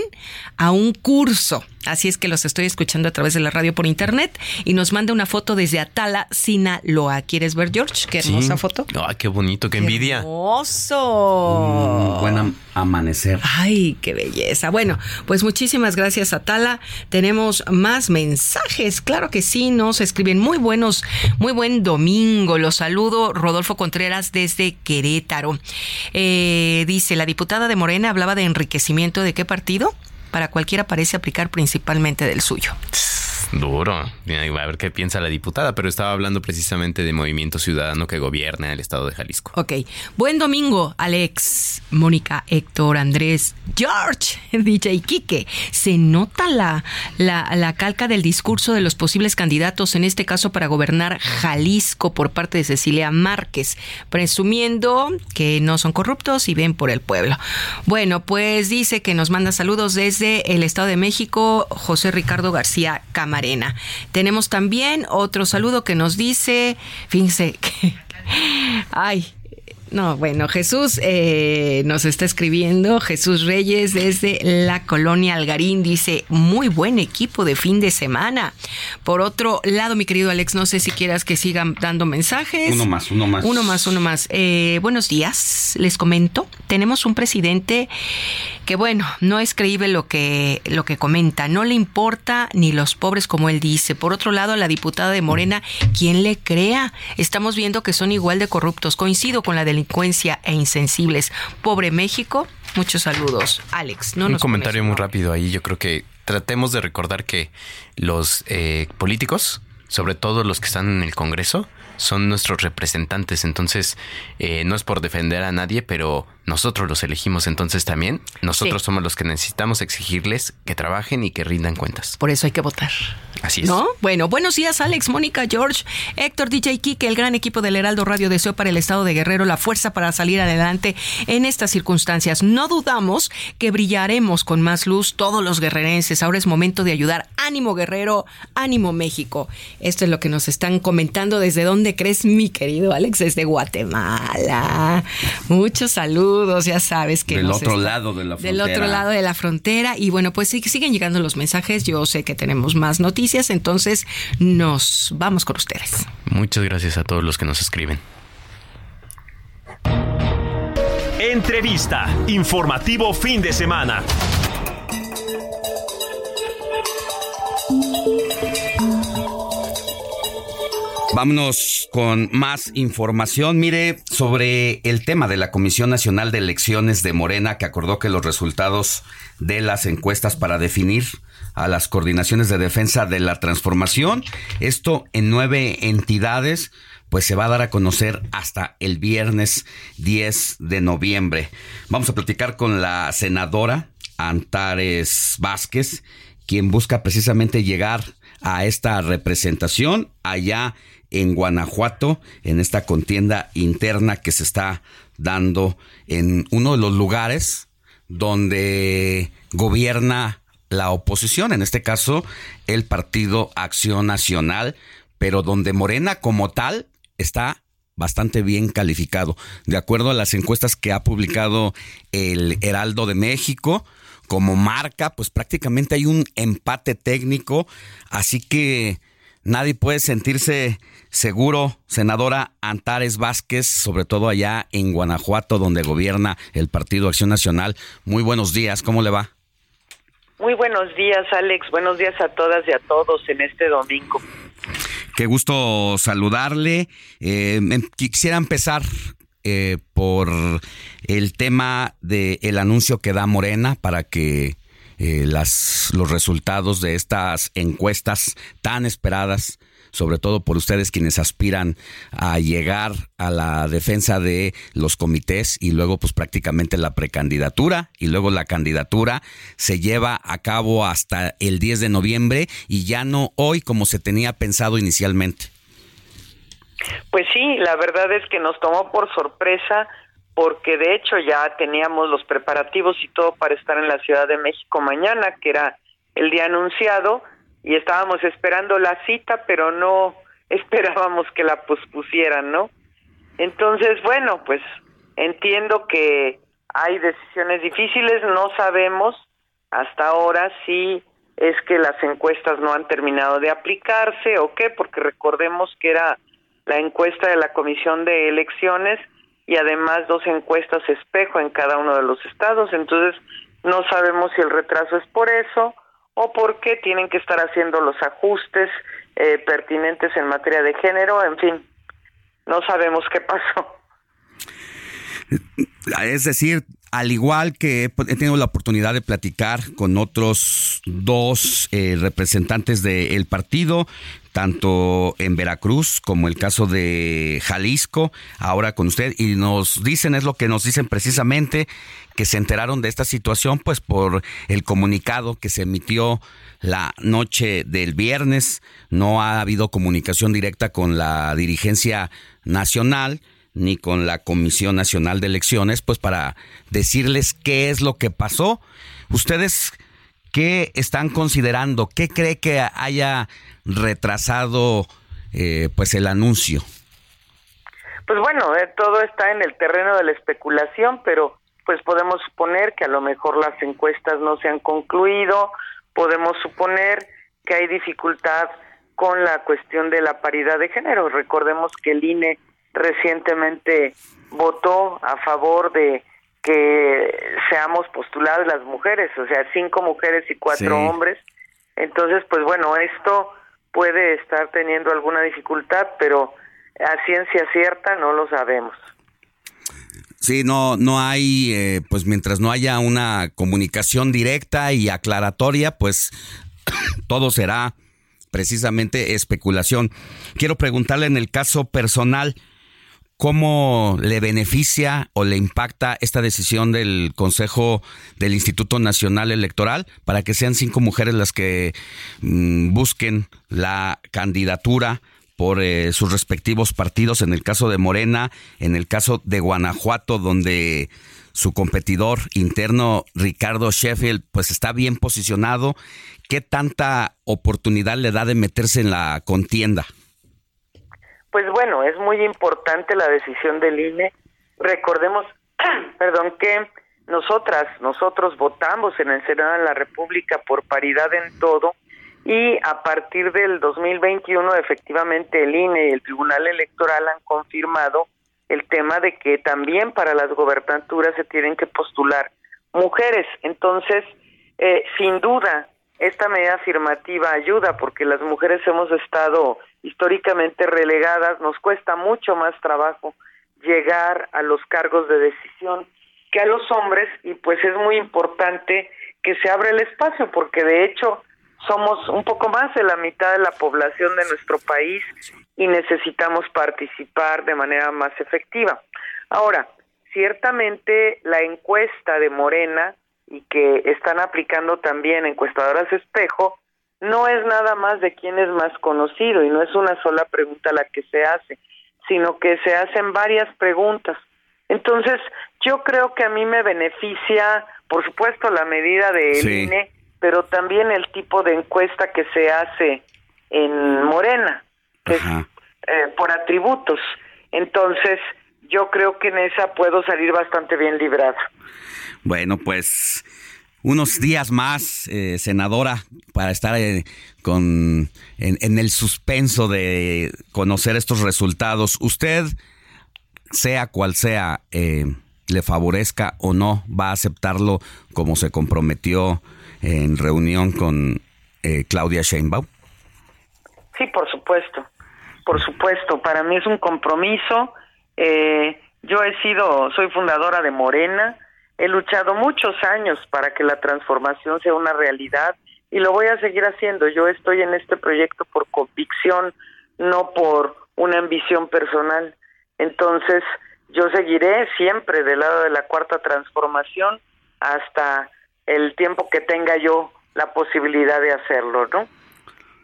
a un curso. Así es que los estoy escuchando a través de la radio por internet y nos manda una foto desde Atala, Sinaloa. ¿Quieres ver, George? Qué hermosa foto. Ay, qué bonito, qué, envidia. Hermoso. Mm, buen amanecer. Ay, qué belleza. Bueno, pues muchísimas gracias, Atala. Tenemos más mensajes. Claro que sí, nos escriben muy buenos, muy buen domingo. Los saludo, Rodolfo Contreras desde Querétaro. Eh, dice, la diputada de Morena hablaba de enriquecimiento de qué partido? Para cualquiera parece aplicar principalmente del suyo. Duro. A ver qué piensa la diputada, pero estaba hablando precisamente de Movimiento Ciudadano que gobierna el estado de Jalisco. Ok. Buen domingo, Alex, Mónica, Héctor, Andrés, George, DJ Quique. Se nota la, la, la calca del discurso de los posibles candidatos, en este caso para gobernar Jalisco por parte de Cecilia Márquez, presumiendo que no son corruptos y ven por el pueblo. Bueno, pues dice que nos manda saludos desde el Estado de México, José Ricardo García Cámara. Tenemos también otro saludo que nos dice, fíjense que, ay, No, bueno, Jesús eh, nos está escribiendo, Jesús Reyes desde la colonia Algarín dice, muy buen equipo de fin de semana. Por otro lado, mi querido Alex, no sé si quieras que sigan dando mensajes. Uno más, uno más. Uno más, uno más. Eh, buenos días, les comento, tenemos un presidente que bueno, no es creíble lo que, lo que comenta, no le importa ni los pobres como él dice. Por otro lado, la diputada de Morena, ¿quién le crea? Estamos viendo que son igual de corruptos. Coincido con la delincuencia e insensibles. Pobre México. Muchos saludos. Alex, no Un nos comentario muy rápido ahí. Yo creo que tratemos de recordar que los eh, políticos, sobre todo los que están en el Congreso, son nuestros representantes. Entonces, eh, no es por defender a nadie, pero nosotros los elegimos. Entonces también nosotros Sí. somos los que necesitamos exigirles que trabajen y que rindan cuentas. Por eso hay que votar. Así es. ¿No? Bueno, buenos días, Alex, Mónica, George, Héctor, DJ Kike, el gran equipo del Heraldo Radio deseo para el Estado de Guerrero la fuerza para salir adelante en estas circunstancias. No dudamos que brillaremos con más luz todos los guerrerenses. Ahora es momento de ayudar. Ánimo, Guerrero, ánimo, México. Esto es lo que nos están comentando. ¿Desde dónde crees, mi querido Alex? Desde Guatemala. Muchos saludos, ya sabes que Del otro está- lado de la Del otro lado de la frontera. Y bueno, pues siguen llegando los mensajes. Yo sé que tenemos más noticias, entonces nos vamos con ustedes. Muchas gracias a todos los que nos escriben. Entrevista. Informativo fin de semana. Vámonos con más información. Mire, sobre el tema de la Comisión Nacional de Elecciones de Morena, que acordó que los resultados de las encuestas para definir a las coordinaciones de defensa de la transformación, esto en nueve entidades, pues se va a dar a conocer hasta el viernes 10 de noviembre. Vamos a platicar con la senadora Antares Vázquez, quien busca precisamente llegar a esta representación allá en Guanajuato, en esta contienda interna que se está dando en uno de los lugares donde gobierna la oposición, en este caso el Partido Acción Nacional, pero donde Morena como tal está bastante bien calificado. De acuerdo a las encuestas que ha publicado el Heraldo de México, como marca, pues prácticamente hay un empate técnico, así que nadie puede sentirse seguro, senadora Antares Vázquez, sobre todo allá en Guanajuato, donde gobierna el Partido Acción Nacional. Muy buenos días, ¿cómo le va? Muy buenos días, Alex. Buenos días a todas y a todos en este domingo. Qué gusto saludarle. Eh, em- quisiera empezar eh, por el tema del anuncio que da Morena para que eh, las, los resultados de estas encuestas tan esperadas, sobre todo por ustedes quienes aspiran a llegar a la defensa de los comités y luego pues prácticamente la precandidatura y luego la candidatura se lleva a cabo hasta el 10 de noviembre y ya no hoy como se tenía pensado inicialmente. Pues sí, la verdad es que nos tomó por sorpresa porque de hecho ya teníamos los preparativos y todo para estar en la Ciudad de México mañana, que era el día anunciado, y estábamos esperando la cita, pero no esperábamos que la pospusieran, ¿no? Entonces, bueno, pues entiendo que hay decisiones difíciles, no sabemos hasta ahora si es que las encuestas no han terminado de aplicarse o qué, porque recordemos que era la encuesta de la Comisión de Elecciones y además dos encuestas espejo en cada uno de los estados. Entonces, no sabemos si el retraso es por eso o porque tienen que estar haciendo los ajustes eh, pertinentes en materia de género. En fin, no sabemos qué pasó. Es decir, al igual que he tenido la oportunidad de platicar con otros dos eh, representantes del partido, tanto en Veracruz como el caso de Jalisco, ahora con usted, y nos dicen, es lo que nos dicen precisamente, que se enteraron de esta situación, pues por el comunicado que se emitió la noche del viernes, no ha habido comunicación directa con la dirigencia nacional ni con la Comisión Nacional de Elecciones, pues para decirles qué es lo que pasó. Ustedes, ¿qué están considerando? ¿Qué cree que haya retrasado eh, pues el anuncio? pues bueno, eh, todo está en el terreno de la especulación, pero pues podemos suponer que a lo mejor las encuestas no se han concluido, podemos suponer que hay dificultad con la cuestión de la paridad de género. Recordemos que el INE recientemente votó a favor de que seamos postuladas las mujeres, o sea, cinco mujeres y cuatro hombres. Entonces, pues bueno, esto puede estar teniendo alguna dificultad, pero a ciencia cierta no lo sabemos. Sí, no, no hay, eh, pues mientras no haya una comunicación directa y aclaratoria, pues todo será precisamente especulación. Quiero preguntarle en el caso personal, ¿cómo le beneficia o le impacta esta decisión del Consejo del Instituto Nacional Electoral para que sean cinco mujeres las que mm, busquen la candidatura? por eh, sus respectivos partidos, en el caso de Morena, en el caso de Guanajuato, donde su competidor interno, Ricardo Sheffield, pues está bien posicionado. ¿Qué tanta oportunidad le da de meterse en la contienda? Pues bueno, es muy importante la decisión del INE. Recordemos, perdón, que nosotras, nosotros votamos en el Senado de la República por paridad en todo y a partir del 2021 efectivamente el INE y el Tribunal Electoral han confirmado el tema de que también para las gobernaturas se tienen que postular mujeres. Entonces, eh, sin duda, esta medida afirmativa ayuda porque las mujeres hemos estado históricamente relegadas, nos cuesta mucho más trabajo llegar a los cargos de decisión que a los hombres y pues es muy importante que se abra el espacio porque de hecho somos un poco más de la mitad de la población de nuestro país y necesitamos participar de manera más efectiva. Ahora, ciertamente la encuesta de Morena y que están aplicando también encuestadoras espejo, no es nada más de quién es más conocido y no es una sola pregunta la que se hace, sino que se hacen varias preguntas. Entonces, yo creo que a mí me beneficia, por supuesto, la medida de INE, pero también el tipo de encuesta que se hace en Morena, que es eh, por atributos. Entonces, yo creo que en esa puedo salir bastante bien librada. Bueno, pues unos días más, eh, senadora, para estar eh, con en, el suspenso de conocer estos resultados. Usted, sea cual sea, le favorezca o no, va a aceptarlo como se comprometió en reunión con eh, Claudia Sheinbaum? Sí, por supuesto, por supuesto. Para mí es un compromiso. Eh, yo he sido, soy fundadora de Morena, he luchado muchos años para que la transformación sea una realidad y lo voy a seguir haciendo. Yo estoy en este proyecto por convicción, no por una ambición personal. Entonces, yo seguiré siempre del lado de la cuarta transformación hasta el tiempo que tenga yo la posibilidad de hacerlo, ¿no?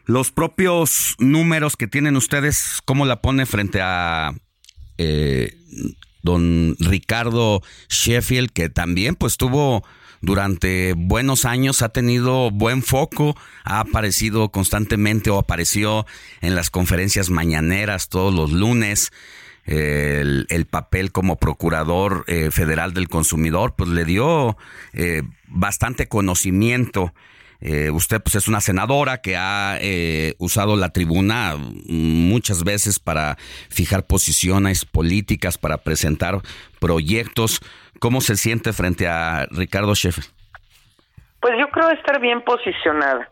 Los propios números que tienen ustedes, ¿cómo la pone frente a eh, don Ricardo Sheffield, que también pues tuvo durante buenos años, ha tenido buen foco, ha aparecido constantemente o apareció en las conferencias mañaneras todos los lunes el, papel como procurador eh, federal del consumidor, pues le dio eh, bastante conocimiento. Eh, usted pues es una senadora que ha usado la tribuna muchas veces para fijar posiciones políticas, para presentar proyectos. ¿Cómo se siente frente a Ricardo Sheffield? Pues yo creo estar bien posicionada.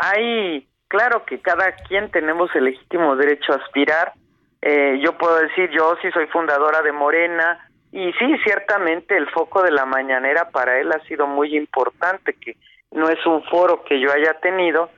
hay, claro que cada quien tenemos el legítimo derecho a aspirar eh, yo puedo decir, yo sí soy fundadora de Morena y sí, ciertamente el foco de la mañanera para él ha sido muy importante, que no es un foro que yo haya tenido.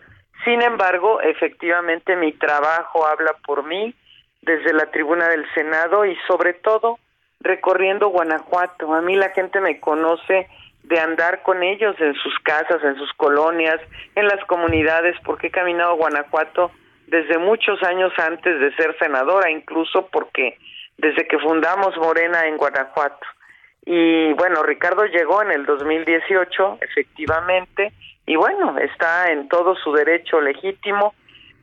Sin embargo, efectivamente mi trabajo habla por mí desde la tribuna del Senado y sobre todo recorriendo Guanajuato. A mí la gente me conoce de andar con ellos en sus casas, en sus colonias, en las comunidades, porque he caminado a Guanajuato desde muchos años antes de ser senadora, incluso porque desde que fundamos Morena en Guanajuato. Y bueno, Ricardo llegó en el 2018, efectivamente, y bueno, está en todo su derecho legítimo,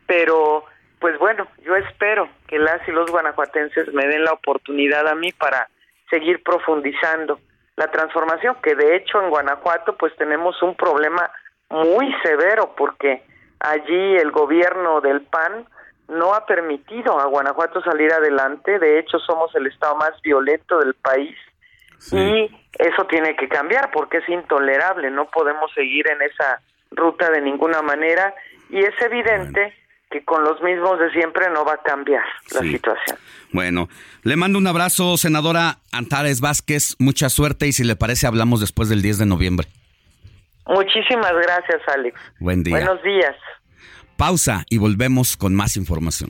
pero pues bueno, yo espero que las y los guanajuatenses me den la oportunidad a mí para seguir profundizando la transformación, que de hecho en Guanajuato pues tenemos un problema muy severo porque allí el gobierno del PAN no ha permitido a Guanajuato salir adelante, de hecho somos el estado más violento del país y eso tiene que cambiar porque es intolerable, no podemos seguir en esa ruta de ninguna manera y es evidente que con los mismos de siempre no va a cambiar la situación. Bueno, le mando un abrazo, senadora Antares Vázquez, mucha suerte y si le parece hablamos después del 10 de noviembre. Muchísimas gracias, Alex. Buen día. Buenos días. Pausa y volvemos con más información.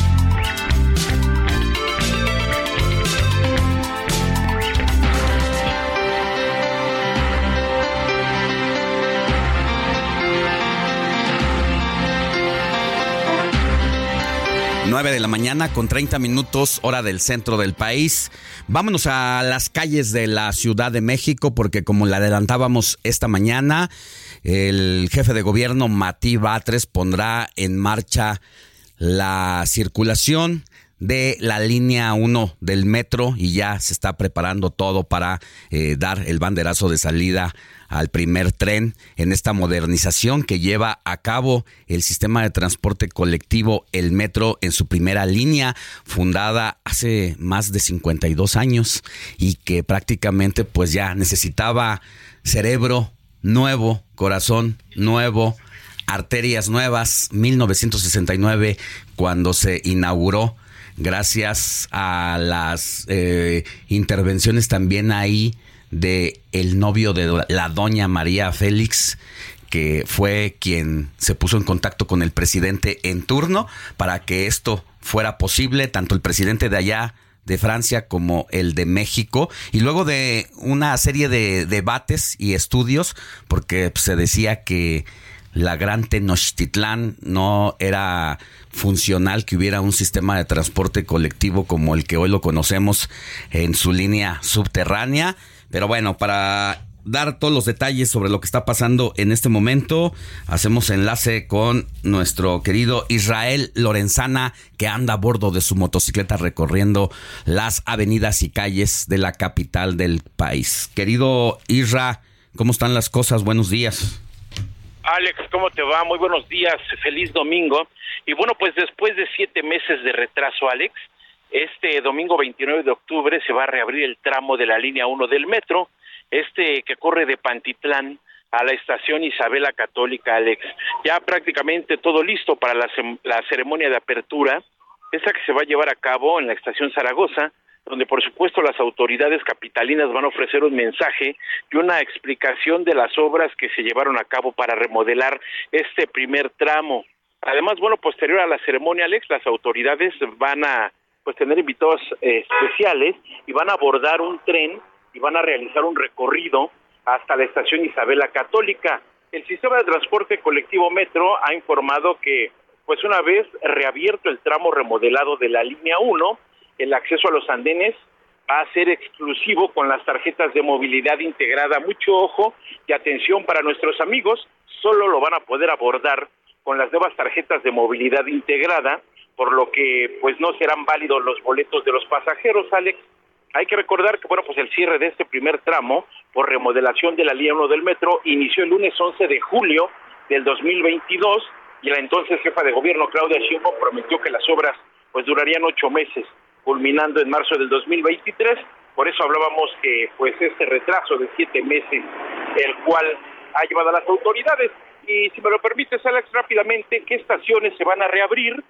9 de la mañana con 30 minutos hora del centro del país. Vámonos a las calles de la Ciudad de México porque como le adelantábamos esta mañana, el jefe de gobierno Matí Batres pondrá en marcha la circulación de la línea 1 del metro y ya se está preparando todo para eh, dar el banderazo de salida al primer tren en esta modernización que lleva a cabo el sistema de transporte colectivo, el metro, en su primera línea, fundada hace más de 52 años y que prácticamente pues ya necesitaba cerebro nuevo, corazón nuevo, arterias nuevas, 1969 cuando se inauguró gracias a las eh, intervenciones también ahí de el novio de la doña María Félix, que fue quien se puso en contacto con el presidente en turno para que esto fuera posible, tanto el presidente de allá de Francia como el de México, y luego de una serie de debates y estudios, porque se decía que la gran Tenochtitlán no era funcional que hubiera un sistema de transporte colectivo como el que hoy lo conocemos en su línea subterránea pero bueno, para dar todos los detalles sobre lo que está pasando en este momento, hacemos enlace con nuestro querido Israel Lorenzana, que anda a bordo de su motocicleta recorriendo las avenidas y calles de la capital del país. Querido Isra, ¿cómo están las cosas? Buenos días. Alex, ¿cómo te va? Muy buenos días, feliz domingo. Y bueno, pues después de siete meses de retraso, Alex, este domingo 29 de octubre se va a reabrir el tramo de la línea 1 del metro, este que corre de Pantitlán a la estación Isabela Católica, Alex. Ya prácticamente todo listo para la, la ceremonia de apertura, esta que se va a llevar a cabo en la estación Zaragoza, donde por supuesto las autoridades capitalinas van a ofrecer un mensaje y una explicación de las obras que se llevaron a cabo para remodelar este primer tramo. Además, bueno, posterior a la ceremonia, Alex, las autoridades van a pues tener invitados eh, especiales y van a abordar un tren y van a realizar un recorrido hasta la estación Isabela Católica. El sistema de transporte colectivo Metro ha informado que, pues una vez reabierto el tramo remodelado de la línea 1, el acceso a los andenes va a ser exclusivo con las tarjetas de movilidad integrada. Mucho ojo y atención para nuestros amigos, solo lo van a poder abordar con las nuevas tarjetas de movilidad integrada por lo que pues no serán válidos los boletos de los pasajeros, Alex. Hay que recordar que bueno, pues el cierre de este primer tramo por remodelación de la línea 1 del metro inició el lunes 11 de julio del 2022 y la entonces jefa de gobierno Claudia Sheinbaum prometió que las obras pues durarían ocho meses, culminando en marzo del 2023. Por eso hablábamos que pues este retraso de siete meses, el cual ha llevado a las autoridades. Y si me lo permites, Alex, rápidamente, ¿qué estaciones se van a reabrir?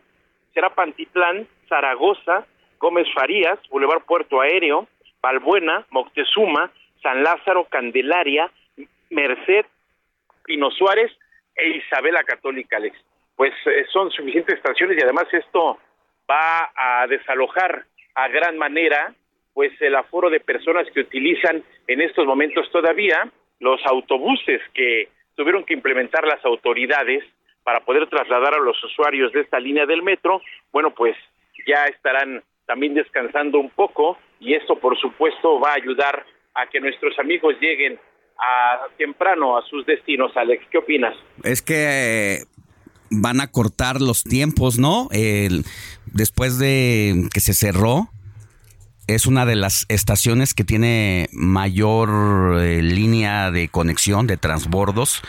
será Pantitlán, Zaragoza, Gómez Farías, Boulevard Puerto Aéreo, Balbuena, Moctezuma, San Lázaro, Candelaria, Merced, Pino Suárez e Isabela Católica, Alex. pues eh, son suficientes estaciones y además esto va a desalojar a gran manera pues el aforo de personas que utilizan en estos momentos todavía los autobuses que tuvieron que implementar las autoridades para poder trasladar a los usuarios de esta línea del metro, bueno, pues ya estarán también descansando un poco y esto por supuesto va a ayudar a que nuestros amigos lleguen a temprano a sus destinos. Alex, ¿qué opinas? Es que eh, van a cortar los tiempos, ¿no? El, después de que se cerró, es una de las estaciones que tiene mayor eh, línea de conexión de transbordos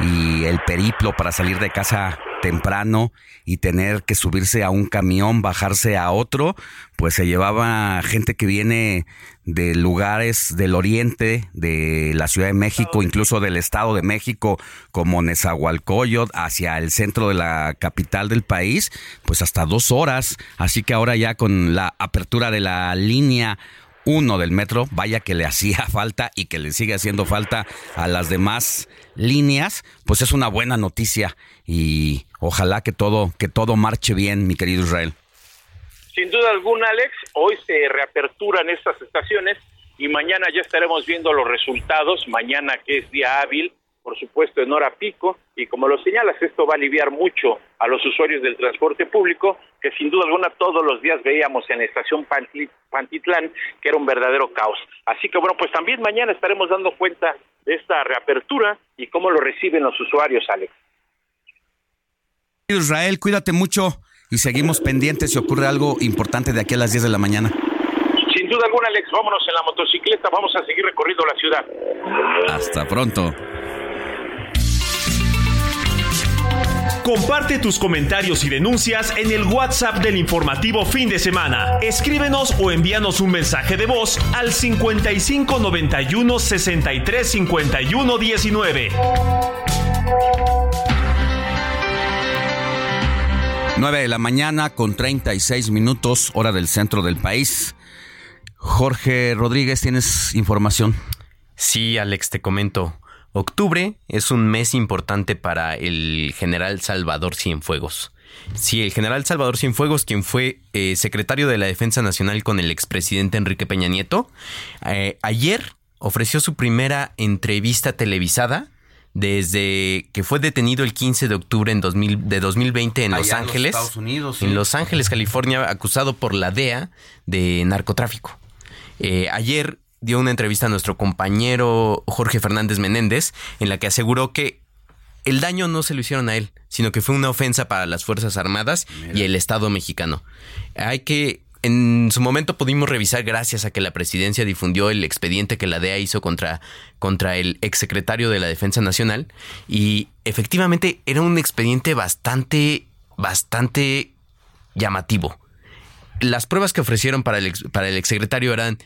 y el periplo para salir de casa temprano y tener que subirse a un camión, bajarse a otro, pues se llevaba gente que viene de lugares del oriente, de la Ciudad de México, incluso del Estado de México, como Nezahualcóyotl, hacia el centro de la capital del país, pues hasta dos horas. Así que ahora ya con la apertura de la línea uno del metro, vaya que le hacía falta y que le sigue haciendo falta a las demás líneas, pues es una buena noticia y ojalá que todo que todo marche bien, mi querido Israel. Sin duda alguna, Alex, hoy se reaperturan estas estaciones y mañana ya estaremos viendo los resultados, mañana que es día hábil, por supuesto en hora pico, y como lo señalas, esto va a aliviar mucho a los usuarios del transporte público, que sin duda alguna todos los días veíamos en la estación Pantitlán, que era un verdadero caos. Así que bueno, pues también mañana estaremos dando cuenta de esta reapertura y cómo lo reciben los usuarios, Alex. Israel, cuídate mucho y seguimos pendientes si ocurre algo importante de aquí a las 10 de la mañana. Sin duda alguna, Alex, vámonos en la motocicleta, vamos a seguir recorriendo la ciudad. Hasta pronto. Comparte tus comentarios y denuncias en el WhatsApp del informativo fin de semana. Escríbenos o envíanos un mensaje de voz al 55 91 63 51 19. 9 de la mañana con 36 minutos, hora del centro del país. Jorge Rodríguez, ¿tienes información? Sí, Alex, te comento. Octubre es un mes importante para el general Salvador Cienfuegos. Sí, el general Salvador Cienfuegos, quien fue eh, secretario de la Defensa Nacional con el expresidente Enrique Peña Nieto, eh, ayer ofreció su primera entrevista televisada desde que fue detenido el 15 de octubre en 2000, de 2020 en Los Ángeles, Estados Unidos, en Los Ángeles, California, acusado por la DEA de narcotráfico. Eh, ayer dio una entrevista a nuestro compañero Jorge Fernández Menéndez, en la que aseguró que el daño no se lo hicieron a él, sino que fue una ofensa para las Fuerzas Armadas y el Estado mexicano. Hay que en su momento pudimos revisar gracias a que la presidencia difundió el expediente que la DEA hizo contra, contra el exsecretario de la Defensa Nacional y efectivamente era un expediente bastante, bastante llamativo. Las pruebas que ofrecieron para el, para el exsecretario eran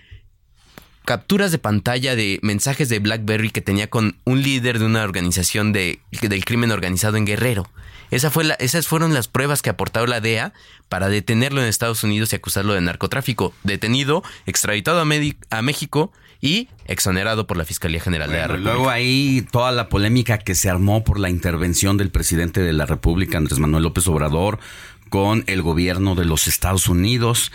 capturas de pantalla de mensajes de BlackBerry que tenía con un líder de una organización de, del crimen organizado en Guerrero. Esa fue la, esas fueron las pruebas que aportó la DEA para detenerlo en Estados Unidos y acusarlo de narcotráfico. Detenido, extraditado a, a México y exonerado por la Fiscalía General de la República. Luego ahí toda la polémica que se armó por la intervención del presidente de la República, Andrés Manuel López Obrador, con el gobierno de los Estados Unidos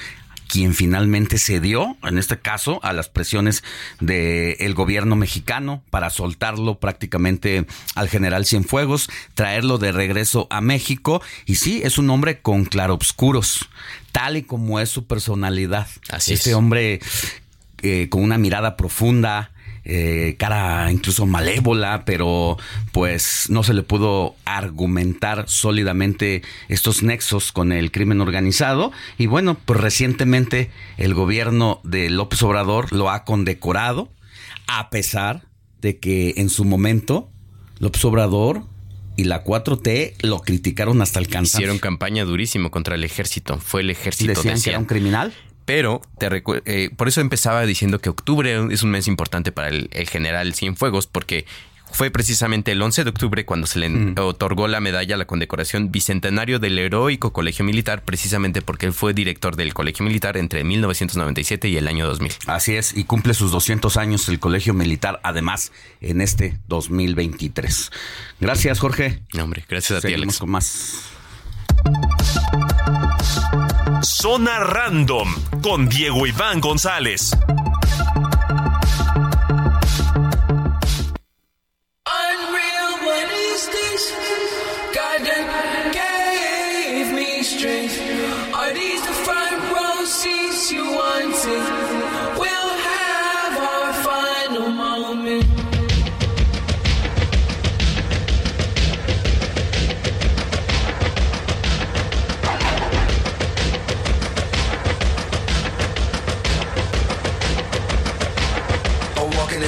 quien finalmente cedió, en este caso, a las presiones del gobierno mexicano para soltarlo prácticamente al general Cienfuegos, traerlo de regreso a México. Y sí, es un hombre con claroscuros, tal y como es su personalidad. Así este es. hombre eh, con una mirada profunda, eh, cara incluso malévola, pero pues no se le pudo argumentar sólidamente estos nexos con el crimen organizado. Y bueno, pues recientemente el gobierno de López Obrador lo ha condecorado, a pesar de que en su momento López Obrador y la 4T lo criticaron hasta el cansancio. Hicieron campaña durísimo contra el ejército. Fue el ejército. Decían que era un criminal. Pero te eh, por eso empezaba diciendo que octubre es un mes importante para el, el general Cienfuegos, porque fue precisamente el 11 de octubre cuando se le Mm. otorgó la medalla a la condecoración Bicentenario del Heroico Colegio Militar, precisamente porque él fue director del Colegio Militar entre 1997 y el año 2000. Así es, y cumple sus 200 años el Colegio Militar, además, en este 2023. Gracias, Jorge. No, hombre, gracias a ti, Seguimos Alex. con más. Zona Random con Diego Iván González.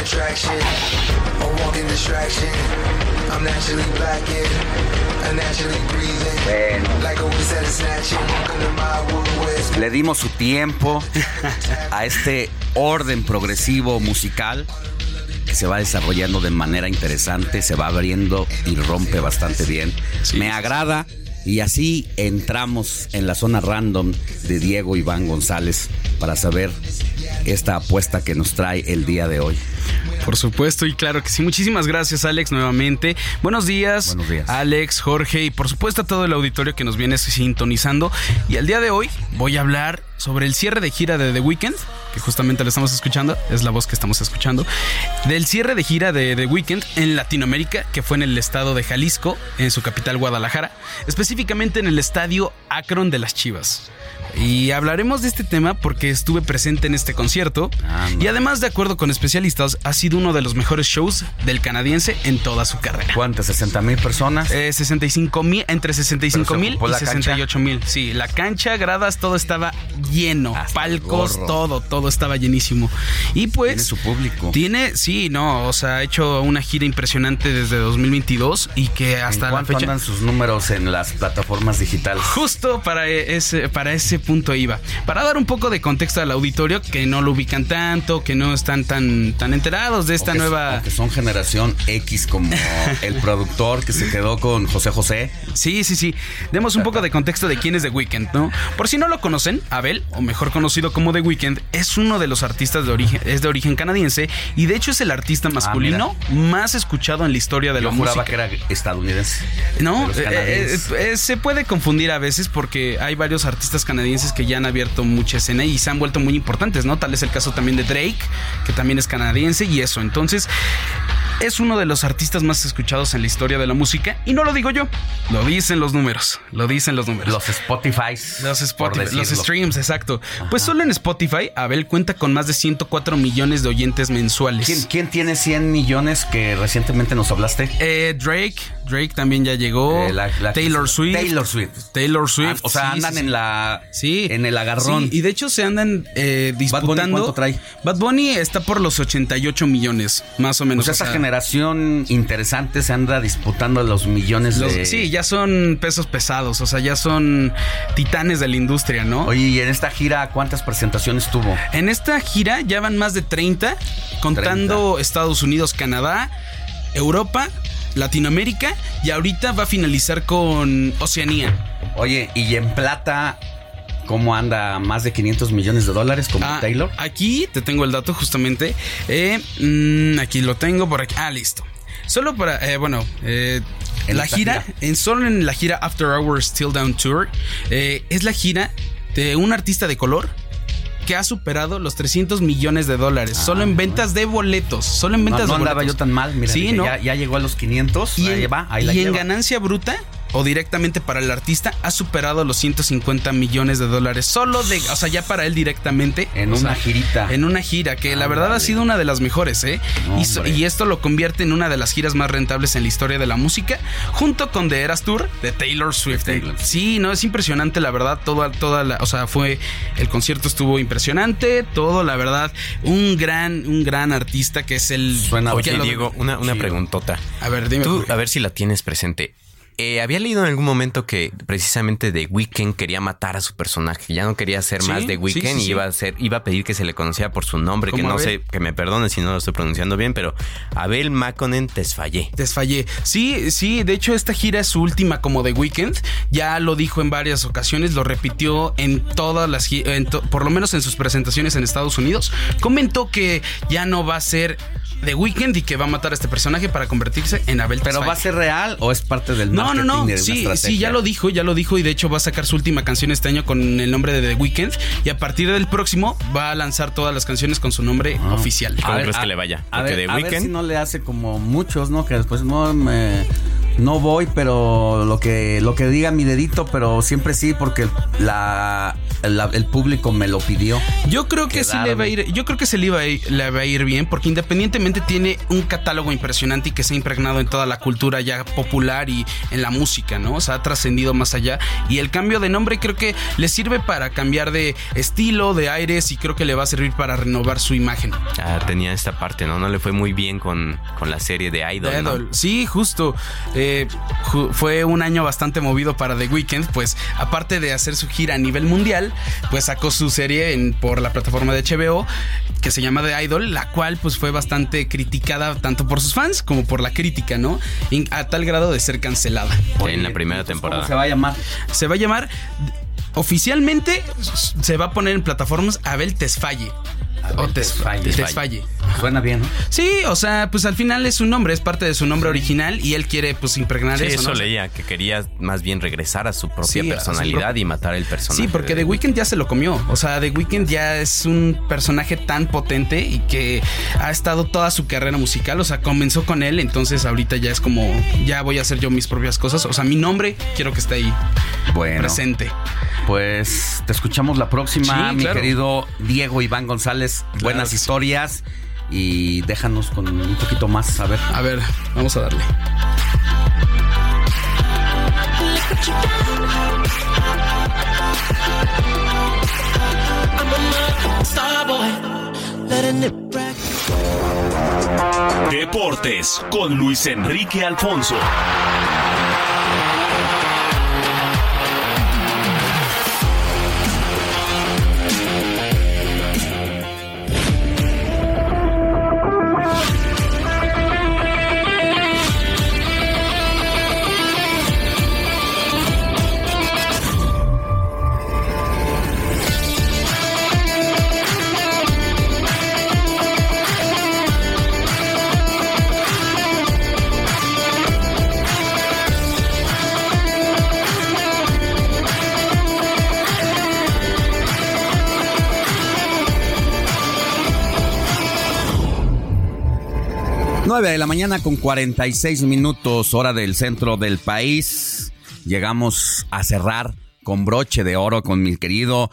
Attraction, a walking distraction. I'm naturally blacking, I'm naturally breathing. Like a whiz at a snatching, walking to my wood Le dimos su tiempo a este orden progresivo musical que se va desarrollando de manera interesante, se va abriendo y rompe bastante bien. Me agrada y así entramos en la zona random de Diego Iván González para saber esta apuesta que nos trae el día de hoy. Por supuesto, y claro que sí. Muchísimas gracias, Alex, nuevamente. Buenos días, Buenos días. Alex, Jorge, y por supuesto a todo el auditorio que nos viene sintonizando. Y al día de hoy voy a hablar sobre el cierre de gira de The Weeknd, que justamente lo estamos escuchando, es la voz que estamos escuchando, del cierre de gira de The Weeknd en Latinoamérica, que fue en el estado de Jalisco, en su capital Guadalajara, específicamente en el estadio Akron de las Chivas. Y hablaremos de este tema porque estuve presente en este concierto y además de acuerdo con especialistas ha sido uno de los mejores shows del canadiense en toda su carrera. ¿Cuántas? ¿60 mil personas? Eh, 65 mil, entre 65 Pero se mil y la cancha. 68 mil. Sí, la cancha, gradas, todo estaba lleno. palcos, todo, todo estaba llenísimo. Y pues... Tiene su público. Tiene, sí, no, o sea, ha hecho una gira impresionante desde 2022 y que hasta ¿En la fecha... andan sus números en las plataformas digitales? Justo para ese, para ese punto iba. Para dar un poco de contexto al auditorio que no lo ubican tanto, que no están tan, tan enterados de esta O que- nueva. o que son generación X como el productor que se quedó con José José. Sí, sí, sí. Demos un poco de contexto de quién es The Weeknd, ¿no? Por si no lo conocen, Abel, o mejor conocido como The Weeknd, es uno de los artistas de origen, es de origen canadiense y de hecho es el artista masculino más escuchado en la historia de Yo la juraba música. que era estadounidense. No, eh, eh, eh, se puede confundir a veces porque hay varios artistas canadienses que ya han abierto mucha escena y se han vuelto muy importantes, ¿no? Tal es el caso también de Drake, que también es canadiense y eso. Entonces, es uno de los artistas más escuchados en la historia de la música y no lo digo yo, lo dicen los números, lo dicen los números. Los Spotify. Los Spotify, los streams, exacto. Pues solo en Spotify, Abel cuenta con más de 104 millones de oyentes mensuales. ¿Quién, quién tiene 100 millones que recientemente nos hablaste? Eh, Drake, Drake también ya llegó. Eh, la- la- Taylor Swift. Taylor Swift. Taylor Swift. Ah, o sea, sí, andan sí, en la Sí. en el agarrón. Sí, y de hecho se andan eh, disputando. ¿cuánto trae? Bad Bunny está por los 88 millones, más o menos. sea, o sea, generación interesante se anda disputando los millones los- de. Sí, ya son pesos pesados, o sea, ya son titanes de la industria, ¿no? Oye, ¿y en esta gira cuántas presentaciones tuvo? En esta gira ya van más de 30, contando Estados Unidos, Canadá, Europa, Latinoamérica y ahorita va a finalizar con Oceanía. Oye, ¿y en plata cómo anda? ¿Más de 500 millones de dólares como Ah, Taylor? Aquí te tengo el dato justamente. Eh, mm, aquí lo tengo por aquí. Ah, listo. Solo para, eh, bueno, eh, En la gira, gira. en solo en la gira After Hours Still Down Tour, eh, es la gira de un artista de color que ha superado los 300 millones de dólares. solo en ventas de boletos. Solo en Ah, No, ventas no de andaba boletos. yo tan mal, mira, Sí, dije, ¿no? ya, ya llegó a los 500, Y ahí en, va, ahí la y en lleva. ganancia bruta o directamente para el artista ha superado los 150 millones de dólares. Solo de, o sea, ya para él directamente. En una sea, girita. En una gira, que la verdad ha sido una de las mejores, ¿eh? Y, esto lo convierte en una de las giras más rentables en la historia de la música, junto con The Eras Tour de Taylor Swift. Sí, no, es impresionante, la verdad, toda, toda la, o sea, fue, el concierto estuvo impresionante, todo, la verdad, un gran, un gran artista que es el... Oye, que lo- Diego, una, una preguntota. A ver, dime. Tú, a ver si la tienes presente. Eh, había leído en algún momento que precisamente The Weeknd quería matar a su personaje. Ya no quería ser Sí, más The Weeknd sí, y iba a ser, iba a pedir que se le conociera por su nombre, que no Abel. sé, que me perdone si no lo estoy pronunciando bien, pero Abel Maconen Tesfaye. Desfallé. Sí, sí, de hecho esta gira es su última como The Weeknd. Ya lo dijo en varias ocasiones, lo repitió en todas las, en to- por lo menos en sus presentaciones en Estados Unidos. Comentó que ya no va a ser The Weeknd y que va a matar a este personaje para convertirse en Abel ¿Pero Tesfaye. va a ser real o es parte del No, no, no. una Sí, sí, ya lo dijo, ya lo dijo y de hecho va a sacar su última canción este año con el nombre de The Weeknd y a partir del próximo va a lanzar todas las canciones con su nombre oficial. ¿Cómo A ver, crees a- que le vaya? A ver, The a ver Weeknd si no le hace como muchos, ¿no? Que después no me no voy, pero lo que lo que diga mi dedito, pero siempre sí porque la, la- el público me lo pidió. Yo creo que sí le va a ir, yo creo que se le, iba a ir, le va a ir bien, porque independientemente tiene un catálogo impresionante y que se ha impregnado en toda la cultura ya popular y en la música, ¿no? O sea, ha trascendido más allá. Y el cambio de nombre creo que le sirve para cambiar de estilo, de aires, y creo que le va a servir para renovar su imagen. Ah, tenía esta parte, ¿no? No le fue muy bien con, con la serie de Idol, ¿no? Sí, justo. Eh, fue un año bastante movido para The Weeknd, pues aparte de hacer su gira a nivel mundial, pues sacó su serie en- por la plataforma de HBO que se llama The Idol, la cual pues fue bastante criticada tanto por sus fans como por la crítica, ¿no? In- a tal grado de ser cancelada. en la primera temporada. ¿Cómo se va a llamar? Se va a llamar oficialmente se va a poner en plataformas Abel Tesfaye. O Tesfaye. Tesfaye. Suena bien, ¿no? Sí, o sea, pues al final es su nombre, es parte de su nombre original y él quiere pues impregnar Sí, eso, eso ¿no? leía, que quería más bien regresar a su propia Sí, a su personalidad y matar el personaje. Sí, porque de The Weeknd ya se lo comió. O sea, The Weeknd ya es un personaje tan potente y que ha estado toda su carrera musical. O sea, comenzó con él, entonces ahorita ya es como, ya voy a hacer yo mis propias cosas. O sea, mi nombre quiero que esté ahí Bueno. presente. Pues te escuchamos la próxima, Sí, mi claro. querido Diego Iván González. Buenas historias y déjanos con un poquito más, a ver. A ver, vamos a darle. Deportes con Luis Enrique Alfonso. Nueve de la mañana con 46 minutos, hora del centro del país. Llegamos a cerrar con broche de oro con mi querido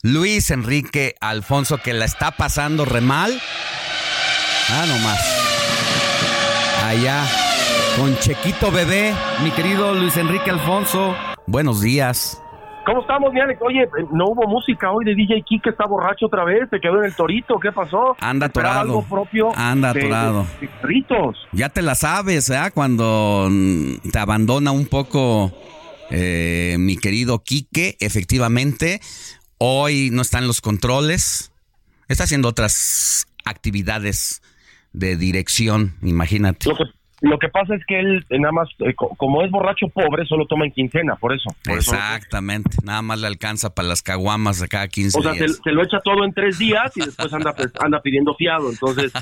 Luis Enrique Alfonso, que la está pasando re mal. Ah, nomás. Allá, con Chequito Bebé, mi querido Luis Enrique Alfonso. Buenos días. ¿Cómo estamos, mi Alex? Oye, no hubo música hoy de DJ Kike, está borracho otra vez, se quedó en el torito, ¿qué pasó? Anda atorado. algo propio Anda atorado. de- de Ritos. Ya te la sabes, ¿eh? Cuando mm, te abandona un poco eh, mi querido Quique, efectivamente, hoy no están los controles, está haciendo otras actividades de dirección, imagínate. Lo que, lo que pasa es que él, eh, nada más, eh, co- como es borracho pobre, solo toma en quincena, por eso. Por eso- Exactamente, nada más le alcanza para las caguamas de cada 15 o sea, se, lo echa todo en tres días y después anda, pues, anda pidiendo fiado. Entonces,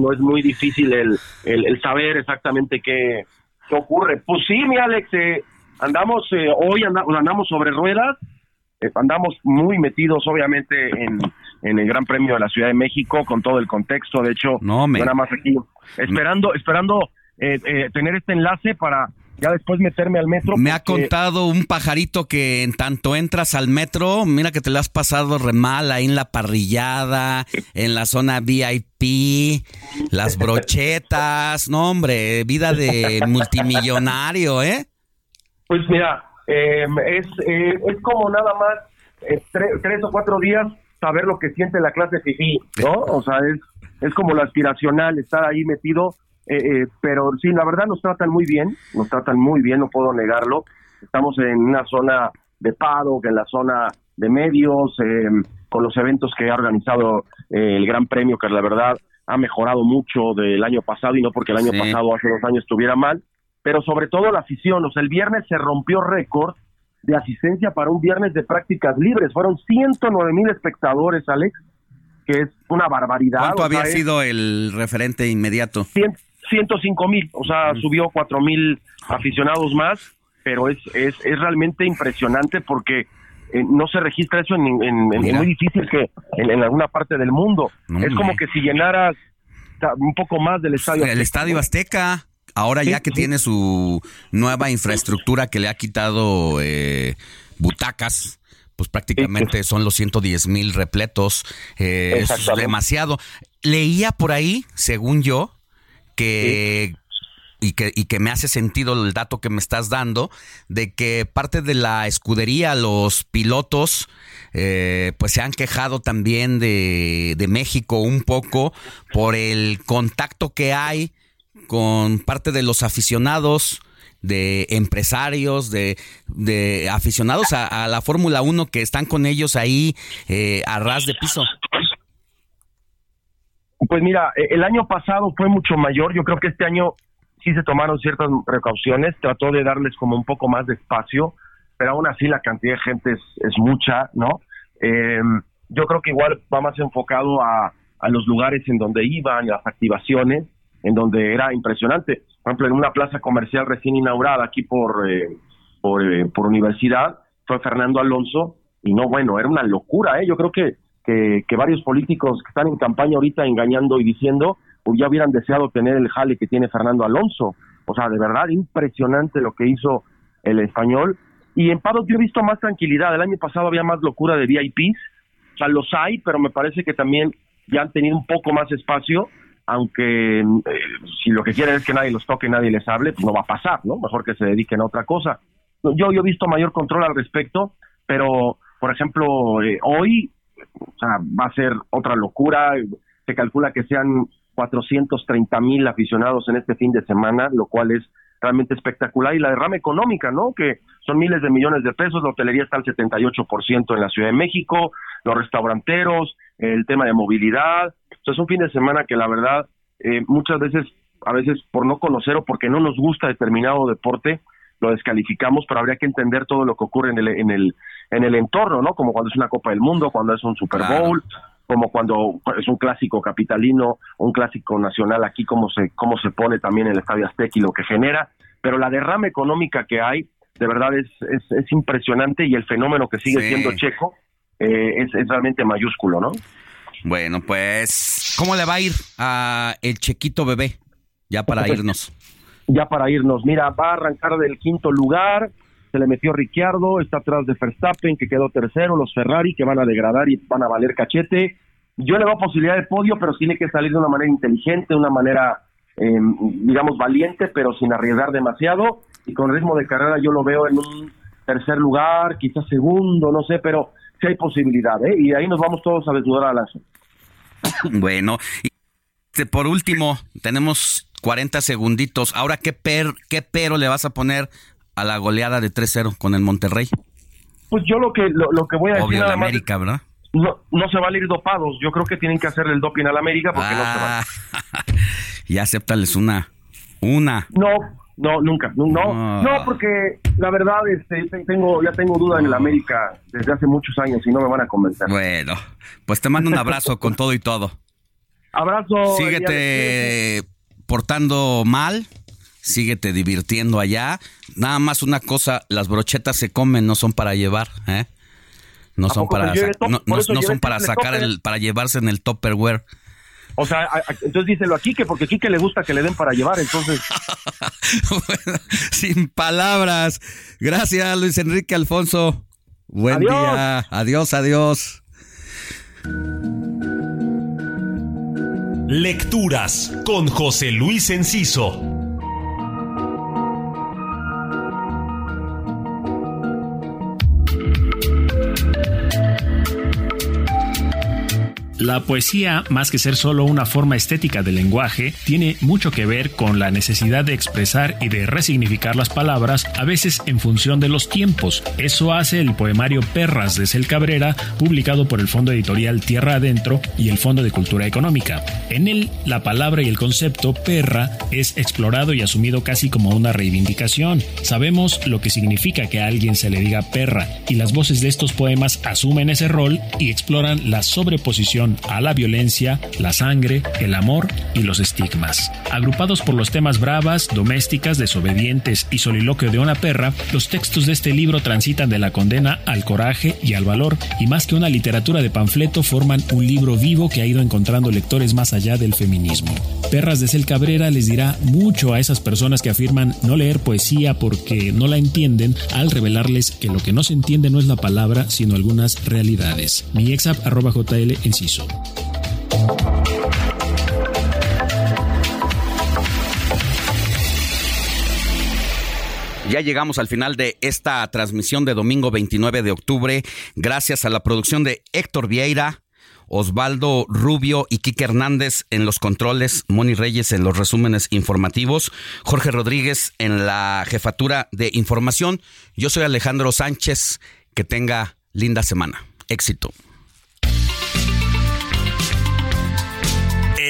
no es muy difícil el, el, el saber exactamente qué, qué ocurre. Pues sí, mi Alex, eh, andamos, eh, hoy anda- andamos sobre ruedas, eh, andamos muy metidos, obviamente, en, en el Gran Premio de la Ciudad de México, con todo el contexto. De hecho, No, me- yo nada más aquí, esperando, esperando eh, eh, tener este enlace para ya después meterme al metro. Me ha contado un pajarito que en tanto entras al metro, mira que te lo has pasado re mal ahí en la parrillada, en la zona VIP, las brochetas, no hombre, vida de multimillonario, ¿eh? Pues mira, eh, es, eh, es como nada más eh, tre- tres o cuatro días saber lo que siente la clase FIFI, ¿no? O sea, es, es como lo aspiracional, estar ahí metido Eh, eh, pero sí, la verdad nos tratan muy bien, nos tratan muy bien, no puedo negarlo. Estamos en una zona de paro, en la zona de medios, eh, con los eventos que ha organizado eh, el Gran Premio, que la verdad ha mejorado mucho del año pasado y no porque el año Sí. pasado, hace dos años, estuviera mal, pero sobre todo la afición. O sea, el viernes se rompió récord de asistencia para un viernes de prácticas libres. Fueron 109 mil espectadores, Alex, que es una barbaridad. ¿Cuánto o sea, había sido el referente inmediato? cien- 105 mil, o sea, subió 4 mil aficionados más, pero es, es, es realmente impresionante porque eh, no se registra eso en, en- en- es Mira. muy difícil que en, en alguna parte del mundo. No, es como que si llenaras un poco más del estadio. El Azteca, Estadio. Azteca, ahora ya que sí. tiene su nueva infraestructura que le ha quitado eh, butacas, pues prácticamente son los 110 mil repletos. eh, es demasiado. Leía por ahí, según yo, que... Y que, y que me hace sentido el dato que me estás dando, de que parte de la escudería, los pilotos, eh, pues se han quejado también de, de México un poco por el contacto que hay con parte de los aficionados, de empresarios, de, de aficionados a, a la Fórmula 1 que están con ellos ahí eh, a ras de piso. Pues mira, eh, el año pasado fue mucho mayor. Yo creo que este año sí se tomaron ciertas precauciones. Trató de darles como un poco más de espacio, pero aún así la cantidad de gente es, mucha, ¿no? Eh, yo creo que igual va más enfocado a, a los lugares en donde iban, las activaciones, en donde era impresionante. Por ejemplo, en una plaza comercial recién inaugurada aquí por, eh, por, eh, por universidad, fue Fernando Alonso, y no, bueno, era una locura, ¿eh? Yo creo que, que, varios políticos que están en campaña ahorita engañando y diciendo, pues ya hubieran deseado tener el jale que tiene Fernando Alonso. O sea, de verdad, impresionante lo que hizo el español. Y en Paddock yo he visto más tranquilidad. El año pasado había más locura de VIPs. O sea, los hay, pero me parece que también ya han tenido un poco más espacio, aunque eh, si lo que quieren es que nadie los toque, nadie les hable, pues no va a pasar, ¿no? Mejor que se dediquen a otra cosa. Yo, yo he visto mayor control al respecto, pero, por ejemplo, eh, hoy o sea, va a ser otra locura. Se calcula que sean 430 mil aficionados en este fin de semana, lo cual es realmente espectacular. Y la derrama económica, ¿no? Que son miles de millones de pesos. La hotelería está al 78% en la Ciudad de México, los restauranteros, el tema de movilidad. Entonces, es un fin de semana que la verdad, eh, muchas veces, a veces por no conocer o porque no nos gusta determinado deporte, lo descalificamos, pero habría que entender todo lo que ocurre en el, en el, en el entorno, ¿no? Como cuando es una Copa del Mundo, cuando es un Super Bowl, como cuando es un clásico capitalino, un clásico nacional aquí, cómo se, cómo se pone también el Estadio Azteca y lo que genera, pero la derrama económica que hay, de verdad es, es, es impresionante y el fenómeno que sigue Sí. siendo Checo eh, es, es realmente mayúsculo, ¿no? Bueno, pues, ¿cómo le va a ir a el Chequito Bebé? Ya para irnos. ya para irnos. Mira, va a arrancar del quinto lugar, se le metió Ricciardo, está atrás de Verstappen, que quedó tercero, los Ferrari, que van a degradar y van a valer cachete. Yo le veo posibilidad de podio, pero tiene que salir de una manera inteligente, de una manera, eh, digamos, valiente, pero sin arriesgar demasiado. Y con ritmo de carrera yo lo veo en un tercer lugar, quizás segundo, no sé, pero sí hay posibilidad, ¿eh? Y ahí nos vamos todos a desnudar a Alonso. Bueno, y este, por último, tenemos 40 segunditos. Ahora, ¿qué, per, ¿qué pero le vas a poner a la goleada de 3-0 con el Monterrey? Pues yo lo que lo, lo que voy a decir Obvio, la nada más América, ¿verdad? no, no se van a ir dopados. Yo creo que tienen que hacerle el doping a la América porque no se van. Ah, y acéptales una. Una. No, no, nunca. No, no, Ah. no, porque la verdad este, te- tengo, ya tengo duda en el América desde hace muchos años y no me van a convencer. Bueno, pues te mando un abrazo con todo y todo. Abrazo. Síguete portando mal, síguete divirtiendo allá. Nada más una cosa, las brochetas se comen, no son para llevar, ¿eh? No ¿A son para, top? no, son para sacar el, para llevarse en el Tupperware. O sea, a- a- entonces díselo a Quique, porque Quique le gusta que le den para llevar, entonces... Sin palabras. Gracias, Luis Enrique Alfonso. Buen Adiós. día. Adiós, adiós. Lecturas con José Luis Enciso. La poesía, más que ser solo una forma estética del lenguaje, tiene mucho que ver con la necesidad de expresar y de resignificar las palabras, a veces en función de los tiempos. Eso hace el poemario Perras de Cel Cabrera, publicado por el Fondo Editorial Tierra Adentro y el Fondo de Cultura Económica. En él, la palabra y el concepto perra es explorado y asumido casi como una reivindicación. Sabemos lo que significa que a alguien se le diga perra, y las voces de estos poemas asumen ese rol y exploran la sobreposición a la violencia, la sangre, el amor y los estigmas. Agrupados por los temas bravas, domésticas, desobedientes y soliloquio de una perra, los textos de este libro transitan de la condena al coraje y al valor, y más que una literatura de panfleto, forman un libro vivo que ha ido encontrando lectores más allá del feminismo. Perras de Cel Cabrera les dirá mucho a esas personas que afirman no leer poesía porque no la entienden al revelarles que lo que no se entiende no es la palabra, sino algunas realidades. Mi exap arroba. Ya llegamos al final de esta transmisión de domingo 29 de octubre, gracias a la producción de Héctor Vieira, Osvaldo Rubio y Quique Hernández en los controles, Moni Reyes en los resúmenes informativos, Jorge Rodríguez en la jefatura de información. Yo soy Alejandro Sánchez. Que tenga linda semana. Éxito.